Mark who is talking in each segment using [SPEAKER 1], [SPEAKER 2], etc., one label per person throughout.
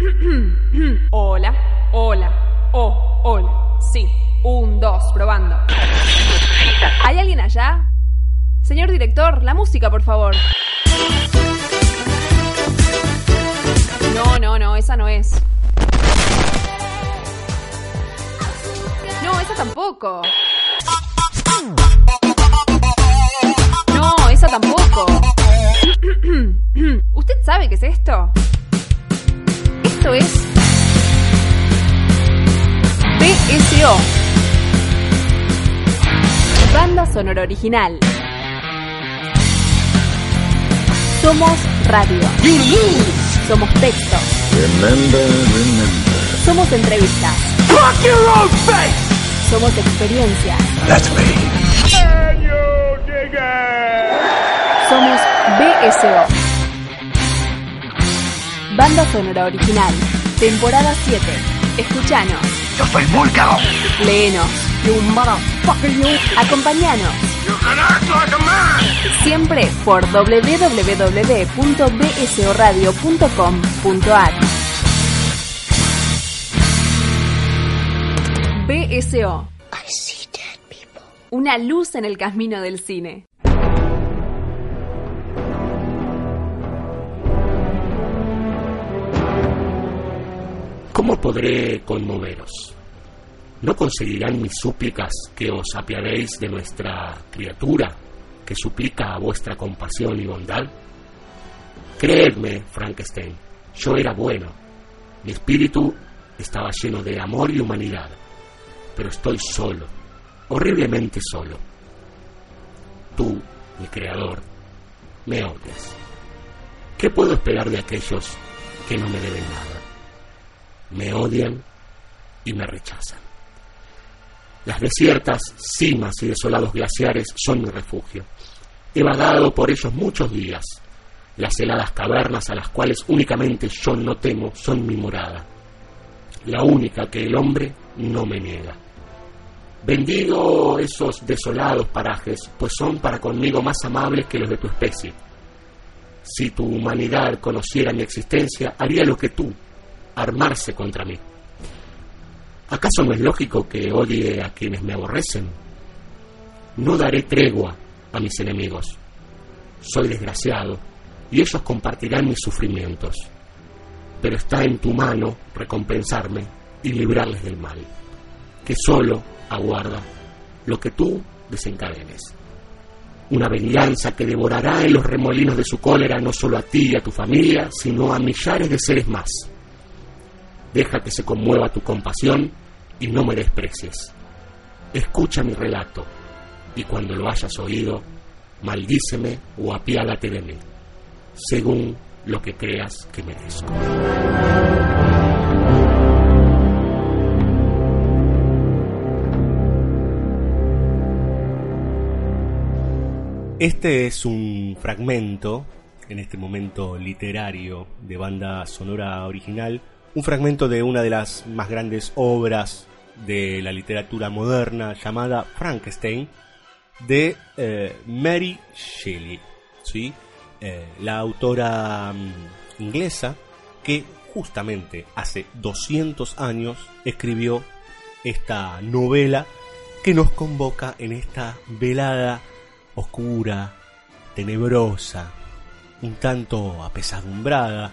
[SPEAKER 1] hola, hola, oh, hola. Sí, un, dos, probando. ¿Hay alguien allá? Señor director, la música, por favor. No, no, no, esa no es. No, esa tampoco. No, esa tampoco. ¿Usted sabe qué es esto? Esto es BSO. Banda sonora original. Somos radio. Somos texto.
[SPEAKER 2] Remember, remember.
[SPEAKER 1] Somos entrevistas.
[SPEAKER 3] Fuck your own face!
[SPEAKER 1] Somos experiencias.
[SPEAKER 2] That's me.
[SPEAKER 3] Can you dig it?
[SPEAKER 1] Somos BSO. Banda sonora original. Temporada 7. Escuchanos.
[SPEAKER 2] Yo soy Vulcano.
[SPEAKER 1] Léenos. You motherfucker you. Acompañanos.
[SPEAKER 3] You can act like a man!
[SPEAKER 1] Siempre por www.bsoradio.com.ar. BSO. Una luz en el camino del cine.
[SPEAKER 4] ¿Cómo podré conmoveros? ¿No conseguirán mis súplicas que os apiadéis de nuestra criatura que suplica a vuestra compasión y bondad? Creedme, Frankenstein, yo era bueno. Mi espíritu estaba lleno de amor y humanidad, pero estoy solo, horriblemente solo. Tú, mi creador, me odias. ¿Qué puedo esperar de aquellos que no me deben nada? Me odian y me rechazan. Las desiertas cimas y desolados glaciares son mi refugio. He vagado por ellos muchos días. Las heladas cavernas a las cuales únicamente yo no temo son mi morada. La única que el hombre no me niega. Bendigo esos desolados parajes, pues son para conmigo más amables que los de tu especie. Si tu humanidad conociera mi existencia, haría lo que tú, armarse contra mí. ¿Acaso no es lógico que odie a quienes me aborrecen? No daré tregua a mis enemigos. Soy desgraciado y ellos compartirán mis sufrimientos. Pero está en tu mano recompensarme y librarles del mal, que solo aguarda lo que tú desencadenes. Una venganza que devorará en los remolinos de su cólera no solo a ti y a tu familia, sino a millares de seres más. Deja que se conmueva tu compasión y no me desprecies. Escucha mi relato y cuando lo hayas oído, maldíceme o apiádate de mí, según lo que creas que merezco.
[SPEAKER 5] Este es un fragmento, en este momento literario, de banda sonora original, un fragmento de una de las más grandes obras de la literatura moderna llamada Frankenstein de eh, Mary Shelley, ¿sí? Eh, la autora mm, inglesa que justamente hace 200 años escribió esta novela que nos convoca en esta velada oscura, tenebrosa, un tanto apesadumbrada,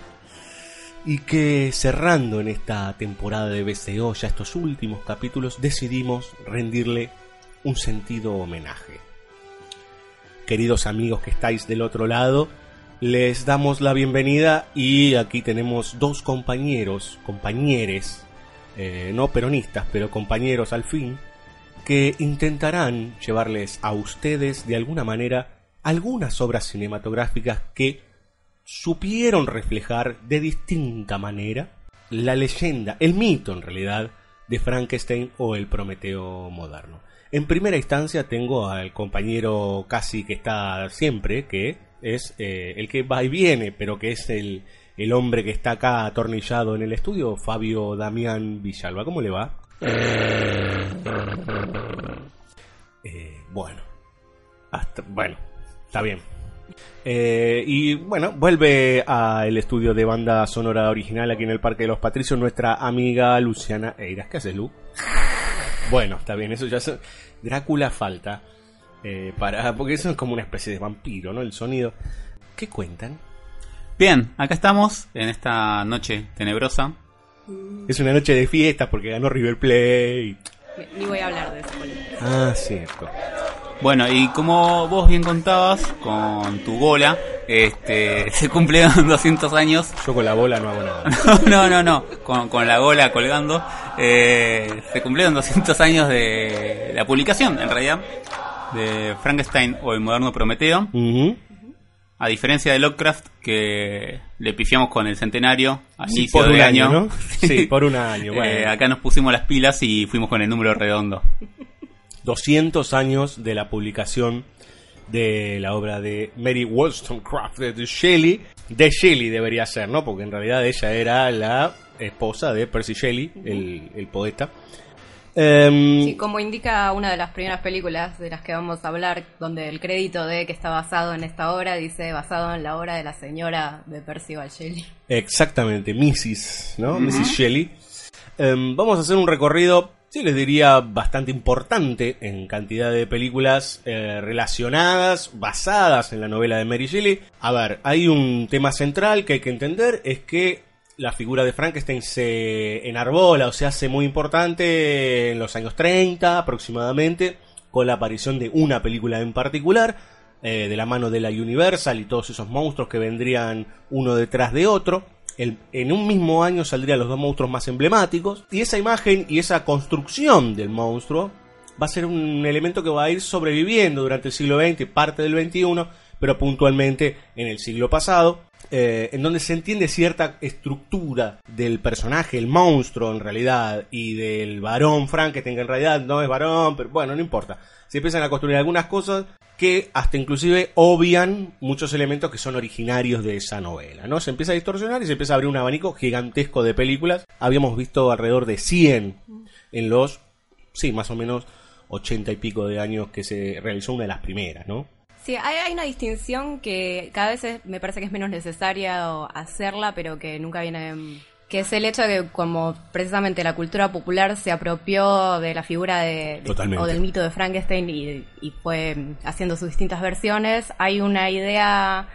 [SPEAKER 5] y que cerrando en esta temporada de BCO, ya estos últimos capítulos, decidimos rendirle un sentido homenaje. Queridos amigos que estáis del otro lado, les damos la bienvenida y aquí tenemos dos compañeros, compañeres, eh, no peronistas, pero compañeros al fin, que intentarán llevarles a ustedes de alguna manera algunas obras cinematográficas que supieron reflejar de distinta manera la leyenda, el mito en realidad, de Frankenstein o el Prometeo moderno. En primera instancia tengo al compañero casi que está siempre, que es eh, el que va y viene, pero que es el, el hombre que está acá atornillado en el estudio, Fabio Damián Villalba. ¿Cómo le va? Eh, bueno, hasta, bueno, está bien. Eh, y bueno, vuelve al estudio de banda sonora original aquí en el Parque de los Patricios nuestra amiga Luciana Eiras. ¿Qué haces, Lu? Bueno, está bien, eso ya es... Drácula falta. eh, para, porque eso es como una especie de vampiro, ¿no? El sonido. ¿Qué cuentan?
[SPEAKER 6] Bien, acá estamos en esta noche tenebrosa.
[SPEAKER 5] Es una noche de fiesta porque ganó River Plate.
[SPEAKER 1] Ni voy a hablar de eso.
[SPEAKER 5] Ah, cierto.
[SPEAKER 6] Bueno, y como vos bien contabas con tu bola, este, se cumplieron 200 años.
[SPEAKER 5] Yo con la bola no hago nada.
[SPEAKER 6] No, no, no, con, con la gola colgando. eh, se cumplieron 200 años de la publicación, en realidad, de Frankenstein o el moderno Prometeo. A diferencia de Lovecraft, que le pifiamos con el centenario al
[SPEAKER 5] Sí,
[SPEAKER 6] inicio
[SPEAKER 5] por un año,
[SPEAKER 6] año.
[SPEAKER 5] ¿no? Sí, por un año, bueno.
[SPEAKER 6] Eh, acá nos pusimos las pilas y fuimos con el número redondo.
[SPEAKER 5] 200 años de la publicación de la obra de Mary Wollstonecraft de Shelley. De Shelley debería ser, ¿no? Porque en realidad ella era la esposa de Percy Shelley, el, el poeta. Em,
[SPEAKER 7] Sí, como indica una de las primeras películas de las que vamos a hablar, donde el crédito de que está basado en esta obra dice basado en la obra de la señora de Percival Shelley.
[SPEAKER 5] Exactamente, Mrs. ¿no? Mrs. Shelley. Em, vamos a hacer un recorrido, les diría, bastante importante en cantidad de películas eh, relacionadas, basadas en la novela de Mary Shelley. A ver, hay un tema central que hay que entender, es que la figura de Frankenstein se enarbola o se hace muy importante en los años 30 aproximadamente, con la aparición de una película en particular, eh, de la mano de la Universal y todos esos monstruos que vendrían uno detrás de otro. En un mismo año saldrían los dos monstruos más emblemáticos. Y esa imagen y esa construcción del monstruo va a ser un elemento que va a ir sobreviviendo durante el siglo XX, parte del XXI, pero puntualmente en el siglo pasado, eh, en donde se entiende cierta estructura del personaje, el monstruo en realidad, y del varón Frankenstein, que en realidad no es varón, pero bueno, no importa. Se empiezan a construir algunas cosas que hasta inclusive obvian muchos elementos que son originarios de esa novela, ¿no? Se empieza a distorsionar y se empieza a abrir un abanico gigantesco de películas. Habíamos visto alrededor de 100 en los, sí, más o menos 80 y pico de años que se realizó una de las primeras, ¿no?
[SPEAKER 7] Sí, hay, hay una distinción que cada vez es- me parece que es menos necesaria hacerla, pero que nunca viene... Que es el hecho de que como precisamente la cultura popular se apropió de la figura de, o del mito de Frankenstein y, y fue haciendo sus distintas versiones, hay una idea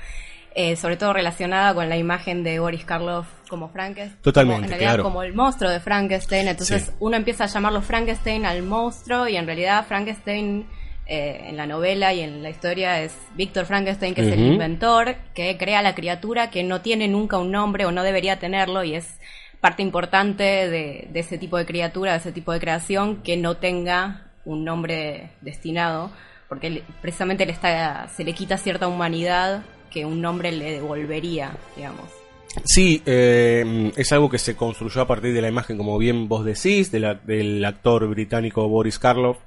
[SPEAKER 7] eh, sobre todo relacionada con la imagen de Boris Karloff como Frankenstein.
[SPEAKER 5] Totalmente,
[SPEAKER 7] como, en realidad
[SPEAKER 5] claro.
[SPEAKER 7] como el monstruo de Frankenstein. Entonces
[SPEAKER 5] Sí.
[SPEAKER 7] uno empieza a llamarlo Frankenstein al monstruo y en realidad Frankenstein eh, en la novela y en la historia es Víctor Frankenstein, que es el inventor, que crea la criatura que no tiene nunca un nombre o no debería tenerlo y es parte importante de, de ese tipo de criatura, de ese tipo de creación, que no tenga un nombre destinado, porque precisamente le está, se le quita cierta humanidad que un nombre le devolvería, digamos.
[SPEAKER 5] Sí, eh, es algo que se construyó a partir de la imagen, como bien vos decís, de la- del actor británico Boris Karloff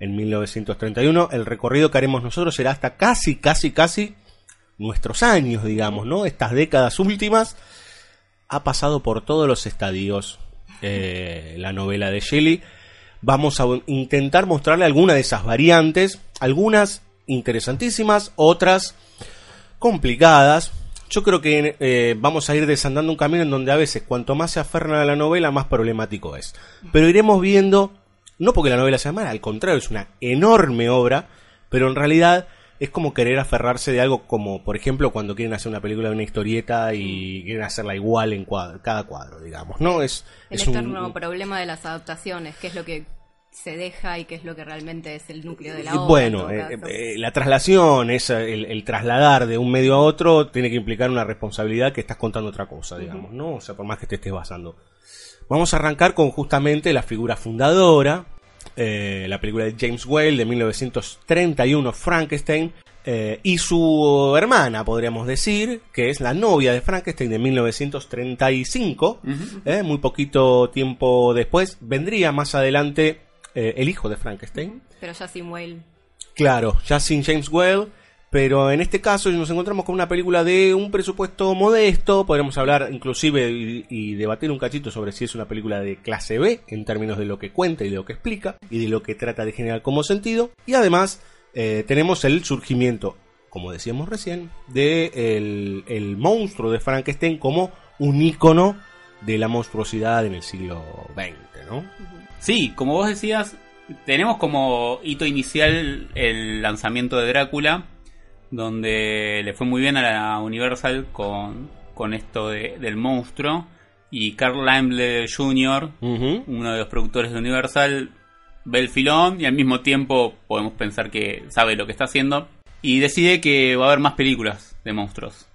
[SPEAKER 5] en 1931. El recorrido que haremos nosotros será hasta casi, casi, casi nuestros años, digamos, ¿no? Estas décadas últimas ha pasado por todos los estadios eh, la novela de Shelley. Vamos a intentar mostrarle alguna de esas variantes, algunas interesantísimas, otras complicadas. Yo creo que eh, vamos a ir desandando un camino en donde a veces cuanto más se aferran a la novela, más problemático es. Pero iremos viendo, no porque la novela sea mala, al contrario, es una enorme obra, pero en realidad es como querer aferrarse de algo como, por ejemplo, cuando quieren hacer una película de una historieta y quieren hacerla igual en cuadro- cada cuadro, digamos, ¿no? Es,
[SPEAKER 7] El
[SPEAKER 5] es un-
[SPEAKER 7] eterno problema de las adaptaciones, qué es lo que se deja y qué es lo que realmente es el núcleo de la obra.
[SPEAKER 5] Bueno, eh, eh, la traslación, es el, el trasladar de un medio a otro, tiene que implicar una responsabilidad que estás contando otra cosa, digamos, ¿no? O sea, por más que te estés basando. Vamos a arrancar con justamente la figura fundadora, eh, la película de James Whale de 1931, Frankenstein, eh, y su hermana, podríamos decir, que es la novia de Frankenstein de 1935, eh, muy poquito tiempo después, vendría más adelante el hijo de Frankenstein,
[SPEAKER 7] Pero ya sin Whale.
[SPEAKER 5] Claro, ya sin James Whale, pero en este caso nos encontramos con una película de un presupuesto modesto, podríamos hablar inclusive y, debatir un cachito sobre si es una película de clase B en términos de lo que cuenta y de lo que explica y de lo que trata de generar como sentido, y además eh, tenemos el surgimiento como decíamos recién, de el, el monstruo de Frankenstein como un ícono de la monstruosidad en el siglo XX, ¿no?
[SPEAKER 6] Sí, como vos decías, tenemos como hito inicial el lanzamiento de Drácula, donde le fue muy bien a la Universal con, con esto de- del monstruo. Y Carl Laemmle Jr., uno de los productores de Universal, ve el filón y al mismo tiempo podemos pensar que sabe lo que está haciendo. Y decide que va a haber más películas de monstruos.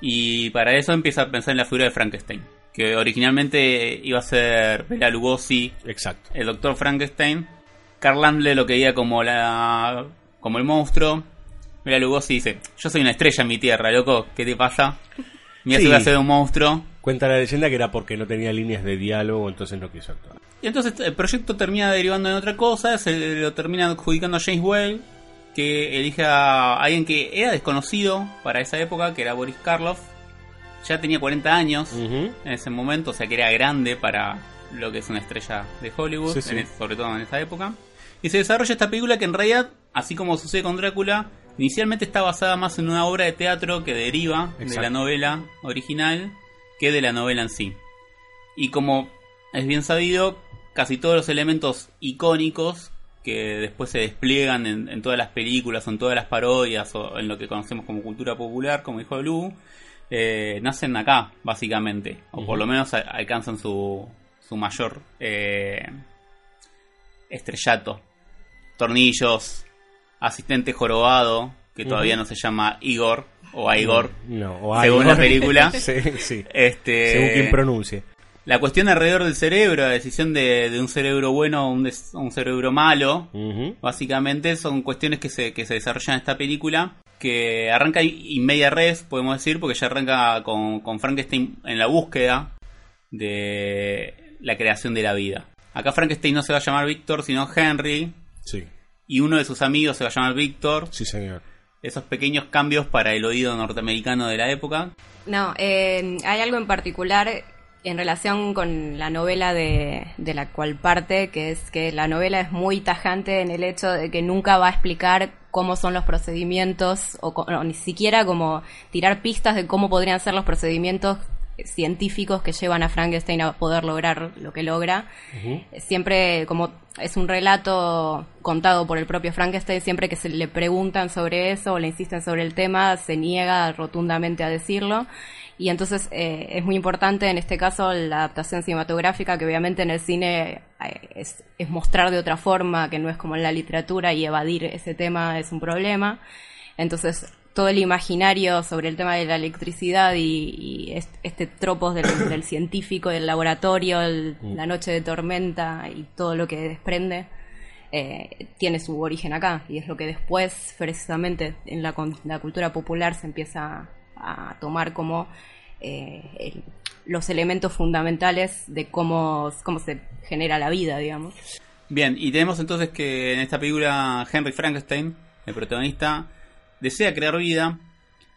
[SPEAKER 6] Y para eso empieza a pensar en la figura de Frankenstein. Que originalmente iba a ser Bela Lugosi,
[SPEAKER 5] Exacto.
[SPEAKER 6] el doctor Frankenstein. Carl Landle lo quería como la como el monstruo. Bela Lugosi dice, yo soy una estrella en mi tierra, loco, ¿qué te pasa? Mira
[SPEAKER 5] Sí.
[SPEAKER 6] si voy a ser un monstruo.
[SPEAKER 5] Cuenta la leyenda que era porque no tenía líneas de diálogo, entonces no quiso actuar.
[SPEAKER 6] Y entonces el proyecto termina derivando en otra cosa, se lo termina adjudicando a James Whale, que elige a alguien que era desconocido para esa época, que era Boris Karloff. Ya tenía 40 años en ese momento, o sea que era grande para lo que es una estrella de Hollywood,
[SPEAKER 5] Sí, sí.
[SPEAKER 6] en es- sobre todo en esa época. Y se desarrolla esta película que en realidad, así como sucede con Drácula, inicialmente está basada más en una obra de teatro que deriva de la novela original que de la novela en sí. Y como es bien sabido, casi todos los elementos icónicos que después se despliegan en, en todas las películas o en todas las parodias o en lo que conocemos como cultura popular, como dijo Lu, eh, nacen acá, básicamente. O por lo menos alcanzan su, su mayor eh, estrellato. Tornillos, asistente jorobado, que todavía no se llama Igor o Igor,
[SPEAKER 5] No, o
[SPEAKER 6] según la película.
[SPEAKER 5] sí, sí.
[SPEAKER 6] Este,
[SPEAKER 5] Según quien pronuncie.
[SPEAKER 6] la cuestión alrededor del cerebro, la decisión de, de un cerebro bueno o un, cerebro malo, básicamente son cuestiones que se, que se desarrollan en esta película, que arranca in media res, podemos decir, porque ya arranca con, con Frankenstein en la búsqueda de la creación de la vida. Acá Frankenstein no se va a llamar Víctor, sino Henry,
[SPEAKER 5] Sí,
[SPEAKER 6] y uno de sus amigos se va a llamar Víctor.
[SPEAKER 5] sí, señor.
[SPEAKER 6] Esos pequeños cambios para el oído norteamericano de la época.
[SPEAKER 7] No, eh, hay algo en particular en relación con la novela de, de la cual parte, que es que la novela es muy tajante en el hecho de que nunca va a explicar cómo son los procedimientos, o, ni siquiera como tirar pistas de cómo podrían ser los procedimientos científicos que llevan a Frankenstein a poder lograr lo que logra. Siempre como es un relato contado por el propio Frankenstein, siempre que se le preguntan sobre eso o le insisten sobre el tema, se niega rotundamente a decirlo. Y entonces eh, es muy importante en este caso la adaptación cinematográfica, que obviamente en el cine eh, es, es mostrar de otra forma, que no es como en la literatura y evadir ese tema es un problema. Entonces todo el imaginario sobre el tema de la electricidad y, y est- este tropos del, del científico, del laboratorio, el- la noche de tormenta y todo lo que desprende, eh, tiene su origen acá. Y es lo que después, precisamente, en la, la cultura popular se empieza a tomar como eh, el- los elementos fundamentales de cómo, cómo se genera la vida, digamos.
[SPEAKER 6] Bien, y tenemos entonces que en esta película Henry Frankenstein, el protagonista, desea crear vida,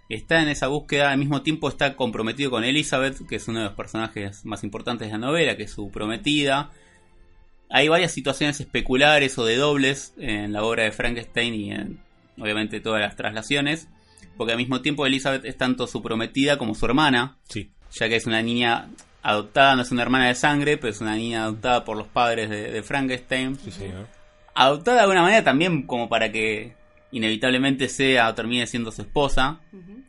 [SPEAKER 6] está en esa búsqueda, al mismo tiempo está comprometido con Elizabeth, que es uno de los personajes más importantes de la novela, que es su prometida. Hay varias situaciones especulares o de dobles en la obra de Frankenstein y en obviamente todas las traslaciones, porque al mismo tiempo Elizabeth es tanto su prometida como su hermana,
[SPEAKER 5] Sí.
[SPEAKER 6] ya que es una niña adoptada, no es una hermana de sangre, pero es una niña adoptada por los padres de, de Frankenstein.
[SPEAKER 5] Sí, señor.
[SPEAKER 6] Adoptada de alguna manera también como para que inevitablemente sea o termine siendo su esposa.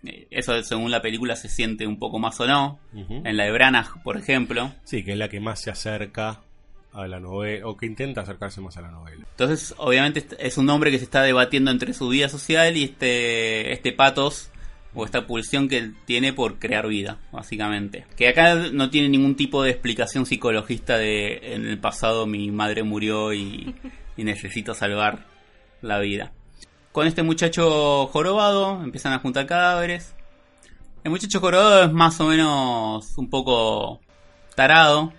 [SPEAKER 6] Eh, Eso según la película se siente un poco más o no. En la de Branagh, por ejemplo.
[SPEAKER 5] Sí, que es la que más se acerca a la novela, o que intenta acercarse más a la novela.
[SPEAKER 6] Entonces, obviamente es un hombre que se está debatiendo entre su vida social y este, este patos o esta pulsión que él tiene por crear vida, básicamente. Que acá no tiene ningún tipo de explicación psicologista de en el pasado mi madre murió y, y necesito salvar la vida. Con este muchacho jorobado empiezan a juntar cadáveres. El muchacho jorobado es más o menos un poco tarado.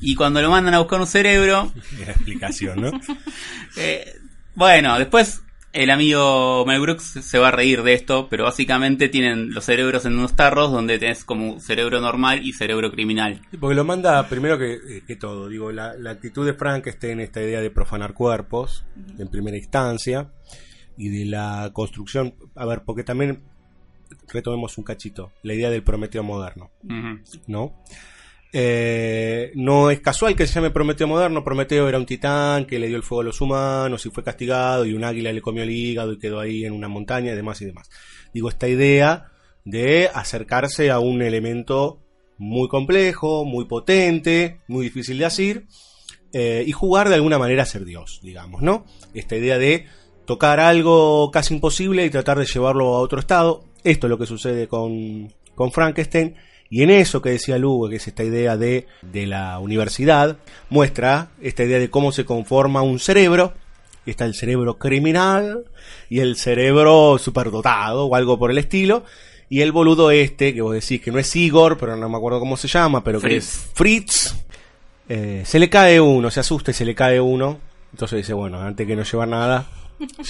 [SPEAKER 6] Y cuando lo mandan a buscar un cerebro,
[SPEAKER 5] La explicación, ¿no?
[SPEAKER 6] eh, bueno, después el amigo Mel Brooks se va a reír de esto, pero básicamente tienen los cerebros en unos tarros donde tenés como cerebro normal y cerebro criminal.
[SPEAKER 5] Sí, Porque lo manda primero que, eh, que todo. Digo, la, la actitud de Frankenstein, esta idea de profanar cuerpos, en primera instancia. Y de la construcción. A ver, porque también retomemos un cachito, la idea del Prometeo moderno. ¿no? Eh, no es casual que se llame Prometeo moderno. Prometeo era un titán que le dio el fuego a los humanos y fue castigado y un águila le comió el hígado y quedó ahí en una montaña y demás y demás. Digo, esta idea de acercarse a un elemento muy complejo, muy potente, muy difícil de asir eh, y jugar de alguna manera a ser Dios, digamos, ¿no? Esta idea de tocar algo casi imposible y tratar de llevarlo a otro estado. Esto es lo que sucede con, con Frankenstein. Y en eso que decía Lugo, que es esta idea de, de la universidad, muestra esta idea de cómo se conforma un cerebro. Está el cerebro criminal y el cerebro superdotado o algo por el estilo. Y el boludo este, que vos decís que no es Igor, pero no me acuerdo cómo se llama, pero que es Fritz. eh, se le cae uno, se asusta y se le cae uno. Entonces dice, bueno, antes que no llevar nada,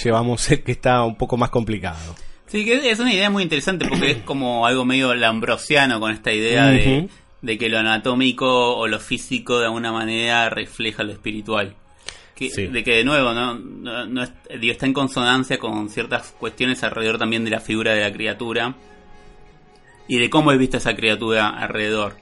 [SPEAKER 5] llevamos el que está un poco más complicado.
[SPEAKER 6] Sí, que es una idea muy interesante porque es como algo medio lambrosiano con esta idea de, que lo anatómico o lo físico de alguna manera refleja lo espiritual. Que-
[SPEAKER 5] Sí.
[SPEAKER 6] De que de nuevo no, no, no es- digo, está en consonancia con ciertas cuestiones alrededor también de la figura de la criatura y de cómo es vista esa criatura alrededor.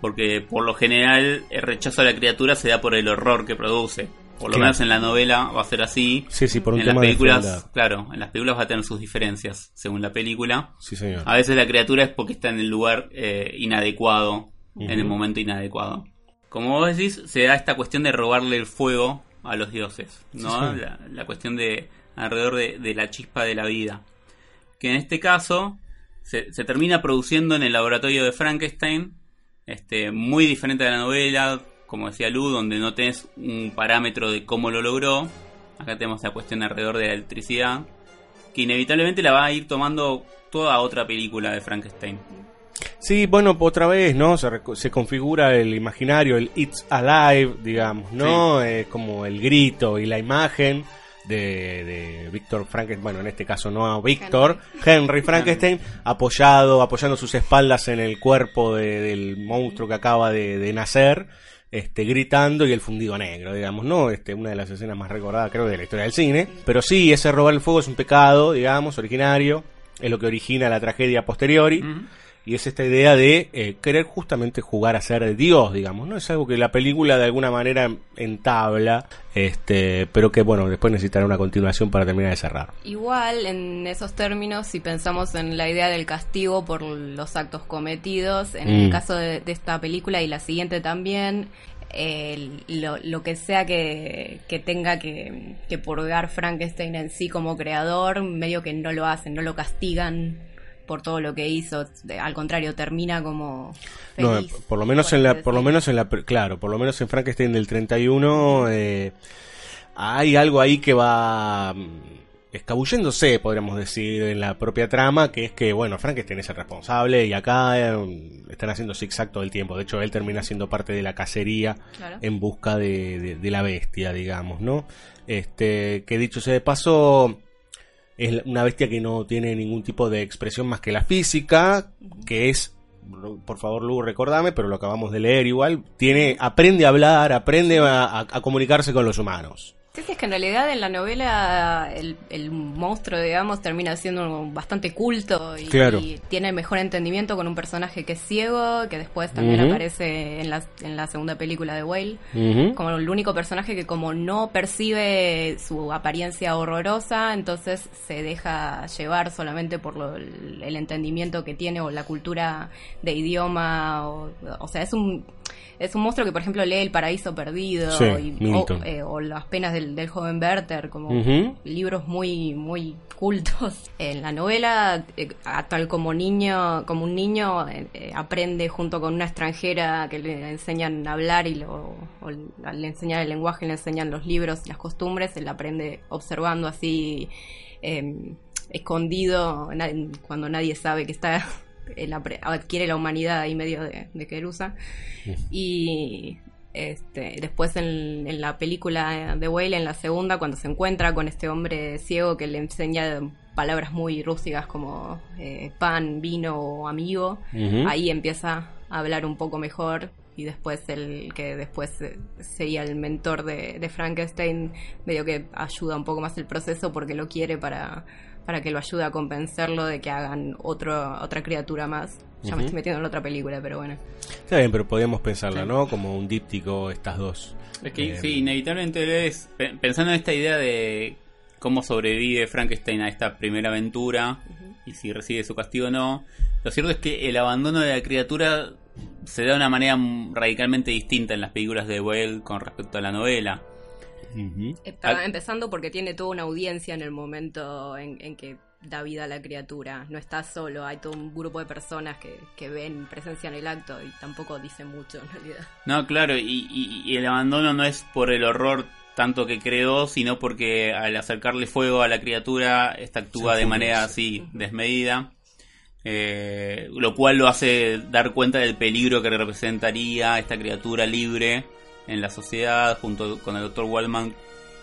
[SPEAKER 6] Porque por lo general el rechazo a la criatura se da por el horror que produce. Por lo
[SPEAKER 5] Claro.
[SPEAKER 6] menos en la novela va a ser así.
[SPEAKER 5] Sí, sí, por un
[SPEAKER 6] en las
[SPEAKER 5] tema
[SPEAKER 6] películas, claro, en las películas va a tener sus diferencias según la película.
[SPEAKER 5] Sí, señor.
[SPEAKER 6] A veces la criatura es porque está en el lugar eh, inadecuado, en el momento inadecuado. Como vos decís, se da esta cuestión de robarle el fuego a los dioses, ¿no?
[SPEAKER 5] Sí.
[SPEAKER 6] La, la cuestión de alrededor de, de la chispa de la vida. Que en este caso se, se termina produciendo en el laboratorio de Frankenstein, este, muy diferente a la novela, como decía Lu, donde no tenés un parámetro de cómo lo logró. Acá tenemos la cuestión alrededor de la electricidad, que inevitablemente la va a ir tomando toda otra película de Frankenstein.
[SPEAKER 5] Sí, bueno, otra vez, ¿no? Se, reco- se configura el imaginario, el It's Alive, digamos, ¿no? Es como el grito y la imagen de, de Víctor Frankenstein, bueno, en este caso no a Víctor, Henry Frankenstein, apoyado, apoyando sus espaldas en el cuerpo de- del monstruo que acaba de, de nacer, este, gritando y el fundido negro, digamos, ¿no? Este, una de las escenas más recordadas, creo, de la historia del cine. Pero sí, ese robar el fuego es un pecado, digamos, originario, es lo que origina la tragedia posteriori. Y es esta idea de eh, querer justamente jugar a ser Dios, digamos, ¿no? Es algo que la película de alguna manera entabla, este, pero que bueno, después necesitará una continuación para terminar de cerrar.
[SPEAKER 7] Igual, en esos términos, si pensamos en la idea del castigo por los actos cometidos, en
[SPEAKER 5] Mm.
[SPEAKER 7] el caso de, de esta película y la siguiente también, lo que sea que, que tenga que, que purgar Frankenstein en sí como creador, medio que no lo hacen, no lo castigan por todo lo que hizo, al contrario, termina como feliz.
[SPEAKER 5] por lo menos en la, por lo menos en la, claro, por lo menos en Frankenstein del 31 eh, hay algo ahí que va mm, escabulléndose, podríamos decir, en la propia trama, que es que, bueno, Frankenstein es el responsable y acá eh, están haciendo zigzag todo el tiempo. De hecho, él termina siendo parte de la cacería
[SPEAKER 7] Claro.
[SPEAKER 5] en busca de, de- de la bestia, digamos, ¿no? Este, que dicho sea de paso, es una bestia que no tiene ningún tipo de expresión más que la física, que es, por favor, Lu, recordame, pero lo acabamos de leer igual, tiene, aprende a hablar, aprende a, comunicarse con los humanos.
[SPEAKER 7] Sí, es que en realidad en la novela el, el monstruo, digamos, termina siendo bastante culto y,
[SPEAKER 5] Claro.
[SPEAKER 7] y tiene mejor entendimiento con un personaje que es ciego, que después también aparece en la, en la segunda película de Whale, como el único personaje que como no percibe su apariencia horrorosa, entonces se deja llevar solamente por lo- el, el entendimiento que tiene o la cultura de idioma, o, o sea, es un... Es un monstruo que, por ejemplo, lee El Paraíso Perdido
[SPEAKER 5] Sí,
[SPEAKER 7] y,
[SPEAKER 5] Milton.
[SPEAKER 7] o, eh, o Las penas del, del joven Werther, como libros muy muy cultos. En la novela, eh, tal como niño, como un niño eh, eh, aprende junto con una extranjera que le enseñan a hablar y lo, o le enseñan el lenguaje, le enseñan los libros y las costumbres, él aprende observando así eh, escondido cuando nadie sabe que está adquiere la humanidad ahí medio de, de Querusa. Y este, después en, en la película de Whale, en la segunda, cuando se encuentra con este hombre ciego que le enseña palabras muy rústicas como eh, pan, vino o amigo, ahí empieza a hablar un poco mejor y después el que después sería el mentor de, de Frankenstein, medio que ayuda un poco más el proceso porque lo quiere para, para que lo ayude a convencerlo de que hagan otro, otra criatura más. Ya me estoy metiendo en la otra película, pero bueno.
[SPEAKER 5] Está bien, pero podríamos pensarla, ¿no? Como un díptico, estas dos.
[SPEAKER 6] Es que
[SPEAKER 5] Eh,
[SPEAKER 6] sí, inevitablemente es pe- pensando en esta idea de cómo sobrevive Frankenstein a esta primera aventura y si recibe su castigo o no. Lo cierto es que el abandono de la criatura se da de una manera mm, radicalmente distinta en las películas de Well con respecto a la novela.
[SPEAKER 7] Está
[SPEAKER 6] Al-
[SPEAKER 7] empezando porque tiene toda una audiencia en el momento en, en que da vida a la criatura. No está solo, hay todo un grupo de personas que, que ven, presencian el acto y tampoco dicen mucho en realidad.
[SPEAKER 6] No, claro, y, y- y el abandono no es por el horror tanto que creó, sino porque al acercarle fuego a la criatura, esta actúa de manera así desmedida, eh, lo cual lo hace dar cuenta del peligro que representaría esta criatura libre en la sociedad, junto con el Dr. Wallman.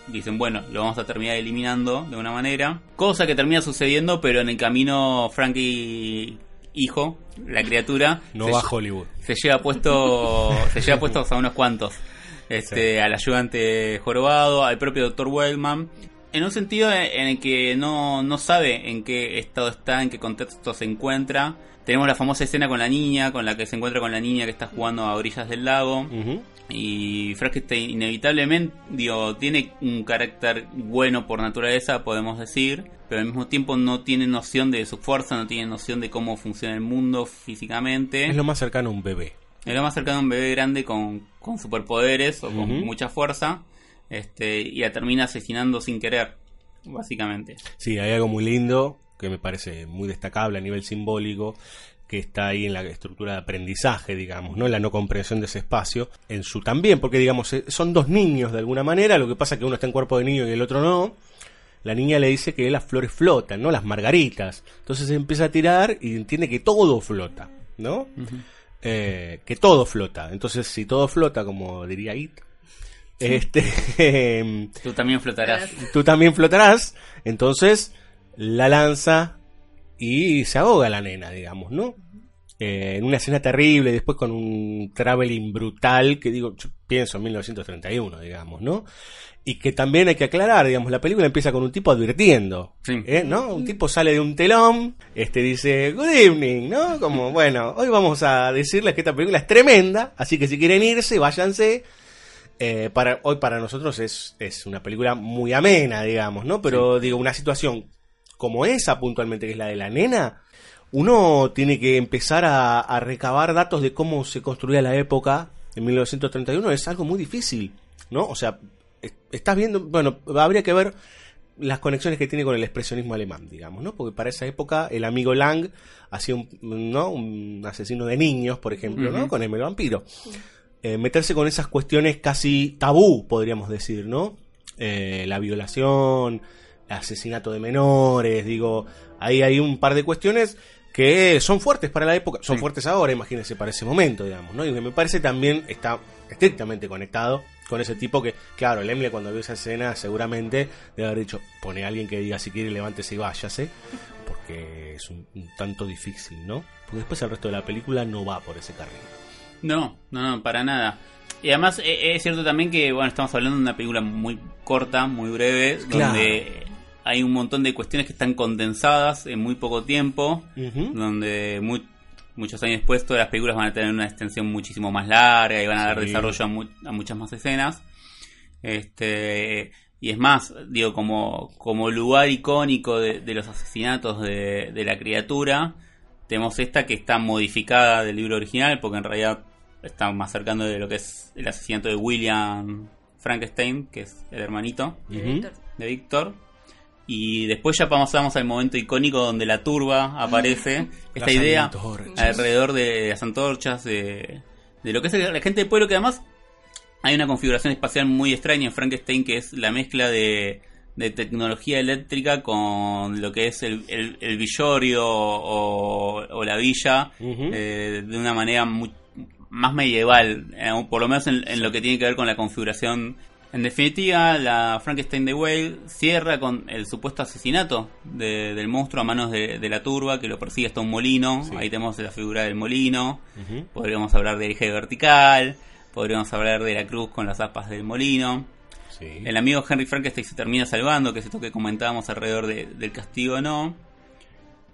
[SPEAKER 6] Dicen, bueno, lo vamos a terminar eliminando de una manera. Cosa que termina sucediendo, pero en el camino Frankie, hijo, la criatura,
[SPEAKER 5] No
[SPEAKER 6] se-
[SPEAKER 5] va a Hollywood.
[SPEAKER 6] se lleva puesto se lleva puestos a unos cuantos este al ayudante jorobado al propio doctor Wellman en un sentido en el que no, no sabe en qué estado está en qué contexto se encuentra tenemos la famosa escena con la niña con la que se encuentra con la niña que está jugando a orillas del lago
[SPEAKER 5] Ujú.
[SPEAKER 6] y Frankenstein inevitablemente digo, tiene un carácter bueno por naturaleza, podemos decir, pero al mismo tiempo no tiene noción de su fuerza, no tiene noción de cómo funciona el mundo físicamente.
[SPEAKER 5] Es lo más cercano a un bebé.
[SPEAKER 6] Es lo más cercano a un bebé grande con, con superpoderes o con mucha fuerza este, y la termina asesinando sin querer, básicamente.
[SPEAKER 5] Sí, hay algo muy lindo que me parece muy destacable a nivel simbólico que está ahí en la estructura de aprendizaje, digamos, ¿no? En la no comprensión de ese espacio, en su también, porque digamos, eh, son dos niños de alguna manera, lo que pasa es que uno está en cuerpo de niño y el otro no. La niña le dice que las flores flotan, ¿no? Las margaritas. Entonces se empieza a tirar y entiende que todo flota, ¿no? Eh, que todo flota. Entonces, si todo flota, como diría It, este, em,
[SPEAKER 6] Tú también flotarás.
[SPEAKER 5] tú también flotarás. Entonces la lanza y se ahoga la nena, digamos, ¿no? Eh, en una escena terrible, después con un traveling brutal, que digo, yo pienso en 1931, digamos, ¿no? Y que también hay que aclarar, digamos, la película empieza con un tipo advirtiendo,
[SPEAKER 6] Sí.
[SPEAKER 5] ¿eh? ¿no? Un tipo sale de un telón, este dice, good evening, ¿no? Como, bueno, hoy vamos a decirles que esta película es tremenda, así que si quieren irse, váyanse, eh, para, hoy para nosotros es, es una película muy amena, digamos, ¿no? Pero digo, una situación como esa puntualmente, que es la de la nena, uno tiene que empezar a, a recabar datos de cómo se construía la época en 1931, es algo muy difícil, ¿no? O sea, es- estás viendo, bueno, habría que ver las conexiones que tiene con el expresionismo alemán, digamos, ¿no? Porque para esa época el amigo Lang hacía un, ¿no? un asesino de niños, por ejemplo, ¿no? Con el vampiro eh, meterse con esas cuestiones casi tabú, podríamos decir, ¿no? Eh, la violación, asesinato de menores, digo, ahí hay un par de cuestiones que son fuertes para la época, son
[SPEAKER 6] Sí.
[SPEAKER 5] fuertes ahora, imagínense, para ese momento, digamos, ¿no? Y que me parece también está estrictamente conectado con ese tipo que, claro, Lemle cuando vio esa escena seguramente debe haber dicho, pone a alguien que diga si quiere levántese y váyase, porque es un, un tanto difícil, ¿no? Porque después el resto de la película no va por ese carril.
[SPEAKER 6] No, no, no, para nada. Y además eh, es cierto también que, bueno, estamos hablando de una película muy corta, muy breve,
[SPEAKER 5] Claro.
[SPEAKER 6] donde hay un montón de cuestiones que están condensadas en muy poco tiempo, donde muy- muchos años después todas las películas van a tener una extensión muchísimo más larga y van a dar
[SPEAKER 5] Sí.
[SPEAKER 6] desarrollo a, mu- a muchas más escenas. Este, y es más, digo, como, como lugar icónico de, de los asesinatos de, de la criatura, tenemos esta que está modificada del libro original, porque en realidad está más cercano de lo que es el asesinato de William Frankenstein, que es el hermanito de Víctor. Y después ya pasamos al momento icónico donde la turba aparece. Esta
[SPEAKER 5] Las
[SPEAKER 6] idea
[SPEAKER 5] antorchas.
[SPEAKER 6] alrededor de las antorchas, de, de lo que es la gente del pueblo, que además hay una configuración espacial muy extraña en Frankenstein, que es la mezcla de, de tecnología eléctrica con lo que es el, el, el villorio o, o la villa, eh, de una manera muy- más medieval, eh, por lo menos en, en lo que tiene que ver con la configuración En definitiva, la Frankenstein de Whale cierra con el supuesto asesinato de- del monstruo a manos de, de la turba que lo persigue hasta un molino.
[SPEAKER 5] Sí.
[SPEAKER 6] Ahí tenemos la figura del molino. Podríamos hablar del eje vertical. Podríamos hablar de la cruz con las aspas del molino.
[SPEAKER 5] Sí.
[SPEAKER 6] El amigo Henry Frankenstein se termina salvando, que es esto que comentábamos alrededor de- del castigo no.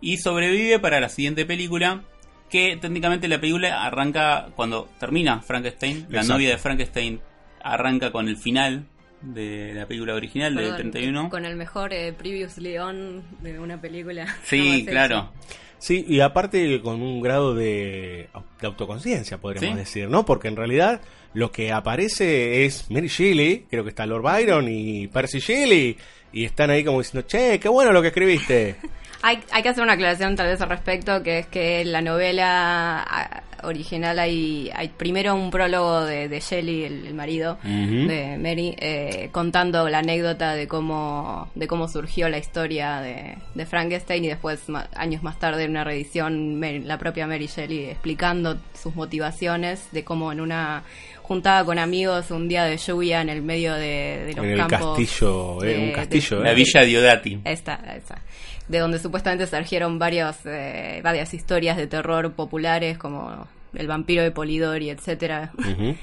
[SPEAKER 6] Y sobrevive para la siguiente película, que técnicamente la película arranca cuando termina Frankenstein. La
[SPEAKER 5] Exacto.
[SPEAKER 6] novia de Frankenstein arranca con el final de la película original del
[SPEAKER 7] Perdón,
[SPEAKER 6] 31.
[SPEAKER 7] Con el mejor eh, Previously On de una película.
[SPEAKER 6] Sí, claro.
[SPEAKER 5] Sí, y aparte con un grado de, de autoconciencia, podríamos
[SPEAKER 6] Sí.
[SPEAKER 5] decir, ¿no? Porque en realidad lo que aparece es Mary Shelley, creo que está Lord Byron y Percy Shelley, y están ahí como diciendo, che, qué bueno lo que escribiste.
[SPEAKER 7] Hay, hay que hacer una aclaración tal vez al respecto, que es que en la novela ah, original hay, hay primero un prólogo de, de Shelley, el, el marido de Mary, eh, contando la anécdota de cómo, de cómo surgió la historia de, de Frankenstein y después, ma- años más tarde, en una reedición, Mary- la propia Mary Shelley explicando sus motivaciones de cómo en una juntada con amigos un día de lluvia en el medio de, de los
[SPEAKER 5] en el
[SPEAKER 7] campos
[SPEAKER 5] castillo, eh,
[SPEAKER 7] de-
[SPEAKER 5] un castillo,
[SPEAKER 6] La
[SPEAKER 5] eh.
[SPEAKER 6] villa Diodati.
[SPEAKER 7] esta, esa. De donde supuestamente surgieron varios, eh, varias historias de terror populares como El vampiro de Polidori, etcétera.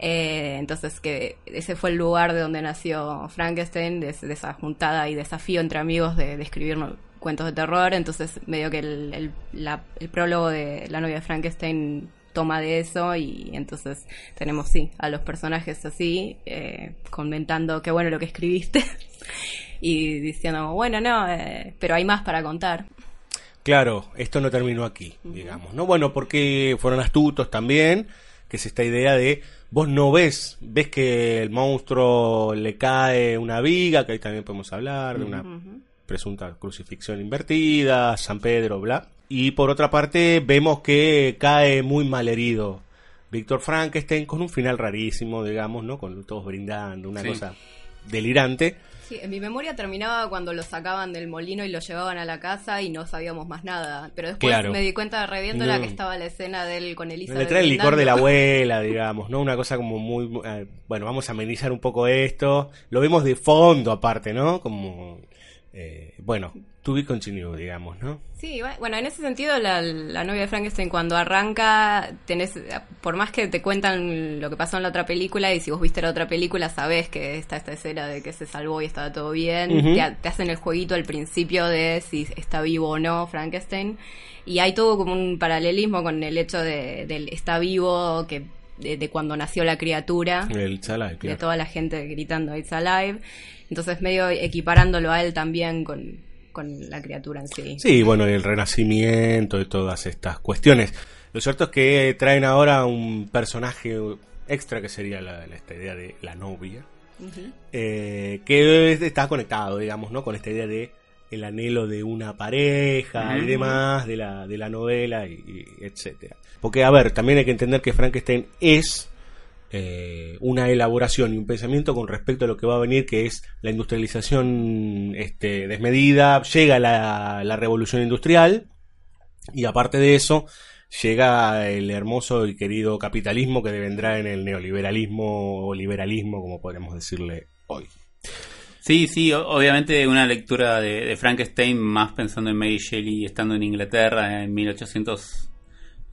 [SPEAKER 7] Eh, entonces que ese fue el lugar de donde nació Frankenstein, de, de esa juntada y desafío entre amigos de, de escribir cuentos de terror. Entonces medio que el, el- la- el prólogo de La novia de Frankenstein toma de eso y entonces tenemos sí a los personajes así eh, comentando qué bueno lo que escribiste y diciendo bueno no eh, pero hay más para contar
[SPEAKER 5] Claro, esto no terminó aquí, digamos, ¿no? Bueno, porque fueron astutos también, que es esta idea de vos no ves, ves que el monstruo le cae una viga, que ahí también podemos hablar de una presunta crucifixión invertida, San Pedro, bla. Y por otra parte, vemos que cae muy mal herido Víctor Frankenstein con un final rarísimo, digamos, ¿no? Con todos brindando, una
[SPEAKER 6] Sí.
[SPEAKER 5] cosa delirante.
[SPEAKER 7] Sí, en mi memoria terminaba cuando lo sacaban del molino y lo llevaban a la casa y no sabíamos más nada. Pero después
[SPEAKER 5] Claro.
[SPEAKER 7] me di cuenta reviéndola
[SPEAKER 5] No.
[SPEAKER 7] que estaba la escena de él con Elizabeth.
[SPEAKER 5] Le trae el licor de la abuela, digamos, ¿no? Una cosa como muy... muy- eh, bueno, vamos a amenizar un poco esto. Lo vemos de fondo aparte, ¿no? Como... eh, bueno, to be continued, digamos, ¿no?
[SPEAKER 7] Sí, bu- bueno, en ese sentido la, la novia de Frankenstein cuando arranca, tenés, por más que te cuentan lo que pasó en la otra película y si vos viste la otra película sabés que está esta escena de que se salvó y estaba todo bien, te, ha- te hacen el jueguito al principio de si está vivo o no Frankenstein y hay todo como un paralelismo con el hecho de, del está vivo que de, de cuando nació la criatura
[SPEAKER 5] El chalai,
[SPEAKER 7] de
[SPEAKER 5] claro.
[SPEAKER 7] toda la gente gritando It's Alive. Entonces medio equiparándolo a él también con, con la criatura en sí.
[SPEAKER 5] Sí, bueno, el renacimiento y todas estas cuestiones. Lo cierto es que traen ahora un personaje extra que sería la, esta idea de la novia, eh, que está conectado, digamos, ¿no? Con esta idea de el anhelo de una pareja y demás, de la, de la novela, y, y etcétera. Porque, a ver, también hay que entender que Frankenstein es eh, una elaboración y un pensamiento con respecto a lo que va a venir, que es la industrialización este, desmedida, llega la, la revolución industrial, y aparte de eso, llega el hermoso y querido capitalismo que vendrá en el neoliberalismo o liberalismo, como podemos decirle hoy.
[SPEAKER 6] Sí, sí, obviamente una lectura de, de Frankenstein más pensando en Mary Shelley estando en Inglaterra en 1800,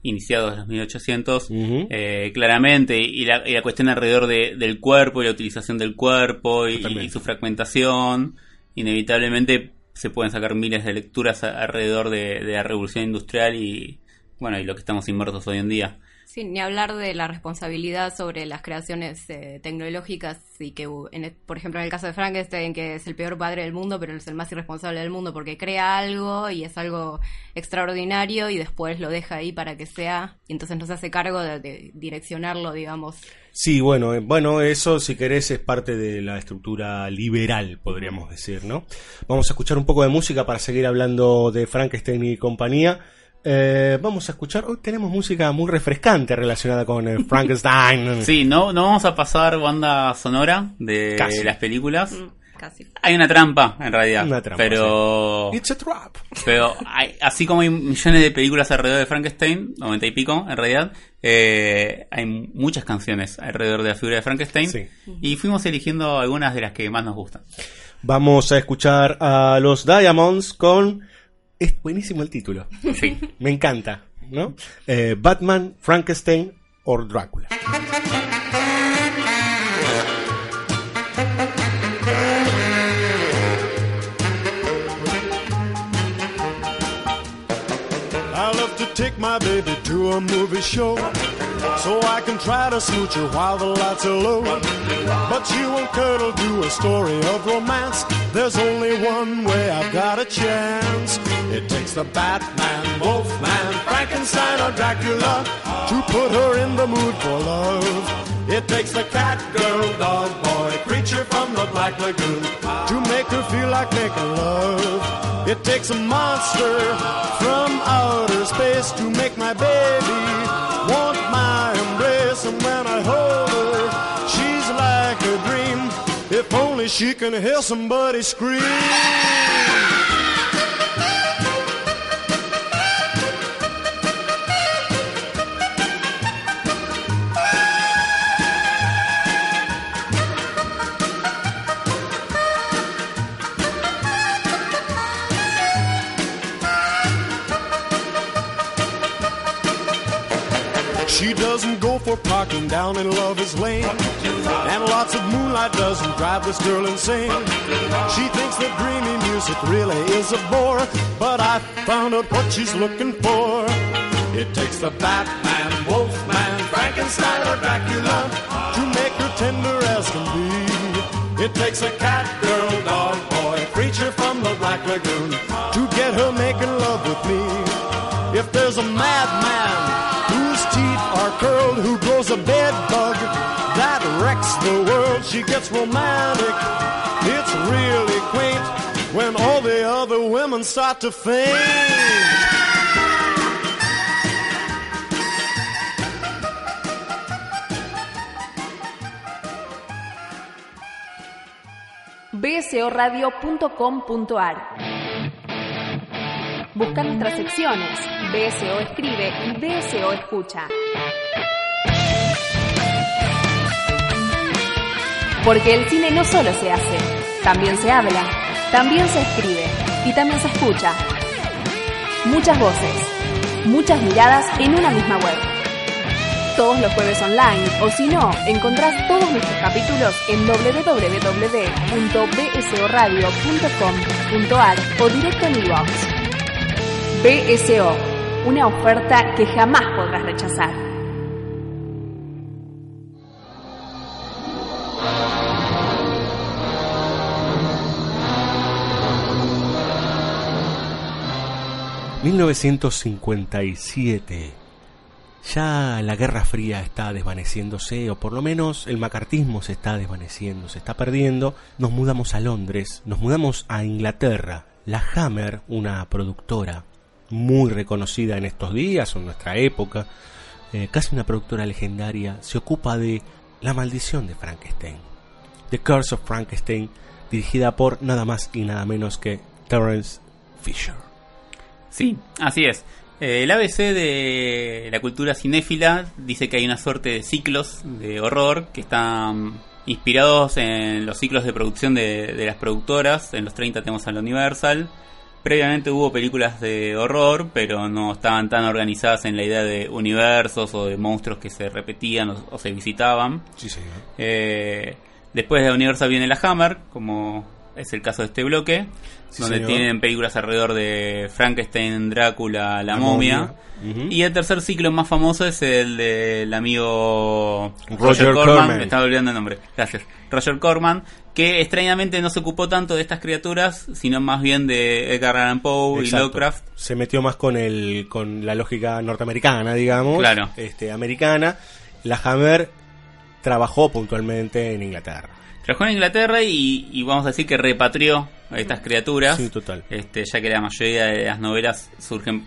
[SPEAKER 6] iniciados de los 1800,
[SPEAKER 5] Ujú.
[SPEAKER 6] eh, claramente, y la, y la cuestión alrededor de- del cuerpo y la utilización del cuerpo y, su fragmentación, inevitablemente se pueden sacar miles de lecturas a- alrededor de, de la revolución industrial y, bueno, y lo que estamos inmersos hoy en día.
[SPEAKER 7] Sí, ni hablar de la responsabilidad sobre las creaciones eh, tecnológicas y que, uh, en el- por ejemplo, en el caso de Frankenstein, que es el peor padre del mundo, pero es el más irresponsable del mundo porque crea algo y es algo extraordinario y después lo deja ahí para que sea, y entonces no se hace cargo de, de direccionarlo, digamos.
[SPEAKER 5] Sí, bueno, eh, bueno, eso si querés es parte de la estructura liberal, podríamos decir, ¿no? Vamos a escuchar un poco de música para seguir hablando de Frankenstein y compañía. Eh, vamos a escuchar, hoy tenemos música muy refrescante relacionada con eh, Frankenstein.
[SPEAKER 6] Sí, no, no vamos a pasar banda sonora de
[SPEAKER 5] Casi.
[SPEAKER 6] las películas.
[SPEAKER 7] casi.
[SPEAKER 6] Hay una trampa, en realidad.
[SPEAKER 5] Una trampa,
[SPEAKER 6] pero.
[SPEAKER 5] It's a trap.
[SPEAKER 6] Pero hay- así como hay millones de películas alrededor de Frankenstein, 90 y pico en realidad, eh, hay muchas canciones alrededor de la figura de Frankenstein.
[SPEAKER 5] Sí.
[SPEAKER 6] Y fuimos eligiendo algunas de las que más nos gustan.
[SPEAKER 5] Vamos a escuchar a los Diamonds con... Es buenísimo el título.
[SPEAKER 6] Sí.
[SPEAKER 5] Me encanta, ¿no? Eh, Batman, Frankenstein o Drácula.
[SPEAKER 8] I love to take my baby to a movie show so I can try to smooch her while the lights are low. But she won't cuddle to a story of romance. There's only one way I've got a chance. It takes the Batman, Wolfman, Frankenstein, or Dracula to put her in the mood for love. It takes the cat, girl, dog, boy, creature from the Black Lagoon to make her feel like making love. It takes a monster from outer space to make my baby want my embrace. And when I hold her, she's like a dream. If only she can hear somebody scream. She doesn't go for parking down in Lover's Lane. And lots of moonlight doesn't drive this girl insane. She thinks that dreamy music really is a bore. But I found out what she's looking for. It takes the Batman, Wolfman, Frankenstein, or Dracula to make her tender as can be. It takes a cat, girl, dog, boy, creature from the Black Lagoon to get her making love with me. If there's a madman a bed bug that wrecks the world, she gets romantic. It's really quaint when all the other women start to faint.
[SPEAKER 1] bsoradio.com.ar Busca nuestras secciones. BSO escribe y BSO escucha. Porque el cine no solo se hace, también se habla, también se escribe y también se escucha. Muchas voces, muchas miradas en una misma web. Todos los jueves online o si no, encontrás todos nuestros capítulos en www.bsoradio.com.ar o directo en iVoox. BSO, una oferta que jamás podrás rechazar.
[SPEAKER 5] ...1957... Ya la Guerra Fría está desvaneciéndose, o por lo menos el macartismo se está desvaneciendo, se está perdiendo. Nos mudamos a Londres, nos mudamos a Inglaterra. La Hammer, una productora muy reconocida en estos días o en nuestra época, eh, casi una productora legendaria, se ocupa de La Maldición de Frankenstein. The Curse of Frankenstein, dirigida por nada más y nada menos que Terence Fisher.
[SPEAKER 6] Sí, así es. Eh, el ABC de la cultura cinéfila dice que hay una suerte de ciclos de horror que están inspirados en los ciclos de producción de, de las productoras. En los 30 tenemos a la Universal. Previamente hubo películas de horror, pero no estaban tan organizadas en la idea de universos o de monstruos que se repetían o, o se visitaban.
[SPEAKER 5] Sí, señor.
[SPEAKER 6] Eh, después de la Universal viene la Hammer, como es el caso de este bloque,
[SPEAKER 5] Sí,
[SPEAKER 6] donde
[SPEAKER 5] señor.
[SPEAKER 6] tienen películas alrededor de Frankenstein, Drácula, La,
[SPEAKER 5] La
[SPEAKER 6] momia. Y el tercer ciclo más famoso es el del amigo
[SPEAKER 5] Roger Corman.
[SPEAKER 6] Me estaba olvidando el nombre. Gracias. Roger Corman, que extrañamente no se ocupó tanto de estas criaturas, sino más bien de Edgar Allan Poe y. Lovecraft.
[SPEAKER 5] Se metió más con el con la lógica norteamericana, digamos.
[SPEAKER 6] Claro.
[SPEAKER 5] Este, americana. La Hammer trabajó puntualmente en Inglaterra.
[SPEAKER 6] Trabajó en Inglaterra y, y vamos a decir que repatrió a estas criaturas.
[SPEAKER 5] Sí, total.
[SPEAKER 6] Este, ya que la mayoría de las novelas surgen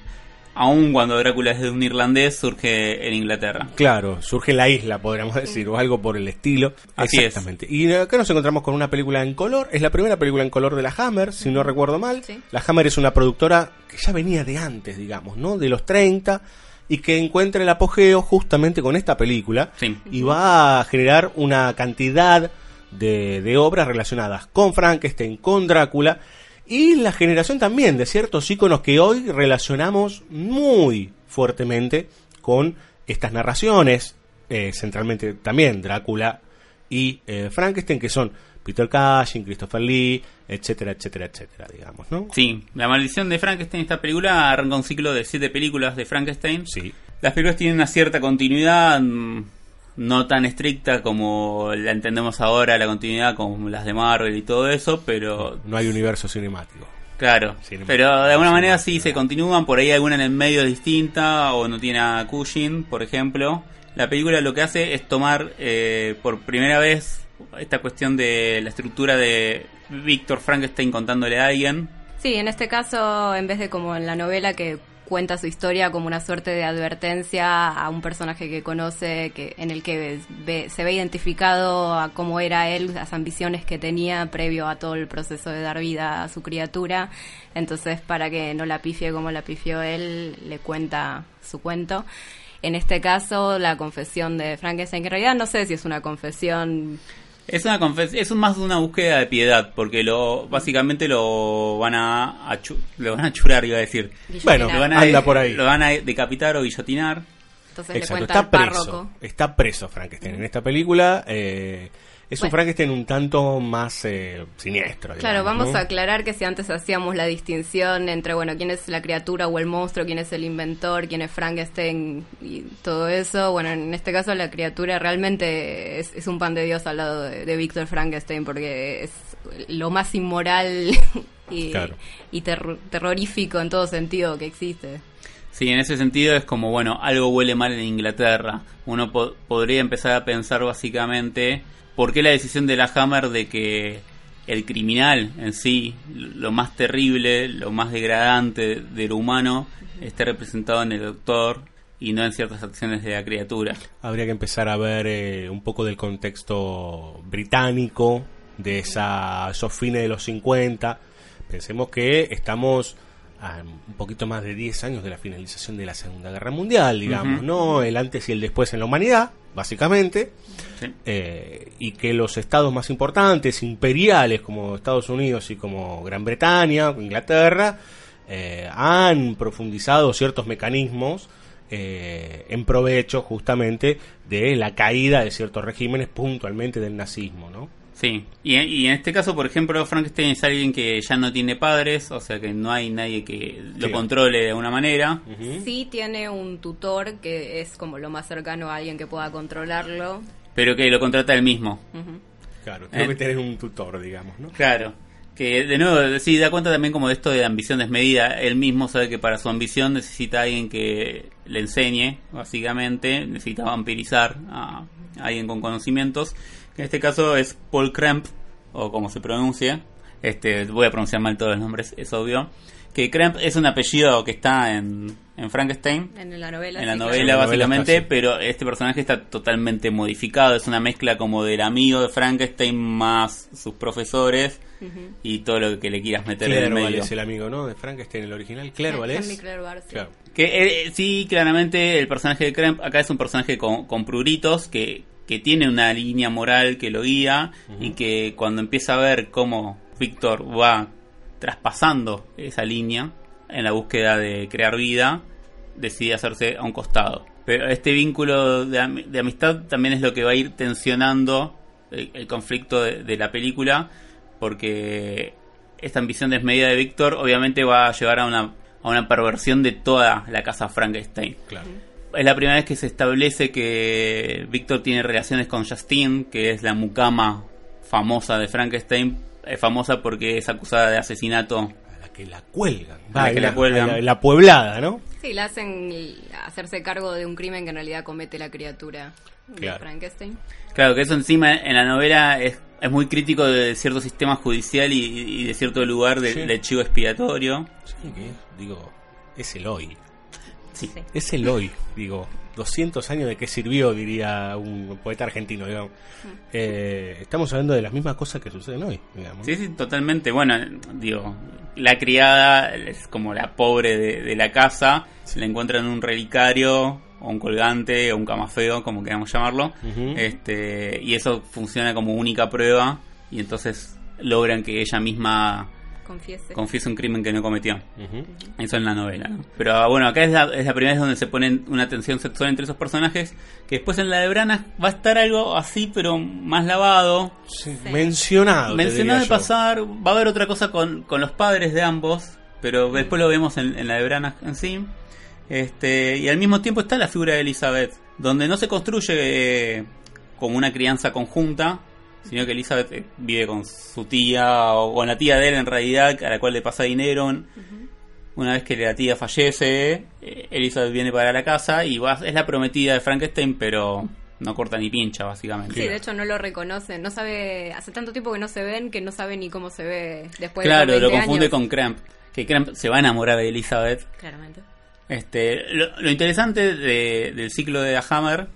[SPEAKER 6] Aún cuando Drácula es de un irlandés, surge en Inglaterra.
[SPEAKER 5] Claro, surge en la isla, podríamos decir, o algo por el estilo.
[SPEAKER 6] Así es.
[SPEAKER 5] Exactamente. Y acá nos encontramos con una película en color. Es la primera película en color de la Hammer, si no recuerdo mal.
[SPEAKER 7] Sí.
[SPEAKER 5] La Hammer es una productora que ya venía de antes, digamos, ¿no? De los 30 y que encuentra el apogeo justamente con esta película
[SPEAKER 6] Sí.
[SPEAKER 5] y va a generar una cantidad de, de obras relacionadas con Frankenstein, con Drácula y la generación también de ciertos íconos que hoy relacionamos muy fuertemente con estas narraciones, eh, centralmente también Drácula y eh, Frankenstein, que son Peter Cushing, Christopher Lee, etcétera, etcétera, etcétera, digamos, ¿no?
[SPEAKER 6] Sí, La maldición de Frankenstein, esta película arranca un ciclo de siete películas de Frankenstein.
[SPEAKER 5] Sí.
[SPEAKER 6] Las películas tienen una cierta continuidad, mm, no tan estricta como la entendemos ahora, la continuidad como las de Marvel y todo eso, pero
[SPEAKER 5] No hay universo cinemático.
[SPEAKER 6] claro.
[SPEAKER 5] Cinemático.
[SPEAKER 6] Pero de alguna manera sí se continúan, por ahí alguna en el medio es distinta o no tiene a Cushing, por ejemplo. La película lo que hace es tomar eh, por primera vez esta cuestión de la estructura de Víctor Frankenstein contándole a alguien.
[SPEAKER 7] Sí, en este caso, en vez de como en la novela que cuenta su historia como una suerte de advertencia a un personaje que conoce, que en el que ve- se ve identificado a cómo era él, las ambiciones que tenía previo a todo el proceso de dar vida a su criatura. Entonces, para que no la pifie como la pifió él, le cuenta su cuento. En este caso, la confesión de Frankenstein, que en realidad no sé si es una confesión
[SPEAKER 6] Es una confes es más una búsqueda de piedad, porque lo básicamente lo van a, achu- lo van a churar, iba a decir.
[SPEAKER 5] Bueno,
[SPEAKER 6] Lo van a,
[SPEAKER 5] anda por ahí.
[SPEAKER 6] Lo van a decapitar o guillotinar.
[SPEAKER 7] Entonces
[SPEAKER 5] Exacto,
[SPEAKER 7] le cuenta
[SPEAKER 5] está
[SPEAKER 7] al
[SPEAKER 5] preso. Está preso Frankenstein. En esta película eh, es un. Frankenstein un tanto más eh, siniestro.
[SPEAKER 7] Claro, vamos
[SPEAKER 5] ¿no?
[SPEAKER 7] a aclarar que si antes hacíamos la distinción entre, bueno, quién es la criatura o el monstruo, quién es el inventor, quién es Frankenstein y todo eso, bueno, en este caso la criatura realmente es, es un pan de Dios al lado de, de Víctor Frankenstein porque es lo más inmoral y,
[SPEAKER 5] Claro.
[SPEAKER 7] y terro- terrorífico en todo sentido que existe.
[SPEAKER 6] Sí, en ese sentido es como, bueno, algo huele mal en Inglaterra. Uno po- podría empezar a pensar básicamente por qué la decisión de la Hammer de que el criminal en sí, lo más terrible, lo más degradante de lo humano, esté representado en el doctor y no en ciertas acciones de la criatura.
[SPEAKER 5] Habría que empezar a ver eh, un poco del contexto británico de esa, esos fines de los 50. Pensemos que estamos a un poquito más de 10 años de la finalización de la Segunda Guerra Mundial, digamos. ¿no? El antes y el después en la humanidad, básicamente.
[SPEAKER 6] Sí.
[SPEAKER 5] eh, y que los estados más importantes, imperiales como Estados Unidos y como Gran Bretaña, Inglaterra, eh, han profundizado ciertos mecanismos eh, en provecho justamente de la caída de ciertos regímenes, puntualmente del nazismo, ¿no?
[SPEAKER 6] Sí, y, y en este caso, por ejemplo, Frankenstein es alguien que ya no tiene padres, o sea que no hay nadie que lo
[SPEAKER 5] Sí.
[SPEAKER 6] controle de alguna manera.
[SPEAKER 7] Sí tiene un tutor que es como lo más cercano a alguien que pueda controlarlo.
[SPEAKER 6] pero que lo contrata él mismo.
[SPEAKER 7] Ujú.
[SPEAKER 5] Claro, tengo
[SPEAKER 6] Eh.
[SPEAKER 5] que tener un tutor, digamos, ¿no?
[SPEAKER 6] Claro. Que de nuevo, sí, da cuenta también como de esto de ambición desmedida. Él mismo sabe que para su ambición necesita a alguien que le enseñe, básicamente. Necesita vampirizar a, a alguien con conocimientos. En este caso es Paul Kremp, o como se pronuncia. Este, voy a pronunciar mal todos los nombres, es obvio. Que Kremp es un apellido que está en, en Frankenstein.
[SPEAKER 7] En la novela.
[SPEAKER 6] En la
[SPEAKER 7] sí,
[SPEAKER 6] novela,
[SPEAKER 7] claro.
[SPEAKER 5] En la novela
[SPEAKER 6] básicamente, pero este personaje está totalmente modificado. Es una mezcla como del amigo de Frankenstein más sus profesores y todo lo que le quieras meter en el
[SPEAKER 5] Claire
[SPEAKER 6] medio.
[SPEAKER 5] es el amigo, ¿no? De Frankenstein, el original. Claire Vallés.
[SPEAKER 7] Claire Barcy.
[SPEAKER 5] Claro.
[SPEAKER 6] Que eh, sí, claramente el personaje de Kremp acá es un personaje con, con pruritos que, que tiene una línea moral que lo guía y que cuando empieza a ver cómo Víctor va traspasando esa línea en la búsqueda de crear vida, decide hacerse a un costado. Pero este vínculo de, am- de amistad también es lo que va a ir tensionando el, el conflicto de, de la película, porque esta ambición desmedida de Víctor obviamente va a llevar a una, a una perversión de toda la casa Frankenstein.
[SPEAKER 5] Claro.
[SPEAKER 6] Es la primera vez que se establece que Víctor tiene relaciones con Justine, que es la mucama famosa de Frankenstein, es famosa porque es acusada de asesinato.
[SPEAKER 5] A la que la cuelgan.
[SPEAKER 6] A la que la cuelgan.
[SPEAKER 5] La, la pueblada, ¿no?
[SPEAKER 7] Sí, la hacen hacerse cargo de un crimen que en realidad comete la criatura
[SPEAKER 5] Claro.
[SPEAKER 7] de Frankenstein.
[SPEAKER 6] Claro, que eso encima en la novela es, es muy crítico de cierto sistema judicial y, y de cierto lugar de-
[SPEAKER 5] Sí.
[SPEAKER 6] del chivo expiatorio.
[SPEAKER 5] Sí, que es, digo, es el hoy.
[SPEAKER 6] Sí.
[SPEAKER 5] Es el hoy, digo. 200 años de qué sirvió, diría un poeta argentino, digamos. Eh, estamos hablando de las mismas cosas que suceden hoy, digamos.
[SPEAKER 6] Sí, sí, totalmente. Bueno, digo, la criada es como la pobre de, de la casa, le encuentran un relicario o un colgante o un camafeo, como queramos llamarlo, este y eso funciona como única prueba y entonces logran que ella misma
[SPEAKER 7] Confiese.
[SPEAKER 6] confiese un crimen que no cometió. Eso en la novela, ¿no? Pero bueno, acá es la, es la primera vez donde se pone una tensión sexual entre esos personajes, que después en la de Branagh va a estar algo así, pero más lavado,
[SPEAKER 5] Sí, Mencionado.
[SPEAKER 6] Mencionado de
[SPEAKER 5] yo.
[SPEAKER 6] pasar, va a haber otra cosa con, con los padres de ambos, pero después lo vemos en, en la de Branagh en sí. Este, y al mismo tiempo está la figura de Elizabeth, donde no se construye eh, como una crianza conjunta, sino que Elizabeth eh, vive con su tía o con la tía de él en realidad, a la cual le pasa dinero. Una vez que la tía fallece, eh, Elizabeth viene para la casa y va, es la prometida de Frankenstein, pero no corta ni pincha, básicamente.
[SPEAKER 7] Sí, de hecho no lo reconoce, no sabe, hace tanto tiempo que no se ven que no sabe ni cómo se ve después
[SPEAKER 6] Claro,
[SPEAKER 7] de
[SPEAKER 6] lo
[SPEAKER 7] 20
[SPEAKER 6] confunde
[SPEAKER 7] años.
[SPEAKER 6] con Cramp. Que Cramp se va a enamorar de Elizabeth.
[SPEAKER 7] Claramente.
[SPEAKER 6] Este, lo, lo interesante de- del ciclo de The Hammer,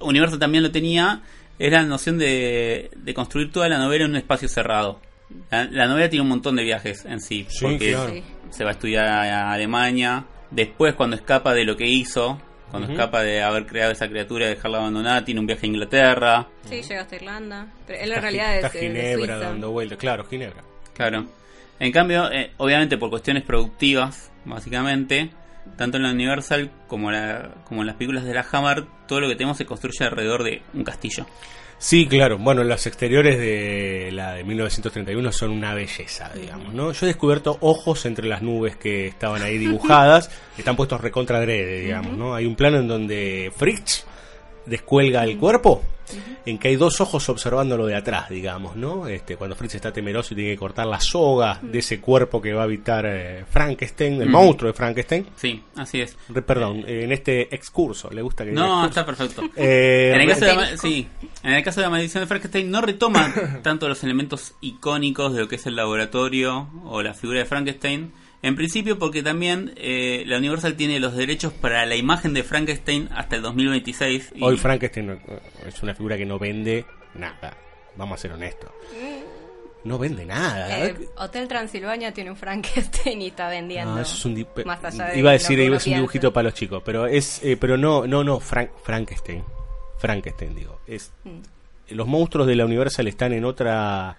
[SPEAKER 6] Universo también lo tenía, era la noción de, de construir toda la novela en un espacio cerrado. La, la novela tiene un montón de viajes en sí,
[SPEAKER 5] Sí,
[SPEAKER 6] porque
[SPEAKER 5] claro.
[SPEAKER 6] Se va a estudiar a Alemania, después cuando escapa de lo que hizo, cuando escapa de haber creado esa criatura, dejarla abandonada, tiene un viaje a Inglaterra,
[SPEAKER 7] Sí, llega hasta Irlanda. Pero él en
[SPEAKER 5] Está,
[SPEAKER 7] realidad
[SPEAKER 5] está
[SPEAKER 7] es eh, de
[SPEAKER 5] Ginebra
[SPEAKER 7] Suiza.
[SPEAKER 5] dando vueltas. Claro, Ginebra.
[SPEAKER 6] Claro. En cambio, eh, obviamente por cuestiones productivas, básicamente, tanto en la Universal como, la, como en las películas de la Hammer, todo lo que tenemos se construye alrededor de un castillo.
[SPEAKER 5] Sí, claro. Bueno, los exteriores de la de 1931 son una belleza, digamos, ¿no? Yo he descubierto ojos entre las nubes que estaban ahí dibujadas. están puestos recontra adrede, digamos, ¿no? Hay un plano en donde Fritz descuelga el cuerpo, en que hay dos ojos observándolo de atrás, digamos, ¿no? Este, cuando Fritz está temeroso y tiene que cortar la soga de ese cuerpo que va a habitar eh, Frankenstein, el monstruo de Frankenstein.
[SPEAKER 6] Sí, así es.
[SPEAKER 5] Re- Perdón, eh, en este excurso, ¿le gusta que diga
[SPEAKER 6] No,
[SPEAKER 5] excurso?
[SPEAKER 6] está perfecto.
[SPEAKER 5] Eh,
[SPEAKER 6] en, el caso de sí, en el caso de la maldición de Frankenstein no retoma tanto los elementos icónicos de lo que es el laboratorio o la figura de Frankenstein. En principio porque también eh, la Universal tiene los derechos para la imagen de Frankenstein hasta el 2026. y-
[SPEAKER 5] Hoy Frankenstein es una figura que no vende nada. Vamos a ser honestos. No vende nada.
[SPEAKER 7] Eh, Hotel Transilvania tiene un Frankenstein y está vendiendo.
[SPEAKER 5] No, eso es un
[SPEAKER 7] Más allá de
[SPEAKER 5] iba a decir iba a decir un dibujito para los chicos, pero es eh, pero no no no Frank, Frankenstein. Frankenstein digo, es
[SPEAKER 7] Mm.
[SPEAKER 5] los monstruos de la Universal están en otra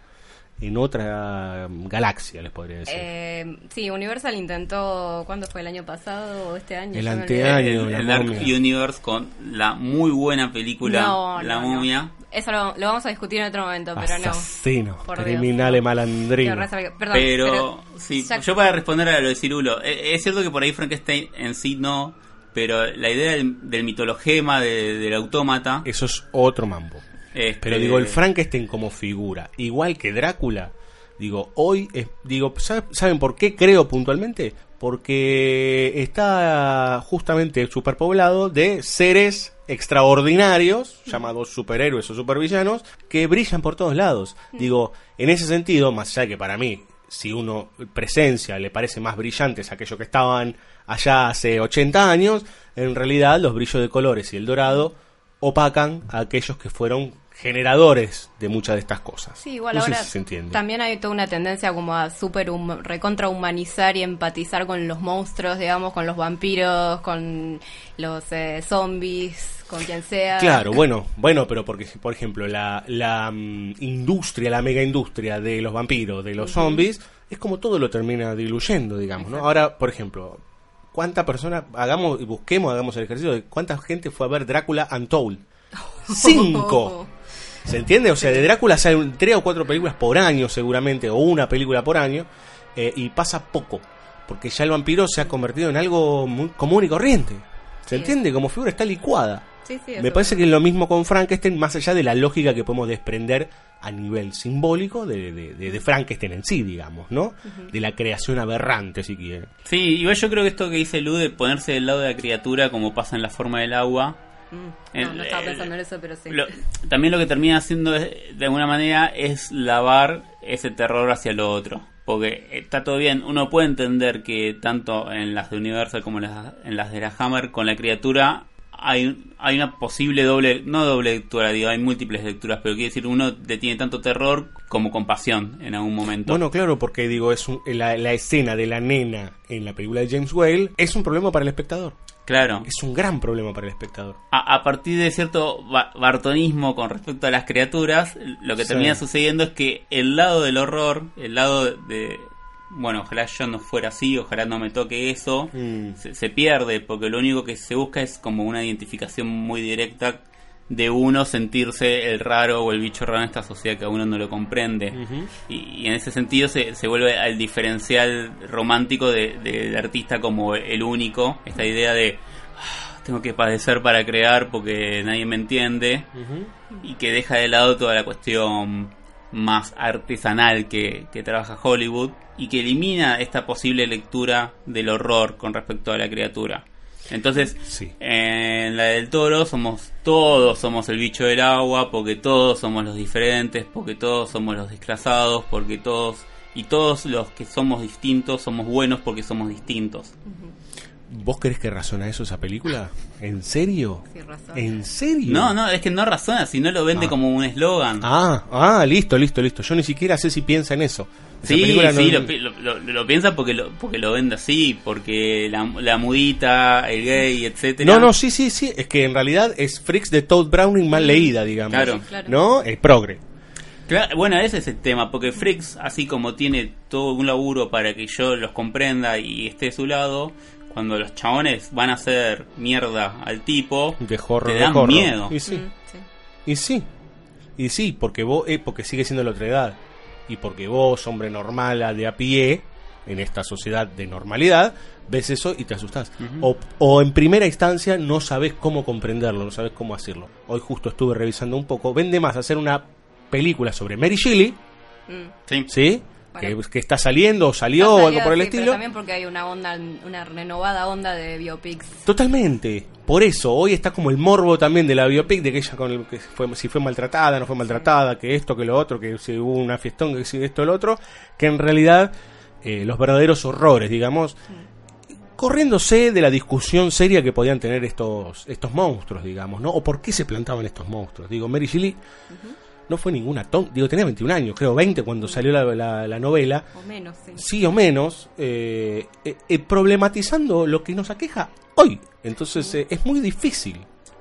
[SPEAKER 5] en otra galaxia, les podría decir.
[SPEAKER 7] Eh, sí, Universal intentó, ¿cuándo fue? ¿El año pasado o este año?
[SPEAKER 5] El anteaño.
[SPEAKER 6] el, el Dark
[SPEAKER 5] momia.
[SPEAKER 6] Universe con la muy buena película
[SPEAKER 7] No,
[SPEAKER 6] La
[SPEAKER 7] no, no.
[SPEAKER 6] momia.
[SPEAKER 7] Eso lo, lo vamos a discutir en otro momento, pero no.
[SPEAKER 5] Asesino,
[SPEAKER 7] Dios.
[SPEAKER 5] criminales malandrino.
[SPEAKER 7] Qué raza- Perdón,
[SPEAKER 6] Pero, sí,
[SPEAKER 7] ya-
[SPEAKER 6] yo para responder a lo de Cirulo, eh, es cierto que por ahí Frankenstein en sí no, pero la idea del, del mitologema, de- del autómata.
[SPEAKER 5] Eso es otro mambo.
[SPEAKER 6] Este,
[SPEAKER 5] Pero digo, el Frankenstein como figura, igual que Drácula, digo, hoy, es, digo, ¿sabe- ¿saben por qué creo puntualmente? Porque está justamente superpoblado de seres extraordinarios, llamados superhéroes o supervillanos, que brillan por todos lados. Digo, en ese sentido, más allá de que para mí, si uno presencia le parece más brillantes aquellos que estaban allá hace 80 años, en realidad los brillos de colores y el dorado opacan a aquellos que fueron generadores de muchas de estas cosas.
[SPEAKER 7] Sí, igual
[SPEAKER 5] No
[SPEAKER 7] ahora
[SPEAKER 5] si
[SPEAKER 7] también hay toda una tendencia como a super hum- recontra humanizar y empatizar con los monstruos, digamos, con los vampiros, con los eh, zombies, con quien sea.
[SPEAKER 5] Claro, bueno, bueno, pero porque, por ejemplo, la, la mm, industria, la mega industria de los vampiros, de los zombies, es como todo lo termina diluyendo, digamos, ¿no? Ahora, por ejemplo, ¿cuánta persona, hagamos, busquemos, hagamos el ejercicio de cuánta gente fue a ver Drácula Untold? ¡Cinco! ¿Se entiende? O sea, de Drácula salen tres o cuatro películas por año, seguramente, o una película por año, eh, y pasa poco, porque ya el vampiro se ha convertido en algo muy común y corriente. ¿Se entiende? Como figura está licuada.
[SPEAKER 7] Sí, sí,
[SPEAKER 5] Me parece que es lo mismo con Frankenstein, más allá de la lógica que podemos desprender a nivel simbólico de, de- de- de Frankenstein en sí, digamos, ¿no? De la creación aberrante, si quiere.
[SPEAKER 6] Sí, igual yo creo que esto que dice Lu de ponerse del lado de la criatura como pasa en la forma del agua.
[SPEAKER 7] Mm, no,
[SPEAKER 6] el-
[SPEAKER 7] no estaba
[SPEAKER 6] el-
[SPEAKER 7] pensando en eso, pero sí.
[SPEAKER 6] lo- también lo que termina haciendo es, de alguna manera es lavar ese terror hacia lo otro. Porque está todo bien, uno puede entender que tanto en las de Universal como en las, en las de la Hammer, con la criatura hay, hay una posible doble, no doble lectura, digo, hay múltiples lecturas, pero quiere decir, uno le tiene tanto terror como compasión en algún momento.
[SPEAKER 5] Bueno, claro, porque digo, es un- la, la escena de la nena en la película de James Whale es un problema para el espectador.
[SPEAKER 6] claro.
[SPEAKER 5] Es un gran problema para el espectador.
[SPEAKER 6] A, a partir de cierto ba- bartonismo con respecto a las criaturas, lo que
[SPEAKER 5] Sí.
[SPEAKER 6] termina sucediendo es que el lado del horror, el lado de... Bueno, ojalá yo no fuera así, ojalá no me toque eso,
[SPEAKER 5] Mm.
[SPEAKER 6] se, se pierde porque lo único que se busca es como una identificación muy directa de uno sentirse el raro o el bicho raro en esta sociedad que a uno no lo comprende. y, y en ese sentido se, se vuelve al diferencial romántico de- del artista como el único, esta idea de "Ah, tengo que padecer para crear porque nadie me entiende y que deja de lado toda la cuestión más artesanal que, que trabaja Hollywood y que elimina esta posible lectura del horror con respecto a la criatura. Entonces,
[SPEAKER 5] Sí.
[SPEAKER 6] en la del toro somos todos somos el bicho del agua, porque todos somos los diferentes, porque todos somos los desclasados, porque todos y todos los que somos distintos somos buenos porque somos distintos.
[SPEAKER 5] ¿Vos crees que razona eso esa película? ¿En serio?
[SPEAKER 7] Sí, razona.
[SPEAKER 5] ¿En serio?
[SPEAKER 6] No, no, es que no razona, si no lo vende
[SPEAKER 5] Ah.
[SPEAKER 6] como un eslogan.
[SPEAKER 5] Ah, ah, listo, listo, listo. Yo ni siquiera sé si piensa en eso. Esa
[SPEAKER 6] Sí,
[SPEAKER 5] película no-
[SPEAKER 6] sí, lo, pi- lo, lo- lo piensa porque lo, porque lo vende así, porque la, la mudita, el gay, etcétera.
[SPEAKER 5] No, no, sí, sí, sí. Es que en realidad es Freaks de Todd Browning mal leída, digamos.
[SPEAKER 6] Claro.
[SPEAKER 7] Claro.
[SPEAKER 5] ¿No? El progre.
[SPEAKER 6] Claro, bueno, ese es el tema, porque Freaks, así como tiene todo un laburo para que yo los comprenda y esté de su lado, cuando los chabones van a hacer mierda al tipo,
[SPEAKER 5] De horror,
[SPEAKER 6] te
[SPEAKER 5] de
[SPEAKER 6] dan
[SPEAKER 5] horror.
[SPEAKER 6] miedo.
[SPEAKER 5] Y sí.
[SPEAKER 7] Mm, sí.
[SPEAKER 5] Y sí. Y sí, porque vos, eh, porque sigue siendo la otra edad. Y porque vos, hombre normal, a de a pie, en esta sociedad de normalidad, ves eso y te asustás. o, o en primera instancia no sabes cómo comprenderlo, no sabes cómo hacerlo. Hoy justo estuve revisando un poco. Vende más hacer una película sobre Mary Shelley,
[SPEAKER 7] Mm.
[SPEAKER 6] Sí.
[SPEAKER 5] ¿sí? Que, que está saliendo o salió o algo por el
[SPEAKER 7] así, pero
[SPEAKER 5] estilo.
[SPEAKER 7] también porque hay una onda, una renovada onda de biopics.
[SPEAKER 5] Totalmente. Por eso, hoy está como el morbo también de la biopic, de que ella con el, que fue, si fue maltratada, no fue maltratada, que esto, que lo otro, que si hubo una fiestón, que si esto, lo otro, que en realidad eh, los verdaderos horrores, digamos, corriéndose de la discusión seria que podían tener estos, estos monstruos, digamos, ¿no? O por qué se plantaban estos monstruos. Digo, Mary Shelley no fue ninguna tonta, digo, tenía 21 años, creo 20 cuando salió la, la- la novela,
[SPEAKER 7] O menos, sí.
[SPEAKER 5] sí o menos, eh, eh, eh, problematizando lo que nos aqueja hoy. Entonces eh, es muy difícil.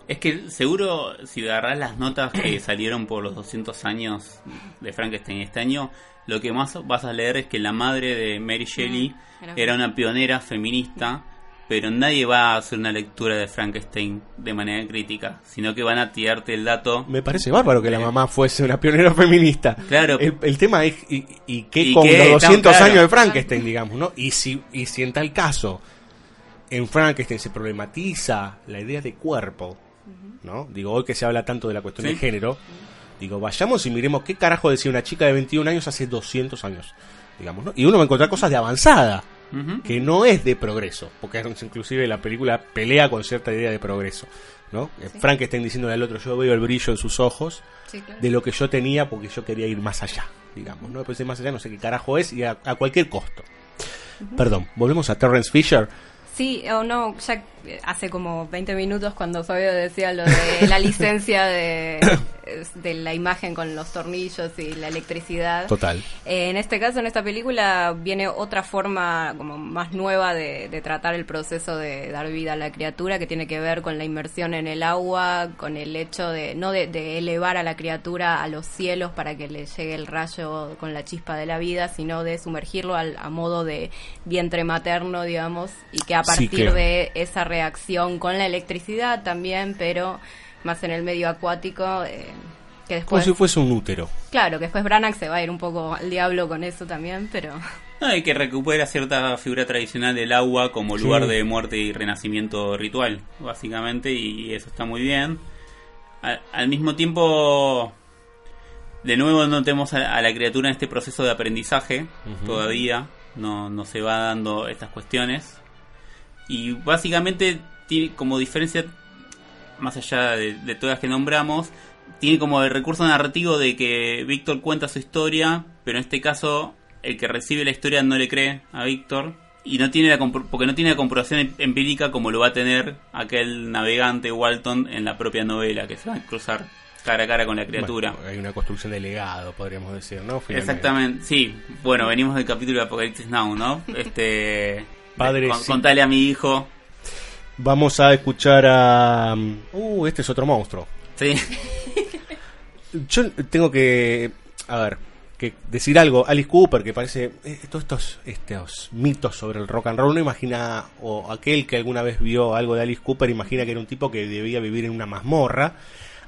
[SPEAKER 6] Es que seguro, si agarrás las notas que salieron por los 200 años de Frankenstein este año, lo que más vas a leer es que la madre de Mary Shelley
[SPEAKER 7] era-
[SPEAKER 6] era una pionera feminista, pero nadie va a hacer una lectura de Frankenstein de manera crítica, sino que van a tirarte el dato.
[SPEAKER 5] Me parece bárbaro que la mamá fuese una pionera feminista.
[SPEAKER 6] Claro.
[SPEAKER 5] El, el tema es, y, y qué
[SPEAKER 6] ¿Y
[SPEAKER 5] con
[SPEAKER 6] qué?
[SPEAKER 5] los
[SPEAKER 6] Tan
[SPEAKER 5] 200
[SPEAKER 6] claro.
[SPEAKER 5] años de Frankenstein, digamos, ¿no? Y si, y si en tal caso, en Frankenstein se problematiza la idea de cuerpo, ¿no? Digo, hoy que se habla tanto de la cuestión
[SPEAKER 6] Sí.
[SPEAKER 5] de género, digo, vayamos y miremos qué carajo decía una chica de 21 años hace 200 años, digamos, ¿no? Y uno va a encontrar cosas de avanzada, Que no es de progreso, porque inclusive la película pelea con cierta idea de progreso, ¿no? Eh, Frankenstein diciéndole al otro, yo veo el brillo en sus ojos,
[SPEAKER 7] Sí, claro.
[SPEAKER 5] de lo que yo tenía porque yo quería ir más allá, digamos, ¿no? Después de más allá no sé qué carajo es y a, a cualquier costo. Perdón, volvemos a Terrence Fisher.
[SPEAKER 7] Sí, o no, eh, hace como 20 minutos cuando Fabio decía lo de la licencia de, de la imagen con los tornillos y la electricidad.
[SPEAKER 5] Total.
[SPEAKER 7] Eh, en este caso, en esta película, viene otra forma como más nueva de, de tratar el proceso de dar vida a la criatura, que tiene que ver con la inmersión en el agua, con el hecho de no de, de elevar a la criatura a los cielos para que le llegue el rayo con la chispa de la vida, sino de sumergirlo al- a modo de vientre materno, digamos, y que a
[SPEAKER 5] Sí,
[SPEAKER 7] partir
[SPEAKER 5] que-
[SPEAKER 7] de esa reacción con la electricidad también, pero más en el medio acuático, eh, que
[SPEAKER 5] Como
[SPEAKER 7] después...
[SPEAKER 5] si fuese un útero.
[SPEAKER 7] Claro, que después Branagh se va a ir un poco al diablo con eso también, pero...
[SPEAKER 6] No, y que recupera cierta figura tradicional del agua como
[SPEAKER 5] Sí.
[SPEAKER 6] lugar de muerte y renacimiento ritual, básicamente, y eso está muy bien. Al, al mismo tiempo, de nuevo no tenemos a, a la criatura en este proceso de aprendizaje todavía, no, no se va dando estas cuestiones. Y básicamente tiene como diferencia, más allá de, de todas las que nombramos, tiene como el recurso narrativo de que Víctor cuenta su historia, pero en este caso el que recibe la historia no le cree a Víctor y no tiene la porque no tiene la comprobación em- empírica como lo va a tener aquel navegante Walton en la propia novela que se va a cruzar cara a cara con la criatura.
[SPEAKER 5] Bueno, hay una construcción de legado, podríamos decir, ¿no? Finalmente.
[SPEAKER 6] Exactamente, sí. Bueno, venimos del capítulo de Apocalipsis Now, ¿no? Este.
[SPEAKER 5] Padre,
[SPEAKER 6] con-
[SPEAKER 5] sí.
[SPEAKER 6] Contale a mi hijo.
[SPEAKER 5] Vamos a escuchar a... Uh, este es otro monstruo.
[SPEAKER 6] Sí.
[SPEAKER 5] Yo tengo que, a ver, que decir algo. Alice Cooper, que parece eh, todos estos, estos mitos sobre el rock and roll, no imagina, o aquel que alguna vez vio algo de Alice Cooper, imagina que era un tipo que debía vivir en una mazmorra.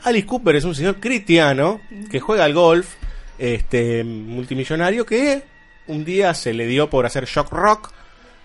[SPEAKER 5] Alice Cooper es un señor cristiano que juega al golf, este multimillonario que un día se le dio por hacer shock rock.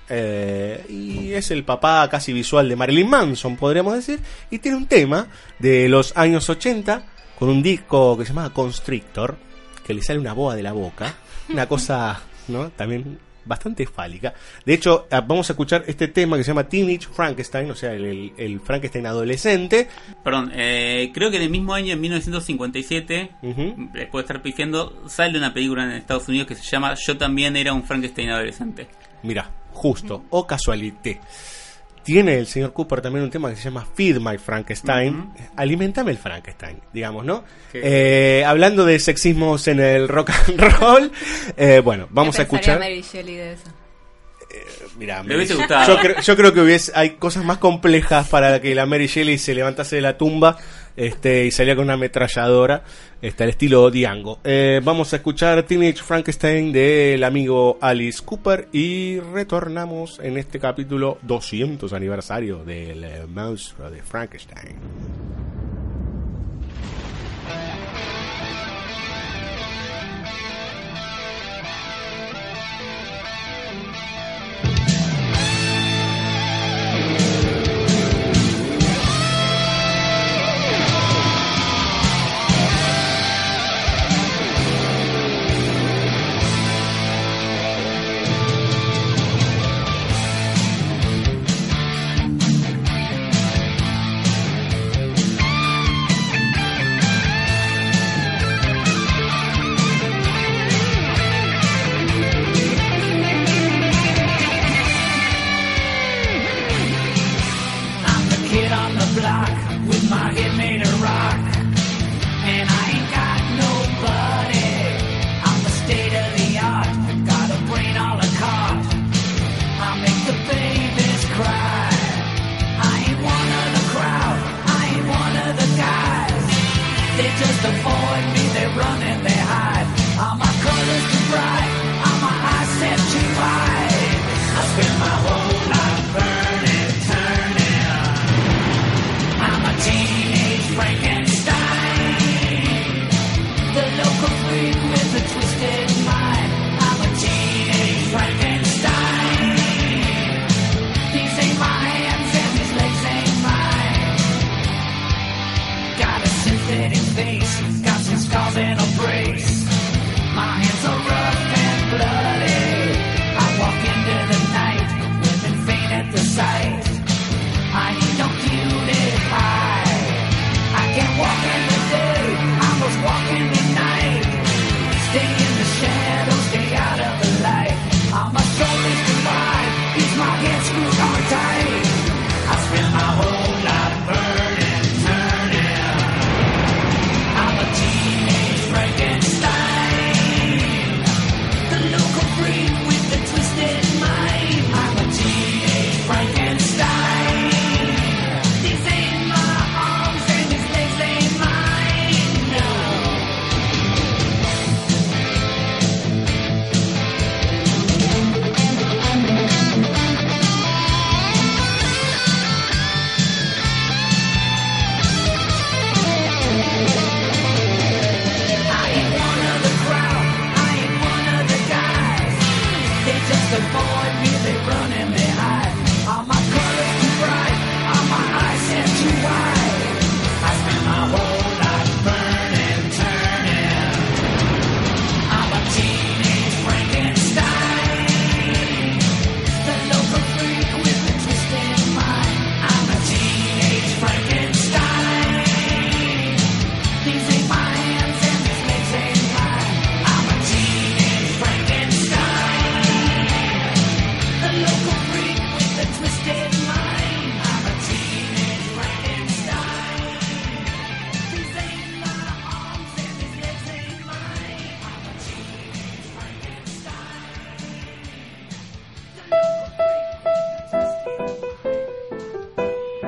[SPEAKER 5] Eh, y es el papá casi visual de Marilyn Manson, podríamos decir. Y tiene un tema de los años 80 con un disco que se llama Constrictor, que le sale una boa de la boca. Una cosa, ¿no? También bastante fálica. De hecho, ah, vamos a escuchar este tema que se llama Teenage Frankenstein, o sea, el, el- el Frankenstein adolescente.
[SPEAKER 6] Perdón, eh, creo que en el mismo año, en 1957,
[SPEAKER 5] Ujú.
[SPEAKER 6] después de estar pifiando, sale una película en Estados Unidos que se llama Yo también era un Frankenstein adolescente.
[SPEAKER 5] Mira, justo, o casualité. Tiene el señor Cooper también un tema que se llama Feed My Frankenstein. Alimentame el Frankenstein, digamos, ¿no? Eh, hablando de sexismos en el rock and roll, eh, bueno, vamos
[SPEAKER 7] ¿Qué
[SPEAKER 5] a escuchar.
[SPEAKER 7] Mary Shelley de eso?
[SPEAKER 5] Mira,
[SPEAKER 6] Me hubiese gustado.
[SPEAKER 5] Yo, creo, yo creo que hubiese, hay cosas más complejas para que la Mary Shelley se levantase de la tumba este, y salía con una ametralladora, este, al estilo Diango. Eh, vamos a escuchar Teenage Frankenstein del amigo Alice Cooper y retornamos en este capítulo 200 aniversario del eh, monstruo de Frankenstein.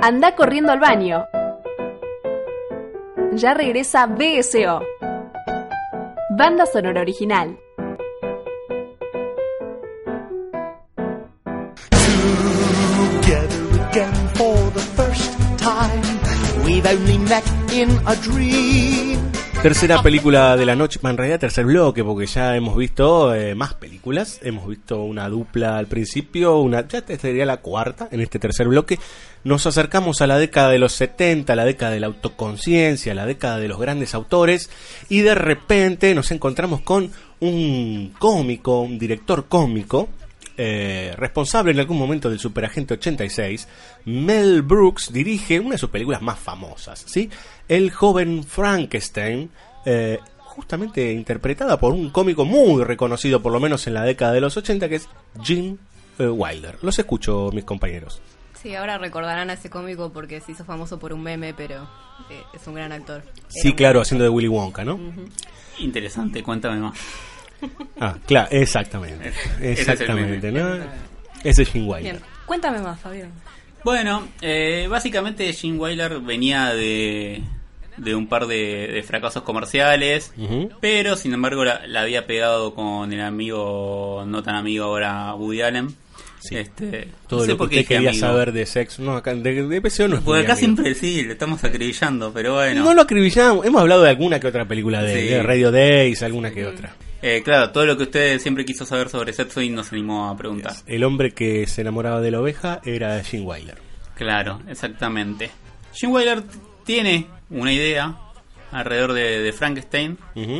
[SPEAKER 1] Anda corriendo al baño. Ya regresa BSO. Banda sonora original.
[SPEAKER 8] Together again for the first time. We've only met in a dream.
[SPEAKER 5] Tercera película de la noche, en realidad tercer bloque, porque ya hemos visto eh, más películas. Hemos visto una dupla al principio, una ya sería la cuarta en este tercer bloque. Nos acercamos a la década de los 70, la década de la autoconciencia, la década de los grandes autores, y de repente nos encontramos con un cómico, un director cómico, eh, responsable en algún momento del Superagente 86, Mel Brooks dirige una de sus películas más famosas, ¿sí? El joven Frankenstein, eh, justamente interpretada por un cómico muy reconocido, por lo menos en la década de los 80, que es Gene eh, Wilder. Los escucho, mis compañeros.
[SPEAKER 7] Sí, ahora recordarán a ese cómico porque se hizo famoso por un meme, pero eh, es un gran actor.
[SPEAKER 5] Sí, claro, haciendo de Willy Wonka, ¿no?
[SPEAKER 6] Interesante, cuéntame más.
[SPEAKER 5] Ah, claro, exactamente. Exactamente. ¿no? Ese es Gene Wilder.
[SPEAKER 7] Bien, cuéntame más, Fabián.
[SPEAKER 6] Bueno, eh, básicamente Gene Wilder venía de, de un par de, de fracasos comerciales, pero sin embargo la, la había pegado con el amigo, no tan amigo ahora, Woody Allen.
[SPEAKER 5] Sí.
[SPEAKER 6] Este,
[SPEAKER 5] Todo
[SPEAKER 6] no sé
[SPEAKER 5] lo que
[SPEAKER 6] por
[SPEAKER 5] usted quería
[SPEAKER 6] amigo.
[SPEAKER 5] saber de sexo. No, acá de, de PCO no es
[SPEAKER 6] Porque acá
[SPEAKER 5] amigo.
[SPEAKER 6] siempre sí, le estamos acribillando, pero bueno.
[SPEAKER 5] No lo acribillamos. Hemos hablado de alguna que otra película de,
[SPEAKER 6] Sí.
[SPEAKER 5] de Radio Days, alguna que otra.
[SPEAKER 6] Eh, claro, todo lo que usted siempre quiso saber sobre sexo y no se animó a preguntar.
[SPEAKER 5] El hombre que se enamoraba de la oveja era Gene Wilder.
[SPEAKER 6] Claro, exactamente. Jim Wilder tiene una idea alrededor de, de Frankenstein.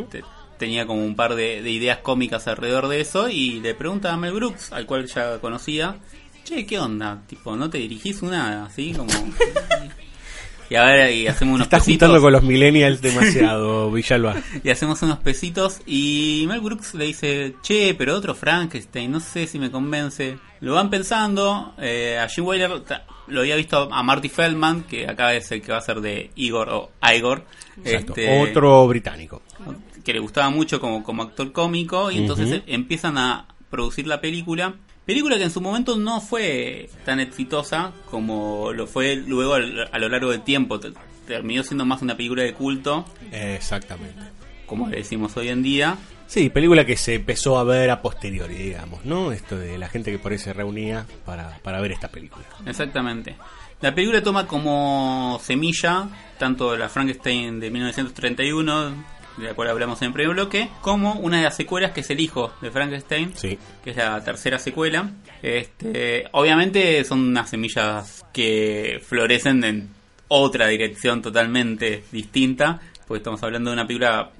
[SPEAKER 6] Te- tenía como un par de, de ideas cómicas alrededor de eso y le pregunta a Mel Brooks, al cual ya conocía, che, ¿qué onda? Tipo, ¿no te dirigís una así como... y a ver, y hacemos unos
[SPEAKER 5] Estás
[SPEAKER 6] pesitos.
[SPEAKER 5] juntando con los millennials demasiado, Villalba.
[SPEAKER 6] Y hacemos unos pesitos y Mel Brooks le dice, che, pero otro Frankenstein, no sé si me convence. Lo van pensando, eh, a Jim Wilder ta- lo había visto a Marty Feldman, que acá es el que va a ser de Igor o Igor.
[SPEAKER 5] Exacto.
[SPEAKER 6] este,
[SPEAKER 5] Otro británico.
[SPEAKER 6] que le gustaba mucho como, como actor cómico y entonces empiezan a producir la película. Película que en su momento no fue tan exitosa como lo fue luego a lo largo del tiempo. Te- Terminó siendo más una película de culto,
[SPEAKER 5] Exactamente.
[SPEAKER 6] como le decimos hoy en día.
[SPEAKER 5] Sí, película que se empezó a ver a posteriori, digamos, ¿no? Esto de la gente que por ahí se reunía para, para ver esta película.
[SPEAKER 6] Exactamente. La película toma como semilla tanto la Frankenstein de 1931, de la cual hablamos en el primer bloque, como una de las secuelas que es El hijo de Frankenstein,
[SPEAKER 5] Sí.
[SPEAKER 6] que es la tercera secuela. Este, obviamente son unas semillas que florecen en otra dirección totalmente distinta, porque estamos hablando de una película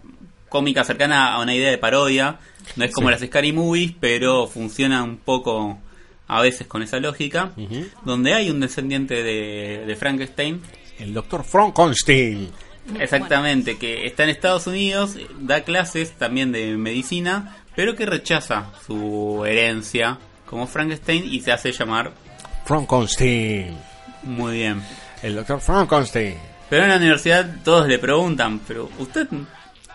[SPEAKER 6] cómica cercana a una idea de parodia. No es como
[SPEAKER 5] Sí.
[SPEAKER 6] las Scary Movies, pero funciona un poco a veces con esa lógica. Donde hay un descendiente de, de Frankenstein,
[SPEAKER 5] El doctor Frankenstein.
[SPEAKER 6] Exactamente, que está en Estados Unidos, da clases también de medicina, pero que rechaza su herencia como Frankenstein y se hace llamar
[SPEAKER 5] Frankenstein.
[SPEAKER 6] muy bien.
[SPEAKER 5] El doctor Frankenstein.
[SPEAKER 6] Pero en la universidad todos le preguntan, pero usted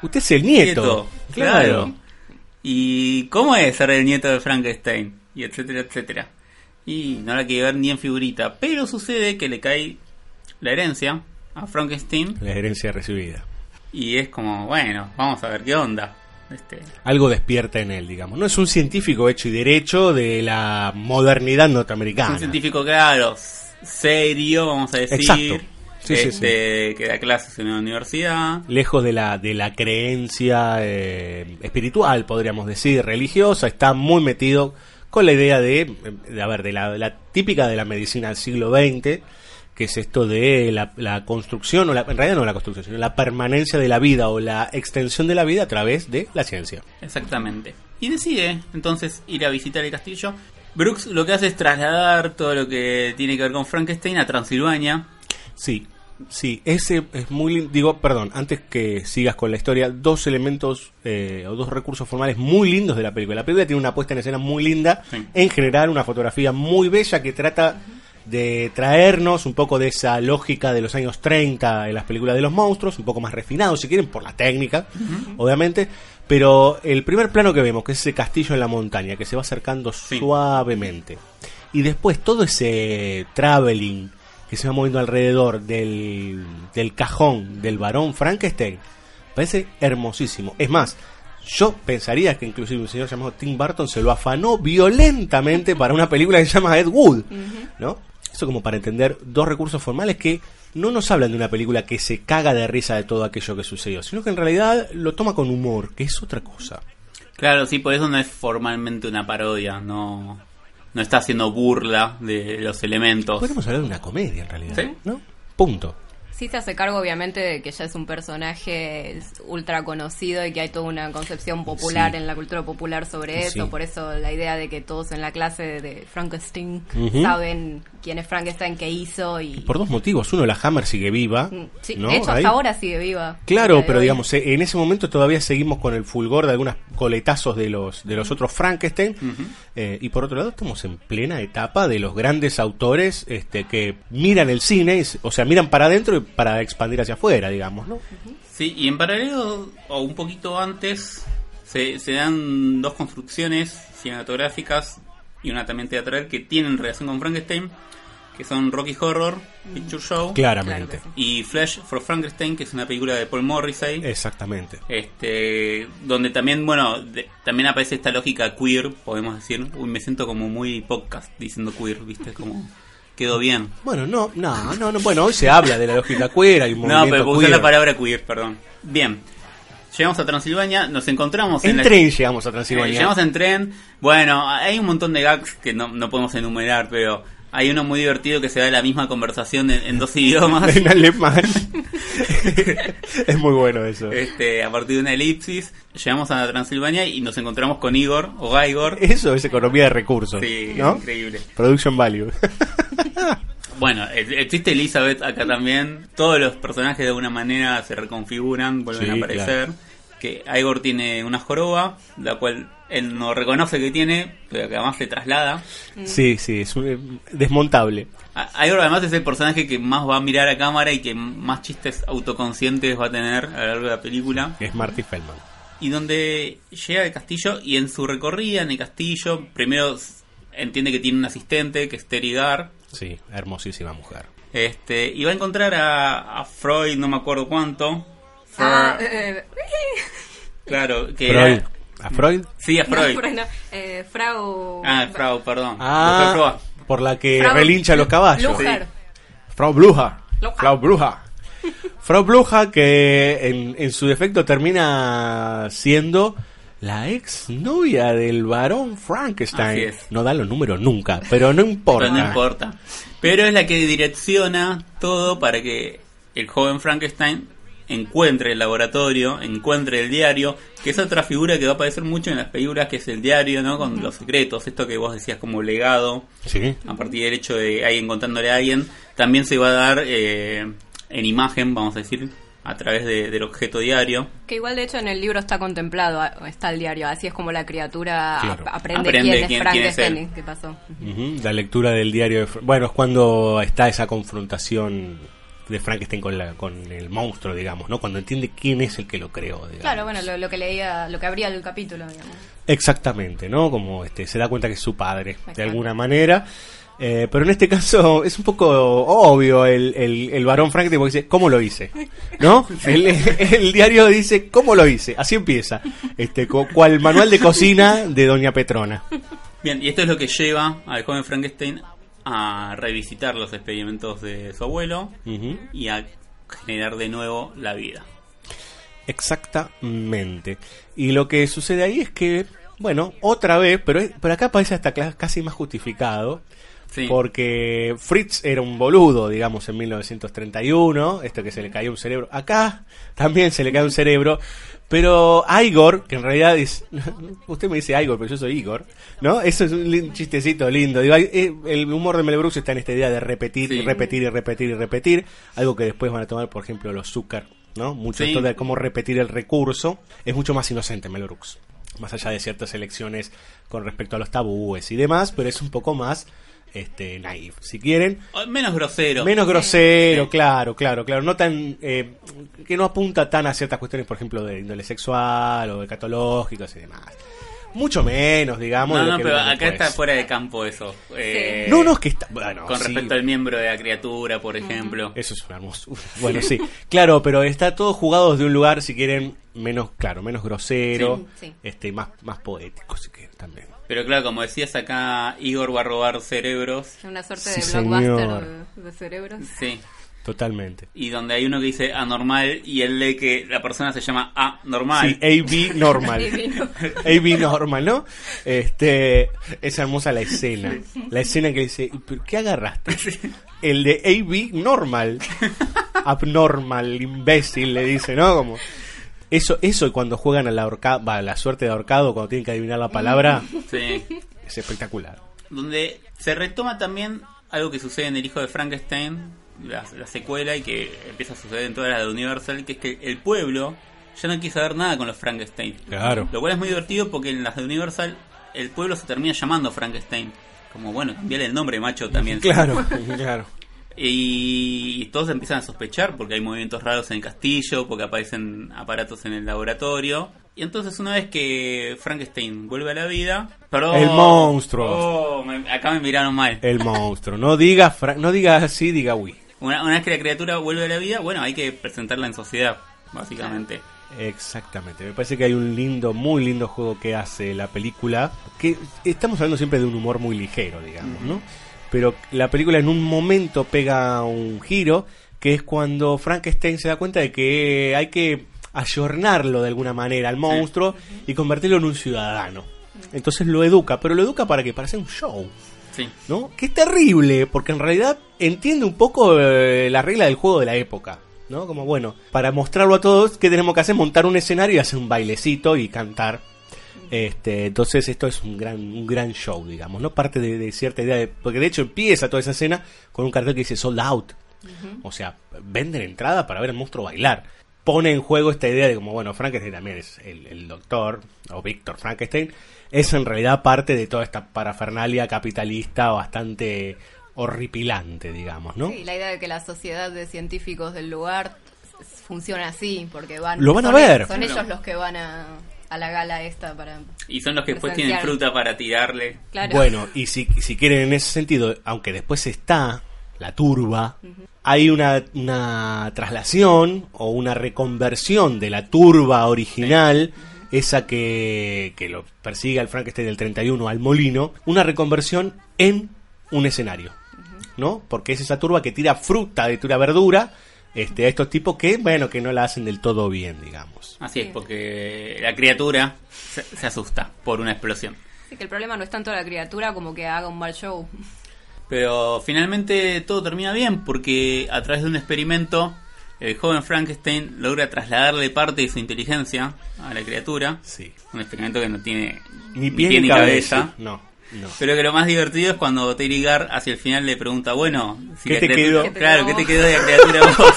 [SPEAKER 5] Usted es el nieto.
[SPEAKER 6] claro. ¿Y cómo es ser el nieto de Frankenstein? Y etcétera, etcétera. Y no la quiere ver ni en figurita. Pero sucede que le cae la herencia a Frankenstein
[SPEAKER 5] La herencia recibida.
[SPEAKER 6] y es como, bueno, vamos a ver qué onda. Este,
[SPEAKER 5] Algo despierta en él, digamos. No es un científico hecho y derecho de la modernidad
[SPEAKER 6] es
[SPEAKER 5] norteamericana.
[SPEAKER 6] un científico, claro, serio, vamos a decir.
[SPEAKER 5] Exacto. Sí, sí,
[SPEAKER 6] este, Que da clases en una universidad.
[SPEAKER 5] lejos de la, de la creencia eh, espiritual, podríamos decir, religiosa, está muy metido con la idea de, de, a ver, de la, de la típica de la medicina del siglo XX, que es esto de la, la construcción, o la, en realidad no la construcción, sino la permanencia de la vida o la extensión de la vida a través de la ciencia.
[SPEAKER 6] Exactamente. Y decide entonces ir a visitar el castillo. Brooks lo que hace es trasladar todo lo que tiene que ver con Frankenstein a Transilvania.
[SPEAKER 5] Sí, sí, ese es muy lindo. Digo, perdón, antes que sigas con la historia, dos elementos eh, o dos recursos formales muy lindos de la película. La película tiene una puesta en escena muy linda,
[SPEAKER 6] Sí.
[SPEAKER 5] en general una fotografía muy bella que trata de traernos un poco de esa lógica de los años 30 en las películas de los monstruos, un poco más refinado si quieren por la técnica, obviamente, pero el primer plano que vemos, que es ese castillo en la montaña, que se va acercando
[SPEAKER 6] Sí.
[SPEAKER 5] suavemente, y después todo ese traveling que se va moviendo alrededor del, del cajón del varón Frankenstein, parece hermosísimo. Es más, yo pensaría que inclusive un señor llamado Tim Burton se lo afanó violentamente para una película que se llama Ed Wood, ¿no? Eso como para entender dos recursos formales que no nos hablan de una película que se caga de risa de todo aquello que sucedió, sino que en realidad lo toma con humor, que es otra cosa.
[SPEAKER 6] Claro, sí, por eso no es formalmente una parodia, no, no está haciendo burla de los elementos.
[SPEAKER 5] Podemos hablar de una comedia en realidad,
[SPEAKER 6] ¿Sí?
[SPEAKER 5] ¿no? Punto.
[SPEAKER 7] Sí se hace cargo obviamente de que ya es un personaje ultra conocido y que hay toda una concepción popular
[SPEAKER 5] Sí.
[SPEAKER 7] en la cultura popular sobre eso,
[SPEAKER 5] Sí.
[SPEAKER 7] por eso la idea de que todos en la clase de Frankenstein saben quién es Frankenstein, qué hizo y...
[SPEAKER 5] Por dos motivos. Uno, la Hammer sigue viva.
[SPEAKER 7] Mm, sí,
[SPEAKER 5] ¿no?
[SPEAKER 7] de hecho,
[SPEAKER 5] Ahí.
[SPEAKER 7] hasta ahora sigue viva.
[SPEAKER 5] Claro, pero
[SPEAKER 7] hoy.
[SPEAKER 5] digamos, eh, en ese momento todavía seguimos con el fulgor de algunos coletazos de los de los otros Frankenstein. Eh, y por otro lado, estamos en plena etapa de los grandes autores este, que miran el cine, o sea, miran para adentro y para expandir hacia afuera, digamos, ¿no?
[SPEAKER 6] Sí, y en paralelo, o un poquito antes, se, se dan dos construcciones cinematográficas y una también teatral que tienen relación con Frankenstein, que son Rocky Horror Picture Show
[SPEAKER 5] Claramente.
[SPEAKER 6] Y Flash for Frankenstein, que es una película de Paul Morrissey.
[SPEAKER 5] Exactamente.
[SPEAKER 6] Este, donde también, bueno, de- también aparece esta lógica queer, podemos decir. Uy, me siento como muy podcast diciendo queer, ¿viste? Como quedó bien.
[SPEAKER 5] Bueno, no, no, no, no, bueno, hoy se habla de la lógica queer, hay un
[SPEAKER 6] No, pero usé la palabra queer, perdón. Bien. Llegamos a Transilvania, nos encontramos en,
[SPEAKER 5] En
[SPEAKER 6] la-
[SPEAKER 5] tren llegamos a
[SPEAKER 6] Eh,
[SPEAKER 5] Transilvania.
[SPEAKER 6] llegamos en tren. Bueno, hay un montón de gags que no, no podemos enumerar, pero hay uno muy divertido que se da la misma conversación en, en dos idiomas.
[SPEAKER 5] en alemán. es muy bueno eso.
[SPEAKER 6] Este, a partir de una elipsis, llegamos a Transilvania y nos encontramos con Igor o Igor.
[SPEAKER 5] Eso es economía de recursos.
[SPEAKER 6] Sí,
[SPEAKER 5] ¿no?
[SPEAKER 6] es increíble.
[SPEAKER 5] Production value.
[SPEAKER 6] Bueno, existe Elizabeth acá también. Todos los personajes de alguna manera se reconfiguran, vuelven
[SPEAKER 5] Sí,
[SPEAKER 6] a aparecer. Que Igor tiene una joroba, la cual él no reconoce que tiene, pero que además se traslada.
[SPEAKER 5] sí, sí, es un- eh, desmontable.
[SPEAKER 6] A- Igor además es el personaje que más va a mirar a cámara y que más chistes autoconscientes va a tener a lo largo de la película.
[SPEAKER 5] Es Marty Feldman.
[SPEAKER 6] Y donde llega al castillo y en su recorrida en el castillo, primero entiende que tiene un asistente, que es Terry Gar.
[SPEAKER 5] Sí, hermosísima mujer.
[SPEAKER 6] Este, y va a encontrar a, a Freud, no me acuerdo cuánto.
[SPEAKER 7] Ah,
[SPEAKER 6] Fre-
[SPEAKER 7] eh,
[SPEAKER 6] claro, que
[SPEAKER 5] Freud.
[SPEAKER 6] era-
[SPEAKER 5] ¿A Freud?
[SPEAKER 6] Sí, a
[SPEAKER 7] no,
[SPEAKER 6] Freud.
[SPEAKER 7] No, eh, Frau...
[SPEAKER 6] Ah, Frau, perdón.
[SPEAKER 5] Ah, por la que
[SPEAKER 7] Frau
[SPEAKER 5] relincha los caballos.
[SPEAKER 7] Lujar.
[SPEAKER 5] Frau Bruja. Frau Bruja. Frau Bruja que en, en su defecto termina siendo la ex novia del varón
[SPEAKER 6] Así
[SPEAKER 5] Frankenstein.
[SPEAKER 6] es.
[SPEAKER 5] No da los números nunca, pero no importa.
[SPEAKER 6] Pero no importa. Pero es la que direcciona todo para que el joven Frankenstein encuentre el laboratorio, encuentre el diario, que es otra figura que va a aparecer mucho en las películas, que es el diario, ¿no? Con los secretos, esto que vos decías como legado,
[SPEAKER 5] Sí.
[SPEAKER 6] a partir del hecho de alguien contándole a alguien, también se va a dar eh, en imagen, vamos a decir, a través de- del objeto diario.
[SPEAKER 7] Que igual de hecho en el libro está contemplado, está el diario, así es como la criatura
[SPEAKER 5] Claro.
[SPEAKER 7] ap- aprende,
[SPEAKER 6] Aprende
[SPEAKER 7] quién es
[SPEAKER 6] quién- es
[SPEAKER 7] Frankenstein qué pasó.
[SPEAKER 5] La lectura del diario de Bueno, es cuando está esa confrontación de Frankenstein con, la, con el monstruo, digamos, ¿no? Cuando entiende quién es el que lo creó, digamos.
[SPEAKER 7] Claro, bueno, lo, lo que leía, lo que abría el capítulo, digamos.
[SPEAKER 5] Exactamente, ¿no? Como este, se da cuenta que es su padre, de alguna manera. Eh, pero en este caso es un poco obvio el, el, el varón Frankenstein porque dice, ¿cómo lo hice? ¿No? El, el diario dice, ¿cómo lo hice? Así empieza. Este, co- cual manual de cocina de Doña Petrona.
[SPEAKER 6] Bien, y esto es lo que lleva al joven Frankenstein a revisitar los experimentos de su abuelo y a generar de nuevo la vida.
[SPEAKER 5] Exactamente. Y lo que sucede ahí es que, bueno, otra vez, pero, pero acá parece hasta casi más justificado.
[SPEAKER 6] Sí.
[SPEAKER 5] Porque Fritz era un boludo, digamos, en 1931, esto que se le cayó un cerebro. Acá también se le cae un cerebro, pero Igor, que en realidad es... Usted me dice Igor, pero yo soy Igor, ¿no? Eso es un chistecito lindo. Digo, eh, el humor de Mel Brooks está en esta idea de repetir y repetir y repetir y repetir, algo que después van a tomar, por ejemplo, los Zucker, ¿no? Mucho
[SPEAKER 6] Sí.
[SPEAKER 5] esto de cómo repetir el recurso es mucho más inocente Mel Brooks. Más allá de ciertas elecciones con respecto a los tabúes y demás, pero es un poco más este naif, si quieren.
[SPEAKER 6] Menos grosero.
[SPEAKER 5] Menos grosero,
[SPEAKER 6] Sí.
[SPEAKER 5] claro, claro, claro. No tan. eh, que no apunta tan a ciertas cuestiones, por ejemplo, de índole sexual o de catológicos y demás. mucho menos, digamos.
[SPEAKER 6] No, no,
[SPEAKER 5] que
[SPEAKER 6] pero acá
[SPEAKER 5] después.
[SPEAKER 6] está fuera de campo eso. Eh,
[SPEAKER 5] No, no, es que está. Bueno,
[SPEAKER 6] Con
[SPEAKER 5] sí,
[SPEAKER 6] respecto al miembro de la criatura, por ejemplo.
[SPEAKER 5] Eso es una hermosura. Bueno, sí. Claro, pero está todo jugado desde un lugar, si quieren, menos, claro, menos grosero,
[SPEAKER 7] Sí, sí.
[SPEAKER 5] este, y más, más poético, si quieren también.
[SPEAKER 6] Pero claro, como decías acá, Igor va a robar cerebros.
[SPEAKER 7] Una suerte
[SPEAKER 5] Sí,
[SPEAKER 7] de blockbuster
[SPEAKER 5] señor.
[SPEAKER 7] de, de cerebros.
[SPEAKER 6] Sí.
[SPEAKER 5] Totalmente.
[SPEAKER 6] Y donde hay uno que dice anormal y él lee que la persona se llama anormal.
[SPEAKER 5] Sí, AB normal. AB normal, ¿no? Este, es hermosa la escena. La escena que dice, ¿pero qué agarraste? El de AB normal. Abnormal, imbécil, le dice, ¿no? Como eso, eso cuando juegan a la ahorca- va, a la suerte de ahorcado, cuando tienen que adivinar la palabra,
[SPEAKER 6] Sí.
[SPEAKER 5] es espectacular.
[SPEAKER 6] Donde se retoma también algo que sucede en El hijo de Frankenstein, la, la secuela, y que empieza a suceder en todas las de Universal, que es que el pueblo ya no quiere saber nada con los Frankenstein.
[SPEAKER 5] Claro.
[SPEAKER 6] Lo cual es muy divertido porque en las de Universal el pueblo se termina llamando Frankenstein. Como bueno, cambiarle el nombre, macho, también.
[SPEAKER 5] Claro, claro.
[SPEAKER 6] Y todos empiezan a sospechar porque hay movimientos raros en el castillo, porque aparecen aparatos en el laboratorio. Y entonces una vez que Frankenstein vuelve a la vida... Perdón,
[SPEAKER 5] El monstruo.
[SPEAKER 6] Oh, me- acá me miraron mal.
[SPEAKER 5] El monstruo. No diga, Fra- no diga así, diga oui.
[SPEAKER 6] Una, una vez que la criatura vuelve a la vida, bueno, hay que presentarla en sociedad, básicamente.
[SPEAKER 5] Exactamente, me parece que hay un lindo, muy lindo juego que hace la película, que estamos hablando siempre de un humor muy ligero, digamos, ¿no? Pero la película en un momento pega un giro, que es cuando Frankenstein se da cuenta de que hay que ayornarlo de alguna manera al monstruo y convertirlo en un ciudadano. Entonces lo educa, pero lo educa para que para hacer un show.
[SPEAKER 6] Sí.
[SPEAKER 5] ¿no? Que es terrible, porque en realidad entiende un poco eh, la regla del juego de la época, ¿no? Como bueno, para mostrarlo a todos, ¿qué tenemos que hacer? Montar un escenario y hacer un bailecito y cantar. Este, entonces esto es un gran, un gran show, digamos, ¿no? Parte de, de cierta idea de, porque de hecho empieza toda esa escena con un cartel que dice sold out. O sea, venden entrada para ver al monstruo bailar. Pone en juego esta idea de como, bueno, Frankenstein también es el, el doctor, o Víctor Frankenstein, es en realidad parte de toda esta parafernalia capitalista bastante horripilante, digamos, ¿no?
[SPEAKER 7] Sí, la idea de que la sociedad de científicos del lugar funciona así, porque van...
[SPEAKER 5] Lo van a
[SPEAKER 7] son-
[SPEAKER 5] ver.
[SPEAKER 7] Son ellos los que van a, a la gala esta para...
[SPEAKER 6] Y son los que después tienen fruta para tirarle.
[SPEAKER 7] Claro.
[SPEAKER 5] Bueno, y si, si quieren en ese sentido, aunque después está la turba, hay una, una traslación o una reconversión de la turba original, esa que, que lo persigue al Frankenstein del 31 al molino, una reconversión en un escenario, ¿no? Porque es esa turba que tira fruta, de tira verdura, este, a estos tipos que, bueno, que no la hacen del todo bien, digamos.
[SPEAKER 6] Así es, porque la criatura se, se asusta por una explosión.
[SPEAKER 7] Sí, que el problema no es tanto la criatura como que haga un mal show.
[SPEAKER 6] Pero finalmente todo termina bien porque a través de un experimento el joven Frankenstein logra trasladarle parte de su inteligencia a la criatura.
[SPEAKER 5] Sí.
[SPEAKER 6] Un experimento que no tiene
[SPEAKER 5] Ni pie ni, cabeza. No, no.
[SPEAKER 6] Pero que lo más divertido es cuando Terry Gar hacia el final le pregunta, bueno, si
[SPEAKER 5] ¿Qué te
[SPEAKER 6] criatura-
[SPEAKER 5] quedó?
[SPEAKER 6] Claro, ¿qué te quedó de la criatura vos?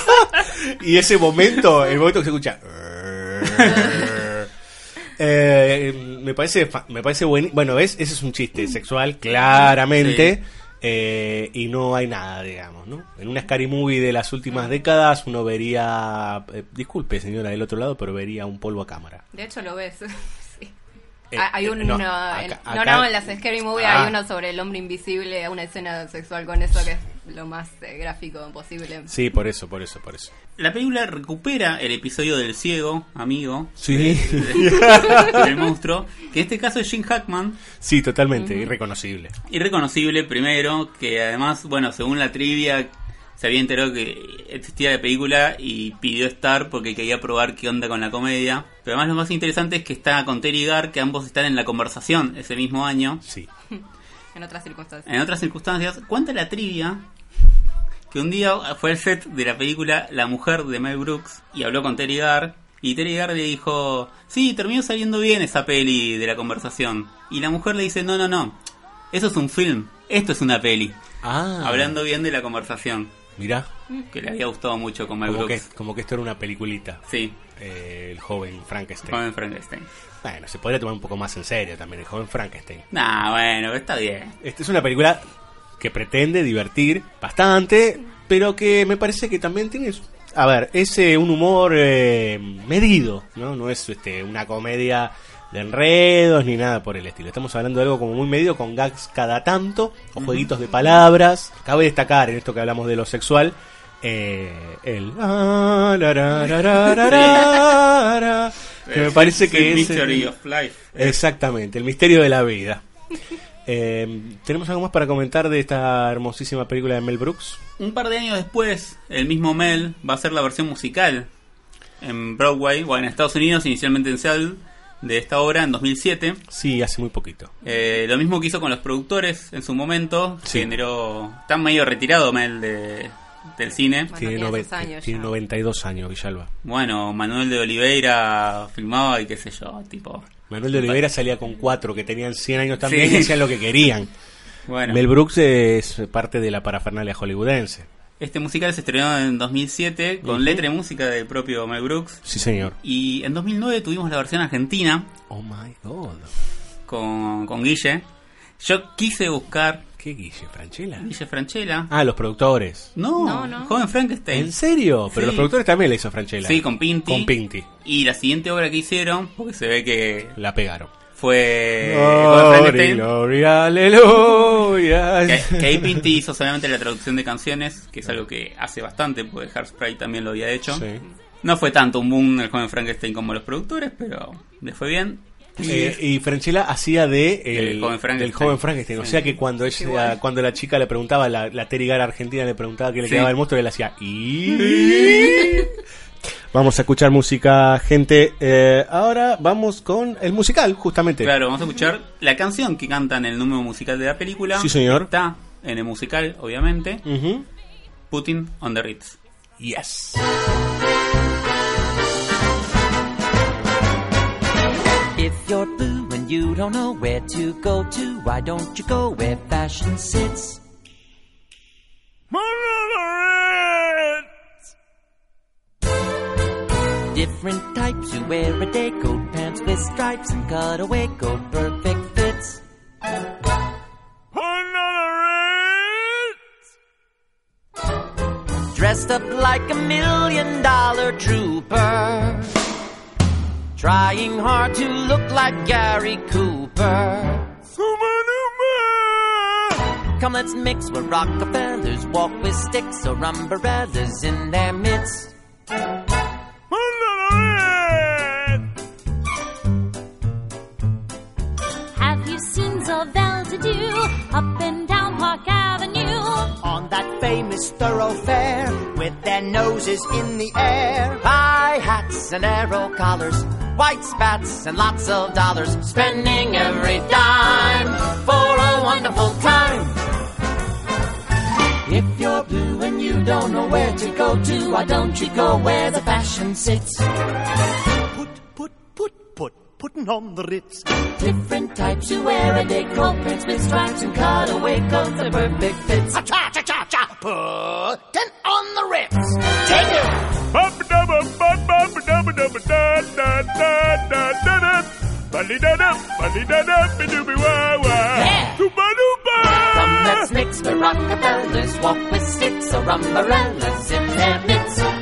[SPEAKER 5] Y ese momento, el momento que se escucha. eh, me parece fa- me parece buen, bueno ves ese es un chiste sexual claramente
[SPEAKER 6] Sí.
[SPEAKER 5] eh, y no hay nada digamos no en una scary movie de las últimas décadas uno vería eh, disculpe señora del otro lado pero vería un polvo a cámara
[SPEAKER 7] De hecho lo ves.
[SPEAKER 5] Eh,
[SPEAKER 7] Ah, hay
[SPEAKER 5] eh,
[SPEAKER 7] uno,
[SPEAKER 5] no,
[SPEAKER 7] en-
[SPEAKER 5] acá-
[SPEAKER 7] no,
[SPEAKER 5] acá-
[SPEAKER 7] no, en las Scary Movie
[SPEAKER 5] Ah.
[SPEAKER 7] hay uno sobre el hombre invisible, una escena sexual con eso que es lo más eh, gráfico posible.
[SPEAKER 5] sí por eso por eso por eso.
[SPEAKER 6] La película recupera el episodio del ciego, amigo,
[SPEAKER 5] sí.
[SPEAKER 6] del monstruo, que en este caso es Jim Hackman,
[SPEAKER 5] sí totalmente irreconocible.
[SPEAKER 6] Irreconocible primero, que además, bueno, según la trivia, se había enterado que existía la película y pidió estar porque quería probar qué onda con la comedia. Pero además lo más interesante es que está con Terry Gar, que ambos están en la conversación ese mismo año.
[SPEAKER 5] sí
[SPEAKER 7] En otras circunstancias.
[SPEAKER 6] En otras circunstancias, cuenta la trivia que un día fue al set de la película La mujer de Mel Brooks y habló con Terry Gar. Y Terry Gar le dijo, sí, terminó saliendo bien esa peli de la conversación. Y la mujer le dice, no, no, no, eso es un film, esto es una peli.
[SPEAKER 5] ah
[SPEAKER 6] Hablando bien de la conversación,
[SPEAKER 5] mira
[SPEAKER 6] que le había gustado mucho con Mel
[SPEAKER 5] como que,
[SPEAKER 6] Brooks.
[SPEAKER 5] como que esto era una peliculita
[SPEAKER 6] Sí,
[SPEAKER 5] eh, el joven Frankenstein
[SPEAKER 6] con Frankenstein.
[SPEAKER 5] Bueno, se podría tomar un poco más en serio también el joven Frankenstein.
[SPEAKER 6] Nah, bueno, está bien.
[SPEAKER 5] Esta es una película que pretende divertir bastante, pero que me parece que también tiene, a ver, es eh, un humor eh, medido, ¿no? No es este, una comedia de enredos ni nada por el estilo. Estamos hablando de algo como muy medido con gags cada tanto, o jueguitos de palabras. Cabe destacar en esto que hablamos de lo sexual. eh, el que me parece que es
[SPEAKER 6] Mystery
[SPEAKER 5] el-
[SPEAKER 6] of Life.
[SPEAKER 5] exactamente el misterio de la vida Eh, tenemos algo más para comentar de esta hermosísima película de Mel Brooks
[SPEAKER 6] Un par de años después, el mismo Mel va a hacer la versión musical en Broadway, o en Estados Unidos, inicialmente en Seattle, de esta obra en 2007.
[SPEAKER 5] sí hace muy poquito
[SPEAKER 6] Eh, lo mismo que hizo con los productores en su momento,
[SPEAKER 5] Sí.
[SPEAKER 6] generó... Está medio retirado Mel de, del cine.
[SPEAKER 7] Bueno,
[SPEAKER 5] tiene,
[SPEAKER 7] tiene
[SPEAKER 5] nove-
[SPEAKER 7] sus años
[SPEAKER 5] tiene
[SPEAKER 7] ya.
[SPEAKER 5] 92 años Villalba
[SPEAKER 6] Bueno, Manuel de Oliveira filmaba y qué sé yo, tipo...
[SPEAKER 5] Manuel de Oliveira salía con cuatro que tenían 100 años también
[SPEAKER 6] Sí.
[SPEAKER 5] y hacían lo que querían
[SPEAKER 6] Bueno,
[SPEAKER 5] Mel Brooks es parte de la parafernalia hollywoodense
[SPEAKER 6] este musical se estrenó en 2007 con letra y música del propio Mel Brooks.
[SPEAKER 5] sí señor
[SPEAKER 6] Y en 2009 tuvimos la versión argentina
[SPEAKER 5] oh my god
[SPEAKER 6] con, con Guille. Yo quise buscar
[SPEAKER 5] ¿qué Guille Franchella?
[SPEAKER 6] Guille Franchella.
[SPEAKER 5] ah los productores
[SPEAKER 6] No,
[SPEAKER 7] No, no.
[SPEAKER 6] joven Frankenstein.
[SPEAKER 5] ¿En serio? Pero
[SPEAKER 6] Sí.
[SPEAKER 5] los productores también la hizo Franchella.
[SPEAKER 6] Sí, con Pinti.
[SPEAKER 5] Con Pinti.
[SPEAKER 6] Y la siguiente obra que hicieron, porque se ve que
[SPEAKER 5] La pegaron.
[SPEAKER 6] Fue Joven
[SPEAKER 5] Glory,
[SPEAKER 6] Frankenstein,
[SPEAKER 5] glory, aleluya.
[SPEAKER 6] que, que ahí Pinti hizo solamente la traducción de canciones, que es algo que hace bastante, porque Hairspray también lo había hecho.
[SPEAKER 5] Sí.
[SPEAKER 6] No fue tanto un boom el joven Frankenstein como los productores, pero le fue bien.
[SPEAKER 5] Eh, y Franchella hacía de el,
[SPEAKER 6] El joven Frankenstein.
[SPEAKER 5] del joven Frankenstein. O
[SPEAKER 6] Sí.
[SPEAKER 5] sea que cuando ella, cuando la chica le preguntaba, la, la Terry Gar argentina le preguntaba qué le
[SPEAKER 6] Sí.
[SPEAKER 5] quedaba el monstruo, él hacía y Vamos a escuchar música, gente. Eh, ahora vamos con el musical, justamente.
[SPEAKER 6] Claro, vamos a escuchar la canción que cantan en el número musical de la película.
[SPEAKER 5] Sí, señor.
[SPEAKER 6] Está en el musical, obviamente.
[SPEAKER 5] Ujú.
[SPEAKER 6] Putting on the Ritz.
[SPEAKER 5] Yes.
[SPEAKER 9] If you're blue and you don't know where to go to, why don't you go where fashion sits? Different types who wear a day coat, pants with stripes, and cutaway coat, perfect fits. Dressed up like a million dollar trooper. Trying hard to look like Gary Cooper. Come, let's mix where Rockefellers walk with sticks or umbrellas in their midst. Famous thoroughfare with their noses in the air. High hats and arrow collars, white spats and lots of dollars. Spending every dime for a wonderful time. If you're blue and you don't know where to go to, why don't you go where the fashion sits?
[SPEAKER 8] Put, put, put, put, putting on the Ritz.
[SPEAKER 9] Different types who wear a day coat, prints with stripes and cutaway coats, the perfect fits.
[SPEAKER 8] Puttin' on the ribs, Take it!
[SPEAKER 9] From the walk with sticks, or rumbarellas in their mitts.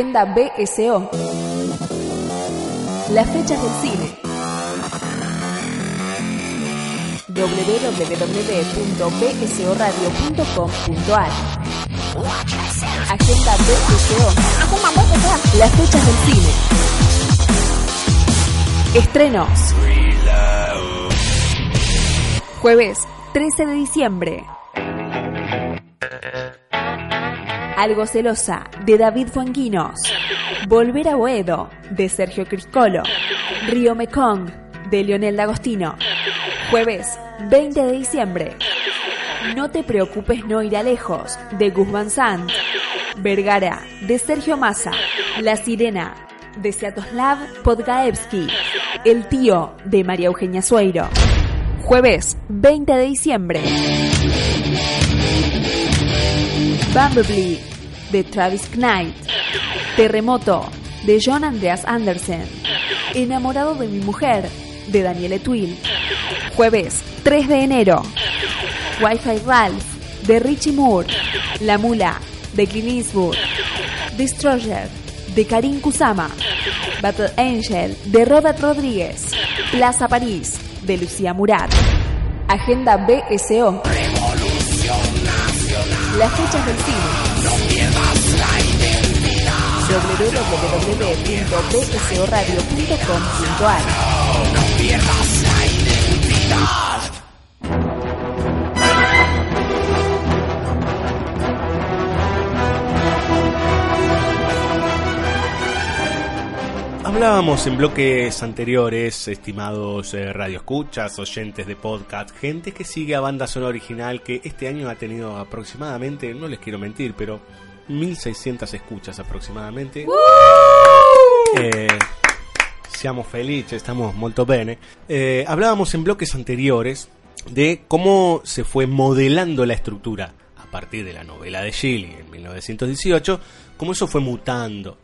[SPEAKER 1] Agenda BSO. Las fechas del cine. www.bsoradio.com.ar Agenda BSO. Las fechas del cine. Estrenos. Jueves 13 de diciembre. Algo celosa de David Fuenquinos. Volver a Boedo de Sergio Criscolo. Río Mekong de Leonel D'Agostino. Jueves 20 de diciembre. No te preocupes no irá lejos de Gus Van Sant. Vergara de Sergio Massa. La Sirena de Seatoslav Podgaevsky. El tío de María Eugenia Sueiro. Jueves 20 de diciembre. Bumblebee de Travis Knight. Terremoto de John Andreas Andersen. Enamorado de mi mujer de Daniel Etwill. Jueves 3 de enero. Wi-Fi Ralph de Richie Moore. La Mula de Clint. Destroyer de Karim Kusama. Battle Angel de Robert Rodríguez. Plaza París de Lucía Murat. Agenda BSO. Las fechas del cine. www.bsoradio.com.ar
[SPEAKER 5] Hablábamos en bloques anteriores, estimados eh, radioescuchas, oyentes de podcast, gente que sigue a banda sonora original que este año ha tenido aproximadamente, no les quiero mentir, pero 1600 escuchas aproximadamente. Eh, siamo felices, estamos molto bene. Eh, hablábamos en bloques anteriores de cómo se fue modelando la estructura a partir de la novela de Shelley en 1918, cómo eso fue mutando.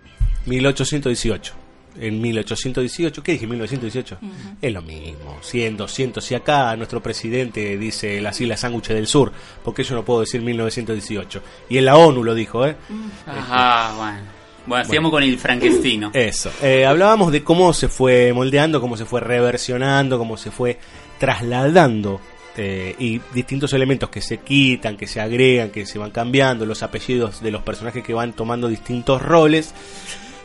[SPEAKER 5] 1818 en 1818. ¿Qué dije? 1918. Es lo mismo. 100, 200. Y acá nuestro presidente dice las Islas Sándwiches del Sur, porque yo no puedo decir 1918. Y en la ONU lo dijo, ¿eh?
[SPEAKER 6] Ajá, bueno. Bueno, sigamos con el franquestino.
[SPEAKER 5] Eso. Eh, hablábamos de cómo se fue moldeando, cómo se fue reversionando, cómo se fue trasladando eh, y distintos elementos que se quitan, que se agregan, que se van cambiando, los apellidos de los personajes que van tomando distintos roles.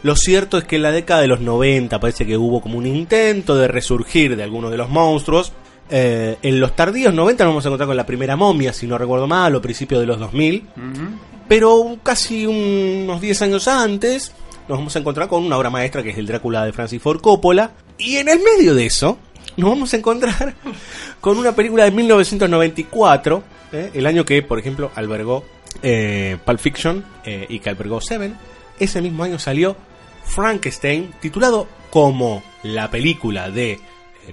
[SPEAKER 5] Lo cierto es que en la década de los 90 parece que hubo como un intento de resurgir de algunos de los monstruos. Eh, en los tardíos 90 nos vamos a encontrar con la primera momia, si no recuerdo mal, o principios de los 2000. Pero casi unos 10 años antes nos vamos a encontrar con una obra maestra que es el Drácula de Francis Ford Coppola. Y en el medio de eso nos vamos a encontrar con una película de 1994, eh, el año que, por ejemplo, albergó eh, Pulp Fiction y que albergó Seven. Ese mismo año salió Frankenstein, titulado como la película de eh,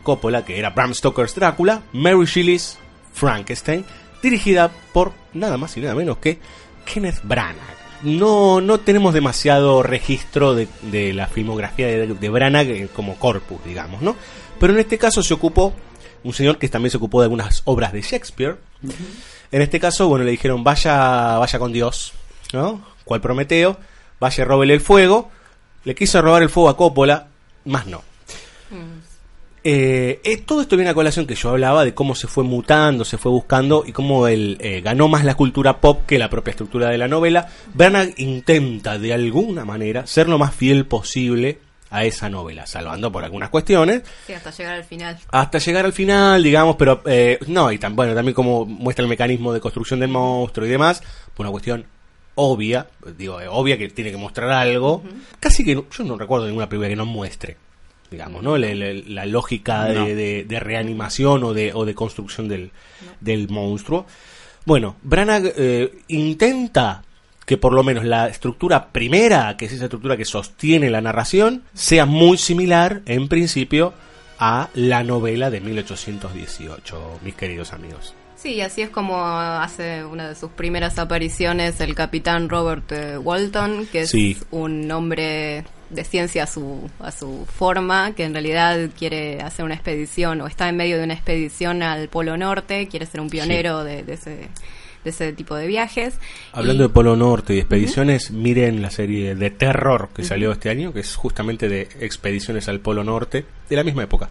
[SPEAKER 5] Coppola, que era Bram Stoker's Drácula, Mary Shelley's Frankenstein, dirigida por nada más y nada menos que Kenneth Branagh. No, no tenemos demasiado registro de, de la filmografía de, de Branagh eh, como corpus, digamos, ¿no? Pero en este caso se ocupó un señor que también se ocupó de algunas obras de Shakespeare. En este caso, bueno, le dijeron, vaya, vaya con Dios, ¿no? Cual Prometeo, vaya, róbele el fuego. Le quiso robar el fuego a Coppola, más no. Eh, eh, todo esto viene a colación que yo hablaba de cómo se fue mutando, se fue buscando y cómo él eh, ganó más la cultura pop que la propia estructura de la novela. Branagh intenta de alguna manera ser lo más fiel posible a esa novela, salvando por algunas cuestiones,
[SPEAKER 7] Sí, hasta llegar al final.
[SPEAKER 5] hasta llegar al final, digamos, pero eh, no, y tan, bueno, también como muestra el mecanismo de construcción del monstruo y demás, por una cuestión obvia, digo, eh, obvia que tiene que mostrar algo, casi que no- yo no recuerdo ninguna película que no muestre, digamos, ¿no? La, la- la lógica de,
[SPEAKER 6] No.
[SPEAKER 5] de- de reanimación o de, o de construcción del, del monstruo. Bueno, Branagh eh, intenta que por lo menos la estructura primera, que es esa estructura que sostiene la narración, sea muy similar, en principio, a la novela de 1818, mis queridos amigos.
[SPEAKER 7] Sí, así es como hace una de sus primeras apariciones el capitán Robert eh, Walton, que es
[SPEAKER 5] Sí.
[SPEAKER 7] un hombre de ciencia a su, a su forma, que en realidad quiere hacer una expedición o está en medio de una expedición al Polo Norte, quiere ser un pionero de, de ese, de ese tipo de viajes.
[SPEAKER 5] Hablando
[SPEAKER 7] Y-
[SPEAKER 5] de Polo Norte y expediciones, miren la serie de terror que salió este año, que es justamente de expediciones al Polo Norte, de la misma época.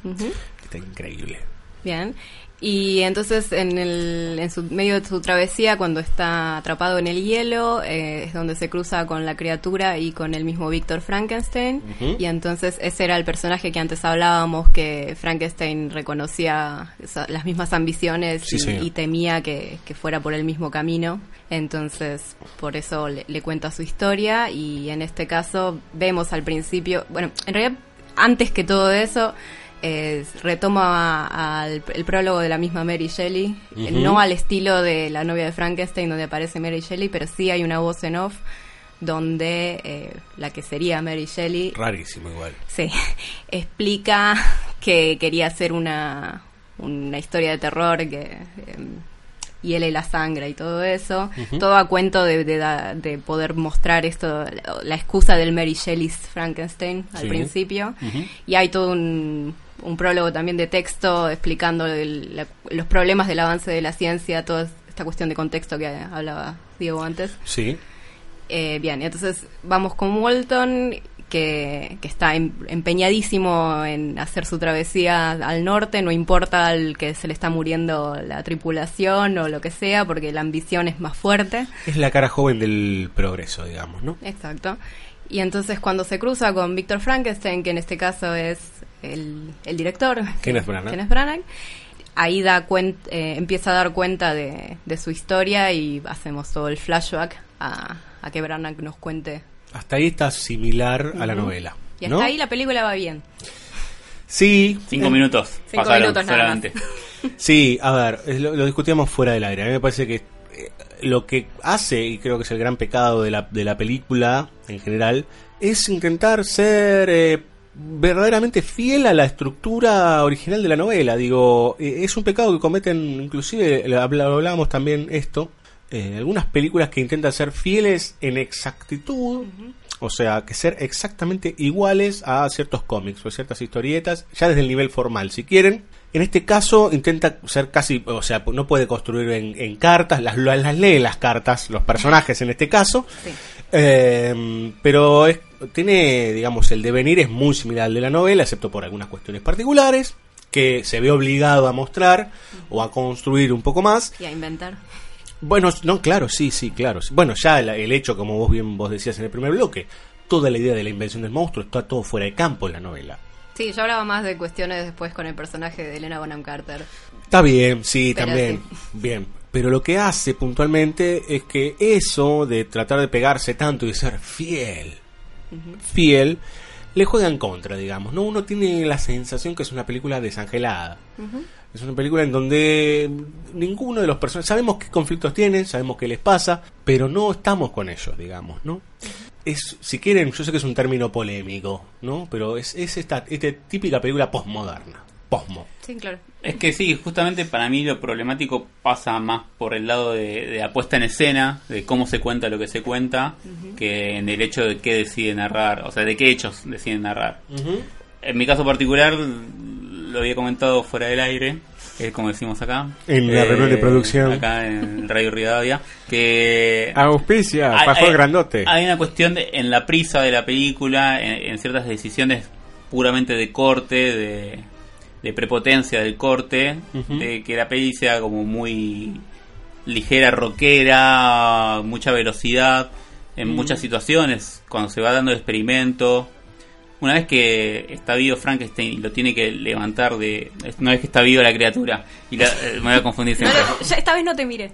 [SPEAKER 5] Está increíble.
[SPEAKER 7] Bien. Y entonces en, el, en su medio de su travesía, cuando está atrapado en el hielo, eh, es donde se cruza con la criatura y con el mismo Víctor Frankenstein. Y entonces ese era el personaje que antes hablábamos, que Frankenstein reconocía esa- las mismas ambiciones
[SPEAKER 5] Sí,
[SPEAKER 7] y, y temía que, que fuera por el mismo camino. Entonces, por eso le, le cuenta su historia y en este caso vemos al principio, bueno, en realidad antes que todo eso, eh, retoma al el prólogo de la misma Mary Shelley, eh, no al estilo de la novia de Frankenstein donde aparece Mary Shelley, pero sí hay una voz en off donde eh, la que sería Mary Shelley
[SPEAKER 5] Rarísimo igual.
[SPEAKER 7] Sí, explica que quería hacer una, una historia de terror que hiele la sangre y todo eso. Todo a cuento de, de poder mostrar esto, la, excusa del Mary Shelley's Frankenstein al
[SPEAKER 10] Sí.
[SPEAKER 7] principio. Y hay todo un, un prólogo también de texto explicando el- la- los problemas del avance de la ciencia, toda esta cuestión de contexto que hablaba Diego antes.
[SPEAKER 5] Sí.
[SPEAKER 7] Eh, bien, entonces vamos con Walton, que, que está em- empeñadísimo en hacer su travesía al norte, no importa el que se le está muriendo la tripulación o lo que sea, porque la ambición es más fuerte.
[SPEAKER 5] Es la cara joven del progreso, digamos, ¿no?
[SPEAKER 7] Exacto. Y entonces cuando se cruza con Víctor Frankenstein, que en este caso es el, el director,
[SPEAKER 5] Kenneth Branagh.
[SPEAKER 7] Kenneth Branagh, ahí da cuen- eh, empieza a dar cuenta de, de su historia y hacemos todo el flashback a, a que Branagh nos cuente.
[SPEAKER 5] Hasta ahí está similar a la novela.
[SPEAKER 7] Y hasta
[SPEAKER 5] ¿no?
[SPEAKER 7] ahí la película va bien.
[SPEAKER 5] Sí.
[SPEAKER 6] Cinco minutos.
[SPEAKER 7] Cinco
[SPEAKER 6] pasaron
[SPEAKER 7] minutos nada más.
[SPEAKER 6] solamente.
[SPEAKER 5] Sí, a ver, lo discutíamos fuera del aire. A mí me parece que eh, lo que hace, y creo que es el gran pecado de la, de la película en general, es intentar ser eh, verdaderamente fiel a la estructura original de la novela. Digo, eh, es un pecado que cometen, inclusive, hablábamos también esto, eh, algunas películas que intentan ser fieles en exactitud. O sea, que ser exactamente iguales a ciertos cómics o ciertas historietas, ya desde el nivel formal, si quieren. En este caso intenta ser casi, o sea, no puede construir en, en cartas, las, las lee las cartas, los personajes en este caso, Eh, pero es- tiene, digamos, el devenir es muy similar al de la novela, excepto por algunas cuestiones particulares, que se ve obligado a mostrar o a construir un poco más.
[SPEAKER 7] Y a inventar.
[SPEAKER 5] Bueno, no, claro, sí, sí, claro. Bueno, ya el, el hecho, como vos bien vos decías en el primer bloque, toda la idea de la invención del monstruo está todo fuera de campo en la novela.
[SPEAKER 7] Sí, yo hablaba más de cuestiones después con el personaje de Elena Bonham Carter.
[SPEAKER 5] Está bien, sí,
[SPEAKER 7] Pero
[SPEAKER 5] también. Bien. Pero lo que hace puntualmente es que eso de tratar de pegarse tanto y ser fiel, fiel, le juega en contra, digamos. ¿no? Uno tiene la sensación que es una película desangelada. Es una película en donde ninguno de los personajes sabemos qué conflictos tienen, sabemos qué les pasa, pero no estamos con ellos, digamos, ¿no? Es, si quieren, yo sé que es un término polémico, ¿no? Pero es, es esta, esta típica película postmoderna, posmo.
[SPEAKER 7] Sí, claro.
[SPEAKER 6] Es que sí, justamente para mí lo problemático pasa más por el lado de, de la puesta en escena, de cómo se cuenta lo que se cuenta, que en el hecho de qué decide narrar, o sea, de qué hechos deciden narrar. En mi caso particular, lo había comentado fuera del aire, es como decimos acá. Eh,
[SPEAKER 5] En la reunión de producción.
[SPEAKER 6] Acá en Radio Rivadavia, que...
[SPEAKER 5] Auspicia, pasó
[SPEAKER 6] hay-
[SPEAKER 5] grandote.
[SPEAKER 6] Hay una cuestión de- en la prisa de la película, en, en ciertas decisiones puramente de corte, de, de prepotencia del corte, de que la peli sea como muy ligera, rockera, mucha velocidad en
[SPEAKER 5] Mm.
[SPEAKER 6] muchas situaciones, cuando se va dando el experimento. Una vez que está vivo Frankenstein y lo tiene que levantar de... Una vez que está viva la criatura, y la- eh, me voy a confundir
[SPEAKER 7] No,
[SPEAKER 6] siempre
[SPEAKER 7] no, ya esta vez no te mire.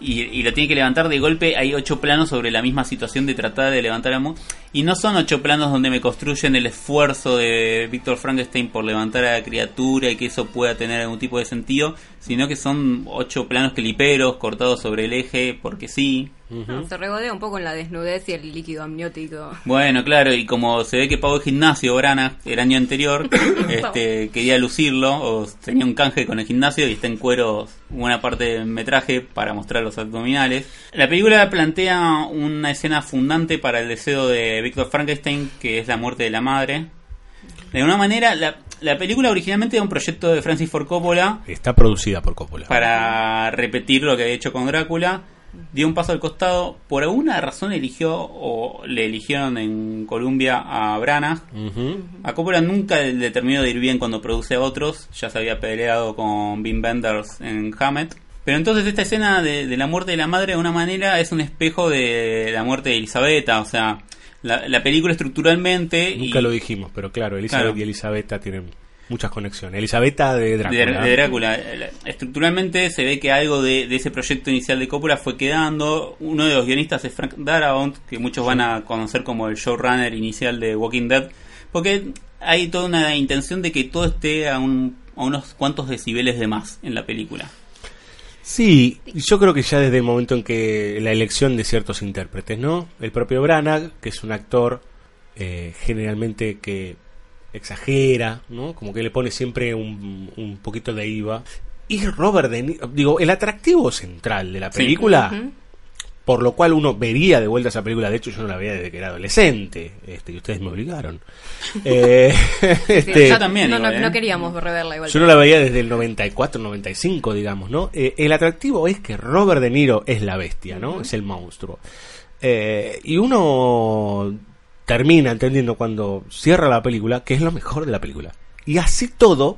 [SPEAKER 6] Y, y lo tiene que levantar de golpe. Hay ocho planos sobre la misma situación de tratar de levantar a Mu. Y no son ocho planos donde me construyen el esfuerzo de Víctor Frankenstein por levantar a la criatura y que eso pueda tener algún tipo de sentido, sino que son ocho planos cliperos cortados sobre el eje porque sí.
[SPEAKER 7] No, se regodea un poco en la desnudez y el líquido amniótico.
[SPEAKER 6] Bueno, claro, y como se ve que pagó el gimnasio Brana el año anterior, este, quería lucirlo, o tenía un canje con el gimnasio y está en cuero buena parte del metraje para mostrar los abdominales. La película plantea una escena fundante para el deseo de Víctor Frankenstein, que es la muerte de la madre. De alguna manera, la, la película originalmente era un proyecto de Francis Ford Coppola
[SPEAKER 5] Está producida por Coppola.
[SPEAKER 6] para repetir lo que había hecho con Drácula. Dio un paso al costado. Por alguna razón eligió, o le eligieron en Columbia a Branagh.
[SPEAKER 5] Ujú.
[SPEAKER 6] A Coppola nunca le terminó de ir bien cuando produce a otros. Ya se había peleado con Wim Wenders en Hammett. Pero entonces esta escena de, de la muerte de la madre de una manera es un espejo de la muerte de Elisabetta. O sea, la, la película estructuralmente... y-
[SPEAKER 5] Nunca lo dijimos, pero claro, Elizabeth
[SPEAKER 6] Claro.
[SPEAKER 5] y Elisabetta tienen muchas conexiones. Elisabetta de Drácula.
[SPEAKER 6] de Drácula. Eh, Estructuralmente se ve que algo de, de ese proyecto inicial de Coppola fue quedando. Uno de los guionistas es Frank Darabont, que muchos van a conocer como el showrunner inicial de Walking Dead, porque hay toda una intención de que todo esté a, un- a unos cuantos decibeles de más en la película.
[SPEAKER 5] Sí, yo creo que ya desde el momento en que la elección de ciertos intérpretes, ¿no? El propio Branagh, que es un actor eh, generalmente que exagera, ¿no? Como que le pone siempre un, un poquito de IVA. Y Robert De Niro, digo, el atractivo central de la
[SPEAKER 6] Sí.
[SPEAKER 5] película, por lo cual uno vería de vuelta esa película, de hecho yo no la veía desde que era adolescente, este, y ustedes me obligaron. Eh, este,
[SPEAKER 6] yo también,
[SPEAKER 7] no,
[SPEAKER 6] igual,
[SPEAKER 7] no,
[SPEAKER 6] ¿eh?
[SPEAKER 7] no queríamos reverla igual.
[SPEAKER 5] yo no la veía desde el 94, 95, digamos, ¿no? Eh, el atractivo es que Robert De Niro es la bestia, ¿no? Es el monstruo. Eh, y uno termina entendiendo cuando cierra la película que es lo mejor de la película. Y así todo,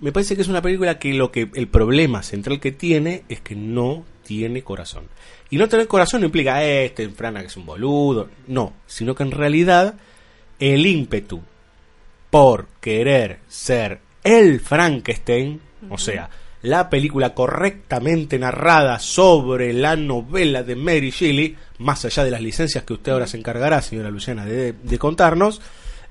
[SPEAKER 5] me parece que es una película que lo que el problema central que tiene es que no tiene corazón. Y no tener corazón no implica "Eh, este Frana que es un boludo, no, sino que en realidad el ímpetu por querer ser el Frankenstein, o sea, la película correctamente narrada sobre la novela de Mary Shelley, más allá de las licencias que usted ahora se encargará, señora Luciana, de, de contarnos,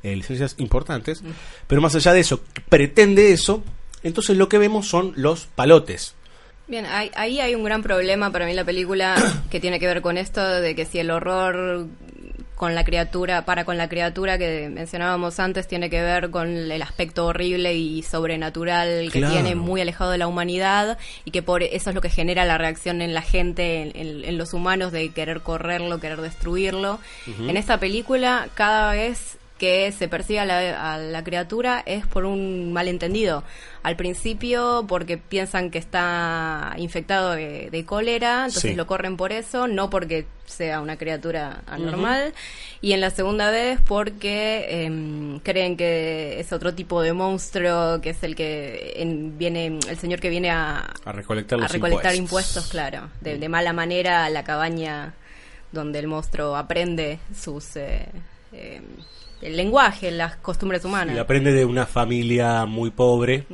[SPEAKER 5] eh, licencias importantes, pero más allá de eso, pretende eso, entonces lo que vemos son los palotes.
[SPEAKER 7] Bien, ahí, ahí hay un gran problema para mí en la película que tiene que ver con esto de que si el horror con la criatura, para con la criatura que mencionábamos antes, tiene que ver con el aspecto horrible y sobrenatural que
[SPEAKER 5] Claro.
[SPEAKER 7] tiene muy alejado de la humanidad y que por eso es lo que genera la reacción en la gente, en, en- en los humanos de querer correrlo, querer destruirlo. En esta película, cada vez que se persigue a la, a la criatura es por un malentendido. Al principio porque piensan que está infectado de, de cólera, entonces
[SPEAKER 5] Sí.
[SPEAKER 7] lo corren por eso, no porque sea una criatura anormal. Y en la segunda vez porque em, creen que es otro tipo de monstruo, que es el que en- viene, el señor que viene a,
[SPEAKER 5] A recolectar
[SPEAKER 7] a
[SPEAKER 5] los
[SPEAKER 7] recolectar
[SPEAKER 5] impuestos.
[SPEAKER 7] impuestos, claro. De, de mala manera a la cabaña donde el monstruo aprende sus eh, eh, el lenguaje, las costumbres humanas.
[SPEAKER 5] Y aprende de una familia muy pobre,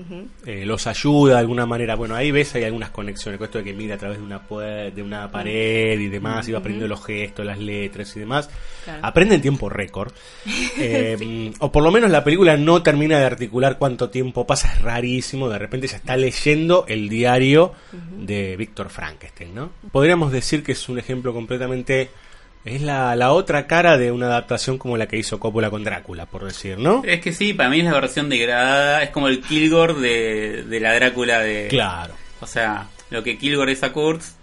[SPEAKER 5] eh, los ayuda de alguna manera. Bueno, ahí ves, hay algunas conexiones con esto de que mira a través de una, de una pared y demás, y va aprendiendo los gestos, las letras y demás.
[SPEAKER 7] Claro.
[SPEAKER 5] Aprende en tiempo récord. Eh, o por lo menos la película no termina de articular cuánto tiempo pasa, es rarísimo. De repente ya está leyendo el diario de Víctor Frankenstein, ¿no? Podríamos decir que es un ejemplo completamente. Es la, la otra cara de una adaptación como la que hizo Coppola con Drácula, por decir, ¿no?
[SPEAKER 6] Es que sí, para mí es la versión degradada, es como el Kilgore de, de la Drácula de...
[SPEAKER 5] Claro.
[SPEAKER 6] O sea, lo que Kilgore es a Kurtz,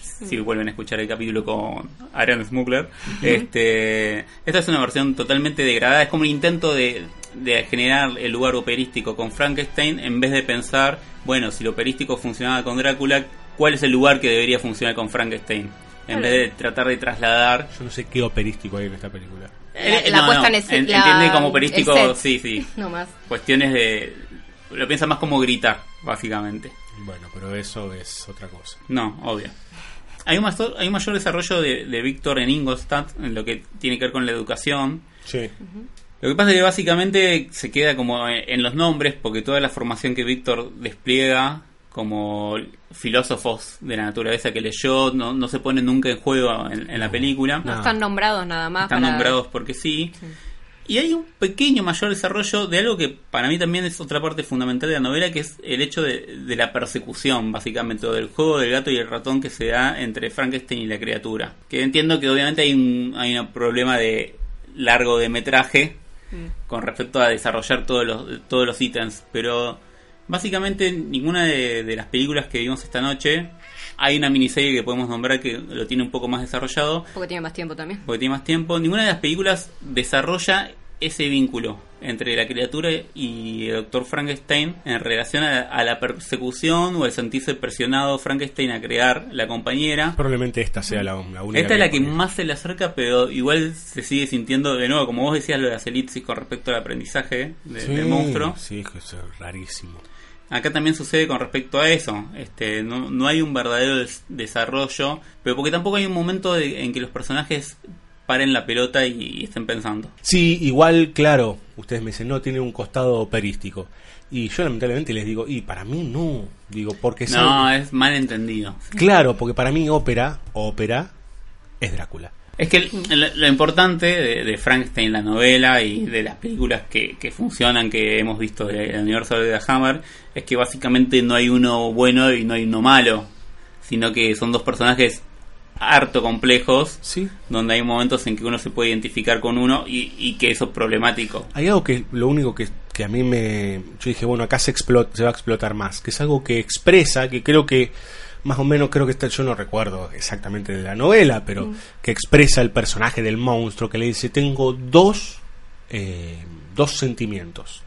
[SPEAKER 6] si vuelven a escuchar el capítulo con Aaron Smuggler, este, esta es una versión totalmente degradada, es como un intento de, de generar el lugar operístico con Frankenstein en vez de pensar, bueno, si lo operístico funcionaba con Drácula, ¿cuál es el lugar que debería funcionar con Frankenstein? En vez de tratar de trasladar...
[SPEAKER 5] Yo no sé qué operístico hay en esta película.
[SPEAKER 7] La-
[SPEAKER 6] Eh,
[SPEAKER 7] la
[SPEAKER 6] no,
[SPEAKER 7] puesta
[SPEAKER 6] no,
[SPEAKER 7] en escena-
[SPEAKER 6] en- entiende como operístico, sí, sí.
[SPEAKER 7] No más.
[SPEAKER 6] Cuestiones de... Lo piensa más como gritar, básicamente.
[SPEAKER 5] Bueno, pero eso es otra cosa.
[SPEAKER 6] No, obvio. Hay un, mayor, hay un mayor desarrollo de, de Víctor en Ingolstadt en lo que tiene que ver con la educación.
[SPEAKER 5] Sí.
[SPEAKER 6] Lo que pasa es que básicamente se queda como en, en los nombres, porque toda la formación que Víctor despliega como filósofos de la naturaleza que leyó no, no se pone nunca en juego en, en la película.
[SPEAKER 7] No están nombrados nada más.
[SPEAKER 6] Están
[SPEAKER 7] para-
[SPEAKER 6] nombrados porque sí. Y hay un pequeño mayor desarrollo de algo que para mí también es otra parte fundamental de la novela, que es el hecho de, de la persecución, básicamente, o del juego del gato y el ratón que se da entre Frankenstein y la criatura. Que entiendo que obviamente hay un, hay un problema de largo de metraje con respecto a desarrollar todos los, todos los ítems, pero básicamente ninguna de, de las películas que vimos esta noche, hay una miniserie que podemos nombrar que lo tiene un poco más desarrollado,
[SPEAKER 7] Porque tiene más tiempo también.
[SPEAKER 6] porque tiene más tiempo. Ninguna de las películas desarrolla ese vínculo entre la criatura y el doctor Frankenstein en relación a, a la persecución o el sentirse presionado Frankenstein a crear la compañera.
[SPEAKER 5] Probablemente esta sea la, la única.
[SPEAKER 6] Esta es la que más se le acerca, pero igual se sigue sintiendo de nuevo, como vos decías, lo de las elipsis con respecto al aprendizaje de-
[SPEAKER 5] Sí,
[SPEAKER 6] del monstruo.
[SPEAKER 5] Sí, que es rarísimo.
[SPEAKER 6] Acá también sucede con respecto a eso. Este, no, no hay un verdadero des- desarrollo, pero porque tampoco hay un momento de- en que los personajes paren la pelota y, y estén pensando.
[SPEAKER 5] Sí, igual, claro, ustedes me dicen, no, tiene un costado operístico. Y yo lamentablemente les digo, y para mí no. Digo, porque
[SPEAKER 6] No, es mal entendido.
[SPEAKER 5] Claro, porque para mí ópera, ópera, es Drácula.
[SPEAKER 6] Es que lo, lo importante de, de Frankenstein, la novela y de las películas que, que funcionan, que hemos visto del universo de The Hammer, es que básicamente no hay uno bueno y no hay uno malo, sino que son dos personajes harto complejos,
[SPEAKER 5] Sí.
[SPEAKER 6] donde hay momentos en que uno se puede identificar con uno y, y que eso es problemático.
[SPEAKER 5] Hay algo que lo único que, que a mí me... Yo dije, bueno, acá se, explota, se va a explotar más, que es algo que expresa, que creo que más o menos creo que está, yo no recuerdo exactamente de la novela, pero que expresa el personaje del monstruo que le dice, tengo dos, eh, dos sentimientos.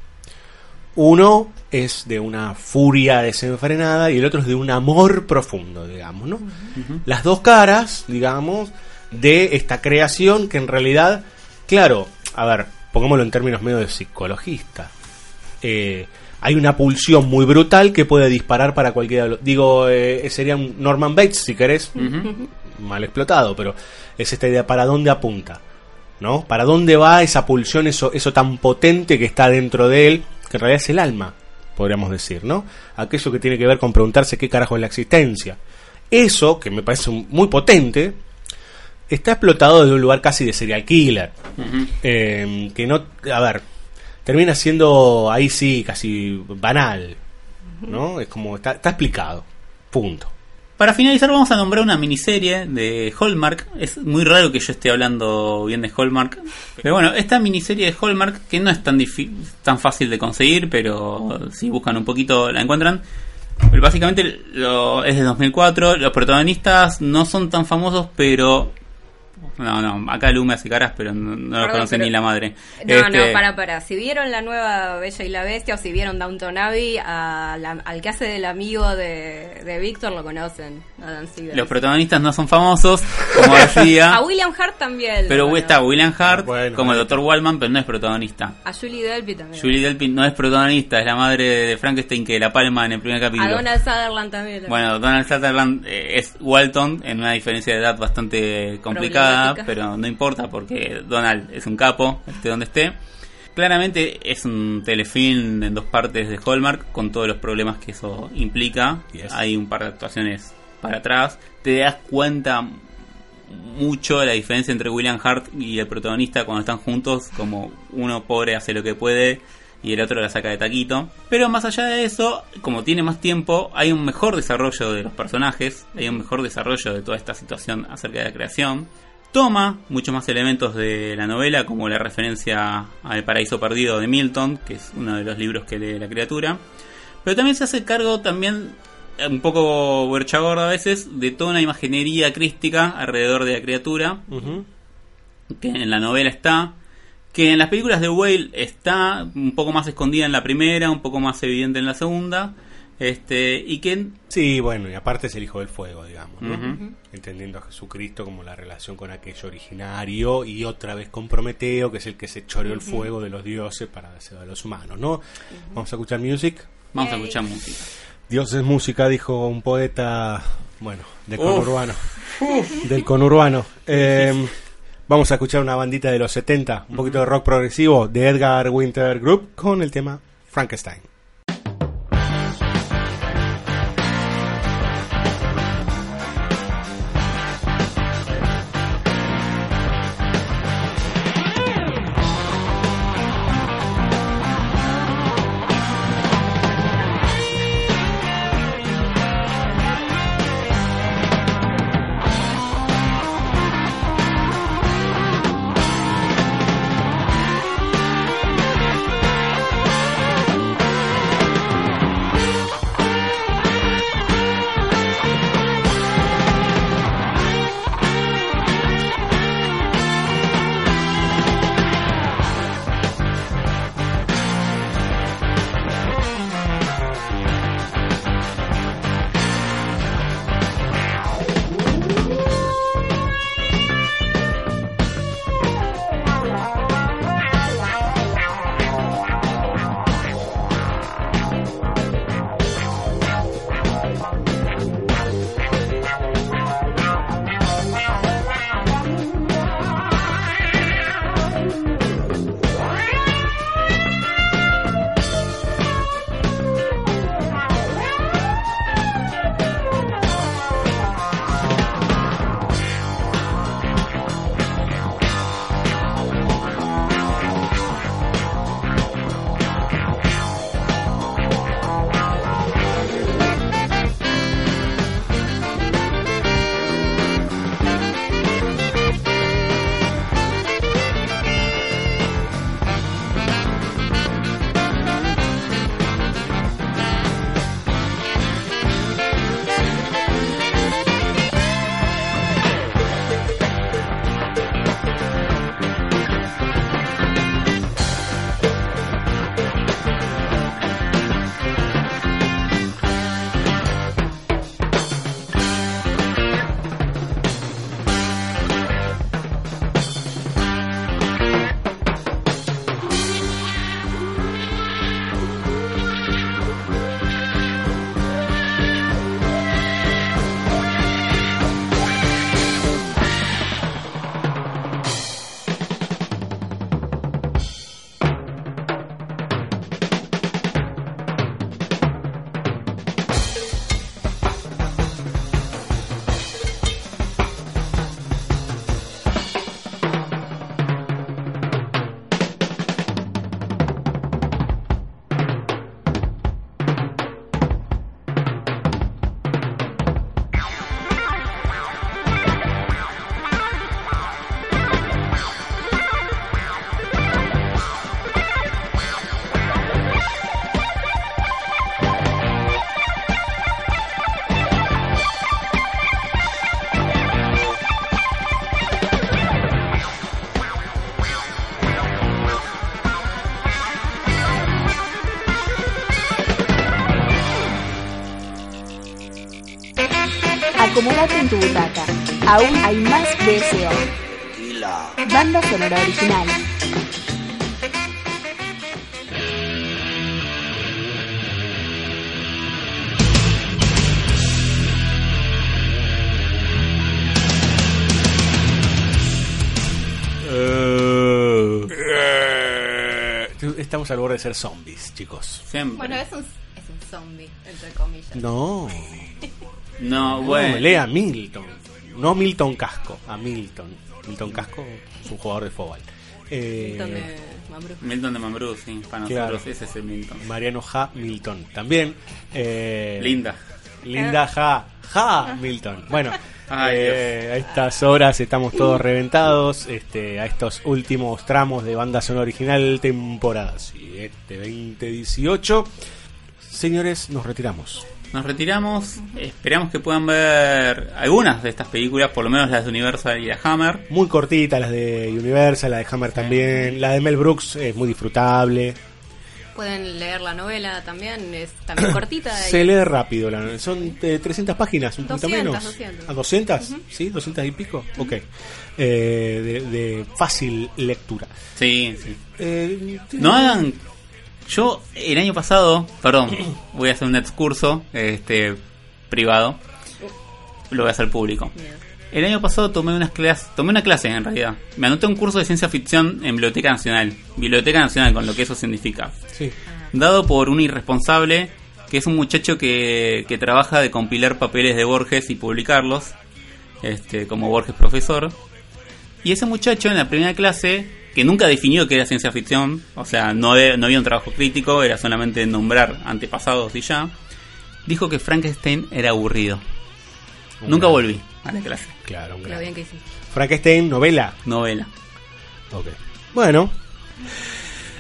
[SPEAKER 5] Uno es de una furia desenfrenada y el otro es de un amor profundo, digamos, ¿no? Las dos caras, digamos, de esta creación que en realidad, claro, a ver, pongámoslo en términos medio de psicologista. Eh, hay una pulsión muy brutal que puede disparar para cualquiera de los... Digo, eh, sería un Norman Bates, si querés, mal explotado, pero es esta idea, ¿para dónde apunta? ¿No? ¿Para dónde va esa pulsión, eso, eso tan potente que está dentro de él, que en realidad es el alma, podríamos decir, ¿no? Aquello que tiene que ver con preguntarse qué carajo es la existencia. Eso, que me parece muy potente, está explotado desde un lugar casi de serial killer. Eh, que no, a ver, termina siendo ahí sí casi banal, ¿no? Es como, está, explicado, punto.
[SPEAKER 6] Para finalizar vamos a nombrar una miniserie de Hallmark. Es muy raro que yo esté hablando bien de Hallmark. Pero bueno, esta miniserie de Hallmark, que no es tan, tan fácil de conseguir, pero si buscan un poquito la encuentran. Pero básicamente lo, es de 2004. Los protagonistas no son tan famosos, pero... No, no, acá Lu me hace caras, pero no, no lo conoce
[SPEAKER 7] pero-
[SPEAKER 6] ni la madre.
[SPEAKER 7] No,
[SPEAKER 6] Este,
[SPEAKER 7] no, para, para. Si vieron la nueva Bella y la Bestia o si vieron Downton Abbey, a la- al que hace del amigo de, de Víctor lo conocen, a Dan Siegel.
[SPEAKER 6] Los protagonistas no son famosos, como decía.
[SPEAKER 7] A William Hart también.
[SPEAKER 6] Pero
[SPEAKER 7] bueno.
[SPEAKER 6] está William Hart
[SPEAKER 5] Bueno,
[SPEAKER 6] como el Dr. Wallman, pero no es protagonista.
[SPEAKER 7] A Julie Delpy también.
[SPEAKER 6] Julie Delpy no es protagonista, es la madre de Frankenstein que la palma en el primer
[SPEAKER 7] a
[SPEAKER 6] capítulo.
[SPEAKER 7] Donald Sutherland también.
[SPEAKER 6] Bueno, Donald Sutherland eh, es Walton en una diferencia de edad bastante complicada, Pero no importa porque Donald es un capo, esté donde esté. Claramente es un telefilm en dos partes de Hallmark con todos los problemas que eso implica.
[SPEAKER 5] Yes.
[SPEAKER 6] Hay un par de actuaciones para atrás. Te das cuenta mucho de la diferencia entre William Hart y el protagonista cuando están juntos, como uno pobre hace lo que puede y el otro la saca de taquito. Pero más allá de eso, como tiene más tiempo, hay un mejor desarrollo de los personajes, hay un mejor desarrollo de toda esta situación acerca de la creación. Toma muchos más elementos de la novela, como la referencia al paraíso perdido de Milton, que es uno de los libros que lee la criatura. Pero también se hace cargo también eh, un poco gorda a veces de toda una imaginería crística alrededor de la criatura que en la novela está, que en las películas de Whale está un poco más escondida en la primera, un poco más evidente en la segunda, este y que
[SPEAKER 5] Sí, bueno, y aparte es el Hijo del Fuego, digamos, ¿no? Entendiendo a Jesucristo como la relación con aquello originario y otra vez con Prometeo, que es el que se choreó el fuego de los dioses para dárselo a los humanos, ¿no? Vamos a escuchar music.
[SPEAKER 6] vamos a escuchar música.
[SPEAKER 5] Dios es música, dijo un poeta, bueno, del
[SPEAKER 6] Uf.
[SPEAKER 5] conurbano. Del conurbano. Eh, vamos a escuchar una bandita de los 70, un poquito de rock progresivo de Edgar Winter Group con el tema. Frankenstein
[SPEAKER 1] Acomodate en tu butaca. Aún hay más BSO. Banda sonora original.
[SPEAKER 5] Eh, Estamos al borde de ser zombies, chicos.
[SPEAKER 6] Siempre.
[SPEAKER 7] Bueno, es un, es un zombie, entre comillas.
[SPEAKER 5] No.
[SPEAKER 6] No,
[SPEAKER 5] No,
[SPEAKER 6] bueno.
[SPEAKER 5] lea Milton. No Milton Casco, a Milton. Milton Casco es un jugador de fútbol. Eh,
[SPEAKER 7] Milton de Mambrú.
[SPEAKER 6] Milton de Mambrú, sí, para
[SPEAKER 5] Claro.
[SPEAKER 6] nosotros ese es el Milton.
[SPEAKER 5] Mariano Ja Milton. También. eh,
[SPEAKER 6] Linda.
[SPEAKER 5] Linda Ja. Ja Milton. Bueno,
[SPEAKER 6] Ay,
[SPEAKER 5] eh, a estas horas estamos todos reventados. Este, a estos últimos tramos de banda sonora original, temporada 7 2018. Señores, nos retiramos.
[SPEAKER 6] Nos retiramos. Esperamos que puedan ver algunas de estas películas, por lo menos las de Universal y la Hammer.
[SPEAKER 5] Muy cortita las de Universal, la de Hammer también. La de Mel Brooks es muy disfrutable.
[SPEAKER 7] Pueden leer la novela también, es también cortita. y-
[SPEAKER 5] Se lee rápido, la- son eh, 300 páginas, un poquito
[SPEAKER 7] 200,
[SPEAKER 5] menos.
[SPEAKER 7] 200.
[SPEAKER 5] ¿A 200? ¿Sí? ¿200 y pico? Ok. Eh, de, de fácil lectura.
[SPEAKER 6] Sí, sí.
[SPEAKER 5] Eh,
[SPEAKER 6] No hagan. Yo, el año pasado, perdón, voy a hacer un excurso este privado. Lo voy a hacer público. El año pasado tomé unas clases, tomé una clase en realidad. Me anoté un curso de ciencia ficción en Biblioteca Nacional. Biblioteca Nacional, con lo que eso significa.
[SPEAKER 5] Sí.
[SPEAKER 6] Dado por un irresponsable que es un muchacho que, que trabaja de compilar papeles de Borges y publicarlos, este, como Borges profesor. Y ese muchacho en la primera clase, que nunca definió que era ciencia ficción, o sea, no, de- no había un trabajo crítico, era solamente nombrar antepasados y ya, dijo que Frankenstein era aburrido. Nunca volví a la clase.
[SPEAKER 5] Claro, un gran-
[SPEAKER 7] bien que hiciste.
[SPEAKER 5] Frankenstein, novela.
[SPEAKER 6] Novela.
[SPEAKER 5] Ok. Bueno.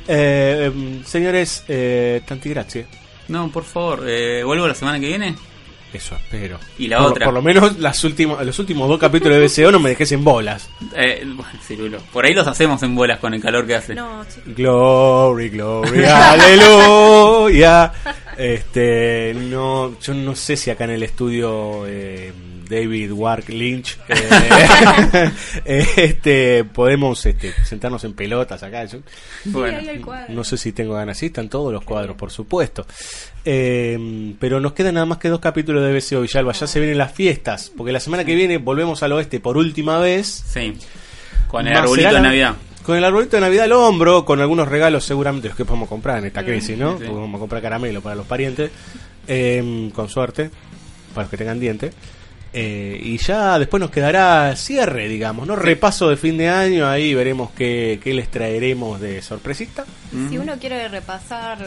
[SPEAKER 5] Eh, em, señores, eh, tanti grazie.
[SPEAKER 6] No, por favor, eh, ¿vuelvo la semana que viene?
[SPEAKER 5] Eso espero.
[SPEAKER 6] Y la
[SPEAKER 5] por,
[SPEAKER 6] otra.
[SPEAKER 5] Por lo menos las últimas, los últimos dos capítulos de BCO no me dejes en bolas.
[SPEAKER 6] Eh, bueno, Cirulo, por ahí los hacemos en bolas con el calor que hace.
[SPEAKER 7] No, chicos.
[SPEAKER 5] Glory, glory, aleluya. Este, no, yo no sé si acá en el estudio eh, David Wark Lynch, eh, este, podemos este, sentarnos en pelotas acá. Yo-
[SPEAKER 6] Bueno.
[SPEAKER 5] no sé si tengo ganas, sí, están todos los cuadros, por supuesto. Eh, pero nos quedan nada más que dos capítulos de BCO Villalba. Ya se vienen las fiestas, porque la semana que viene volvemos al oeste por última vez.
[SPEAKER 6] Sí. Con el
[SPEAKER 5] Más
[SPEAKER 6] arbolito de Navidad.
[SPEAKER 5] Con el arbolito de Navidad al hombro, con algunos regalos seguramente los que podemos comprar en esta crisis, ¿no?
[SPEAKER 6] sí.
[SPEAKER 5] Porque Vamos a comprar caramelo para los parientes, eh, con suerte, para los que tengan diente. Eh, y ya después nos quedará cierre, digamos, ¿no? Repaso de fin de año, ahí veremos qué, qué les traeremos de sorpresita.
[SPEAKER 7] Si uno quiere repasar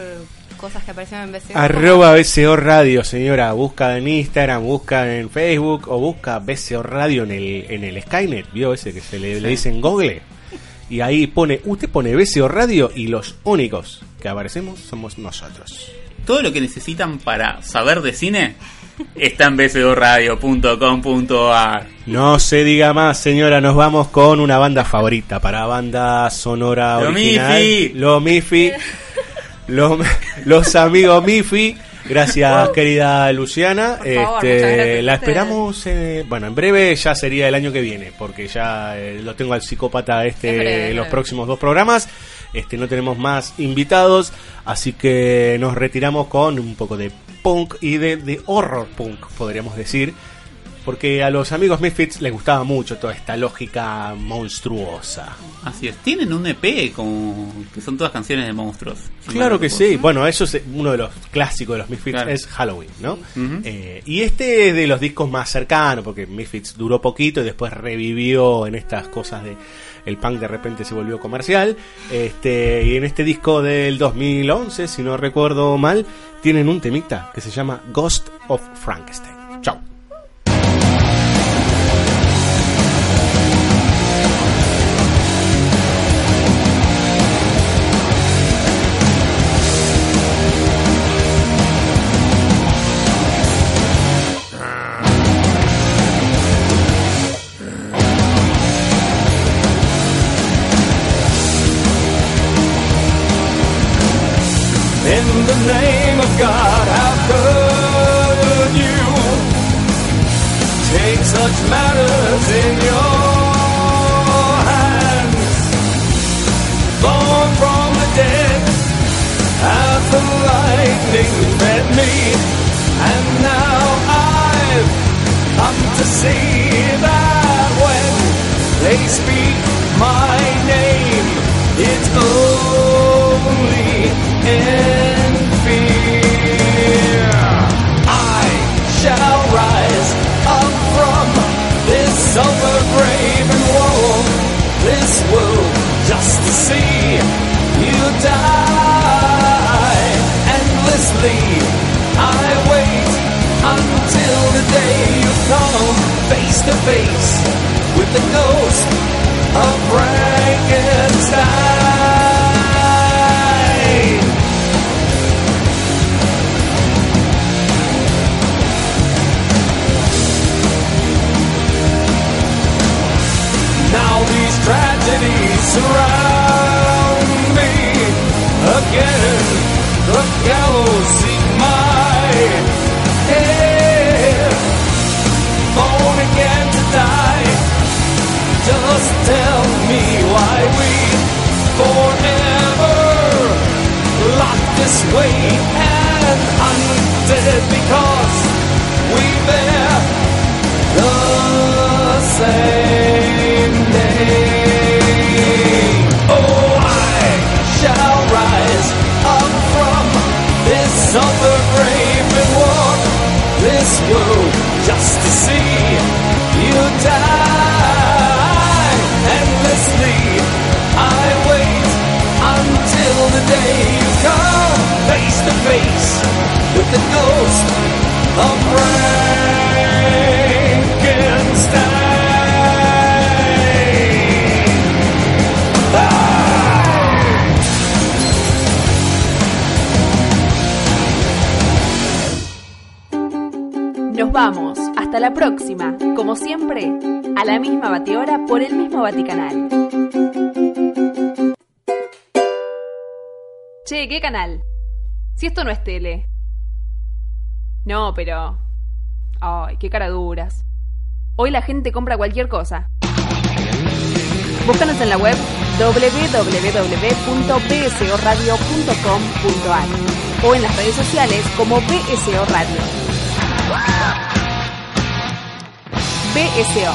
[SPEAKER 7] cosas que aparecieron en BCO,
[SPEAKER 5] Arroba BCO Radio, señora. Busca en Instagram, busca en Facebook o busca BCO Radio en el, en el Skynet. ¿Vio ese que se le, le dice en Google? Y ahí pone, usted pone BCO Radio y los únicos que aparecemos somos nosotros.
[SPEAKER 6] Todo lo que necesitan para saber de cine está en bcoradio.com.ar.
[SPEAKER 5] No se diga más, señora. Nos vamos con una banda favorita para banda sonora
[SPEAKER 6] Lo
[SPEAKER 5] original.
[SPEAKER 6] Mifi.
[SPEAKER 5] Lo Mifi. Los, los amigos Mifi. Gracias, querida Luciana.
[SPEAKER 7] Por favor,
[SPEAKER 5] Este, la esperamos, eh, bueno, en breve ya sería el año que viene, porque ya eh, lo tengo al psicópata este
[SPEAKER 7] En breve, en
[SPEAKER 5] los
[SPEAKER 7] breve.
[SPEAKER 5] próximos dos programas. Este, no tenemos más invitados, así que nos retiramos con un poco de punk y de, de horror punk, podríamos decir. Porque a los amigos Misfits les gustaba mucho toda esta lógica monstruosa.
[SPEAKER 6] Así es. Tienen un EP con, que son todas canciones de monstruos.
[SPEAKER 5] Claro que sí. Bueno, eso es uno de los clásicos de los Misfits,
[SPEAKER 6] Claro.
[SPEAKER 5] es Halloween, ¿no? Eh, y este es de los discos más cercanos, porque Misfits duró poquito y después revivió en estas cosas de el punk de repente se volvió comercial. Este, y en este disco del 2011, si no recuerdo mal, tienen un temita que se llama Ghost of Frankenstein. Chao.
[SPEAKER 1] qué canal? Si esto no es tele. No, pero... Ay, qué cara duras. Hoy la gente compra cualquier cosa. Búscanos en la web www.psoradio.com.ar o en las redes sociales como PSO Radio. PSO.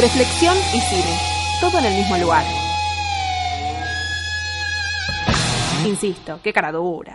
[SPEAKER 1] Reflexión y cine. Todo en el mismo lugar. Insisto, qué cara dura.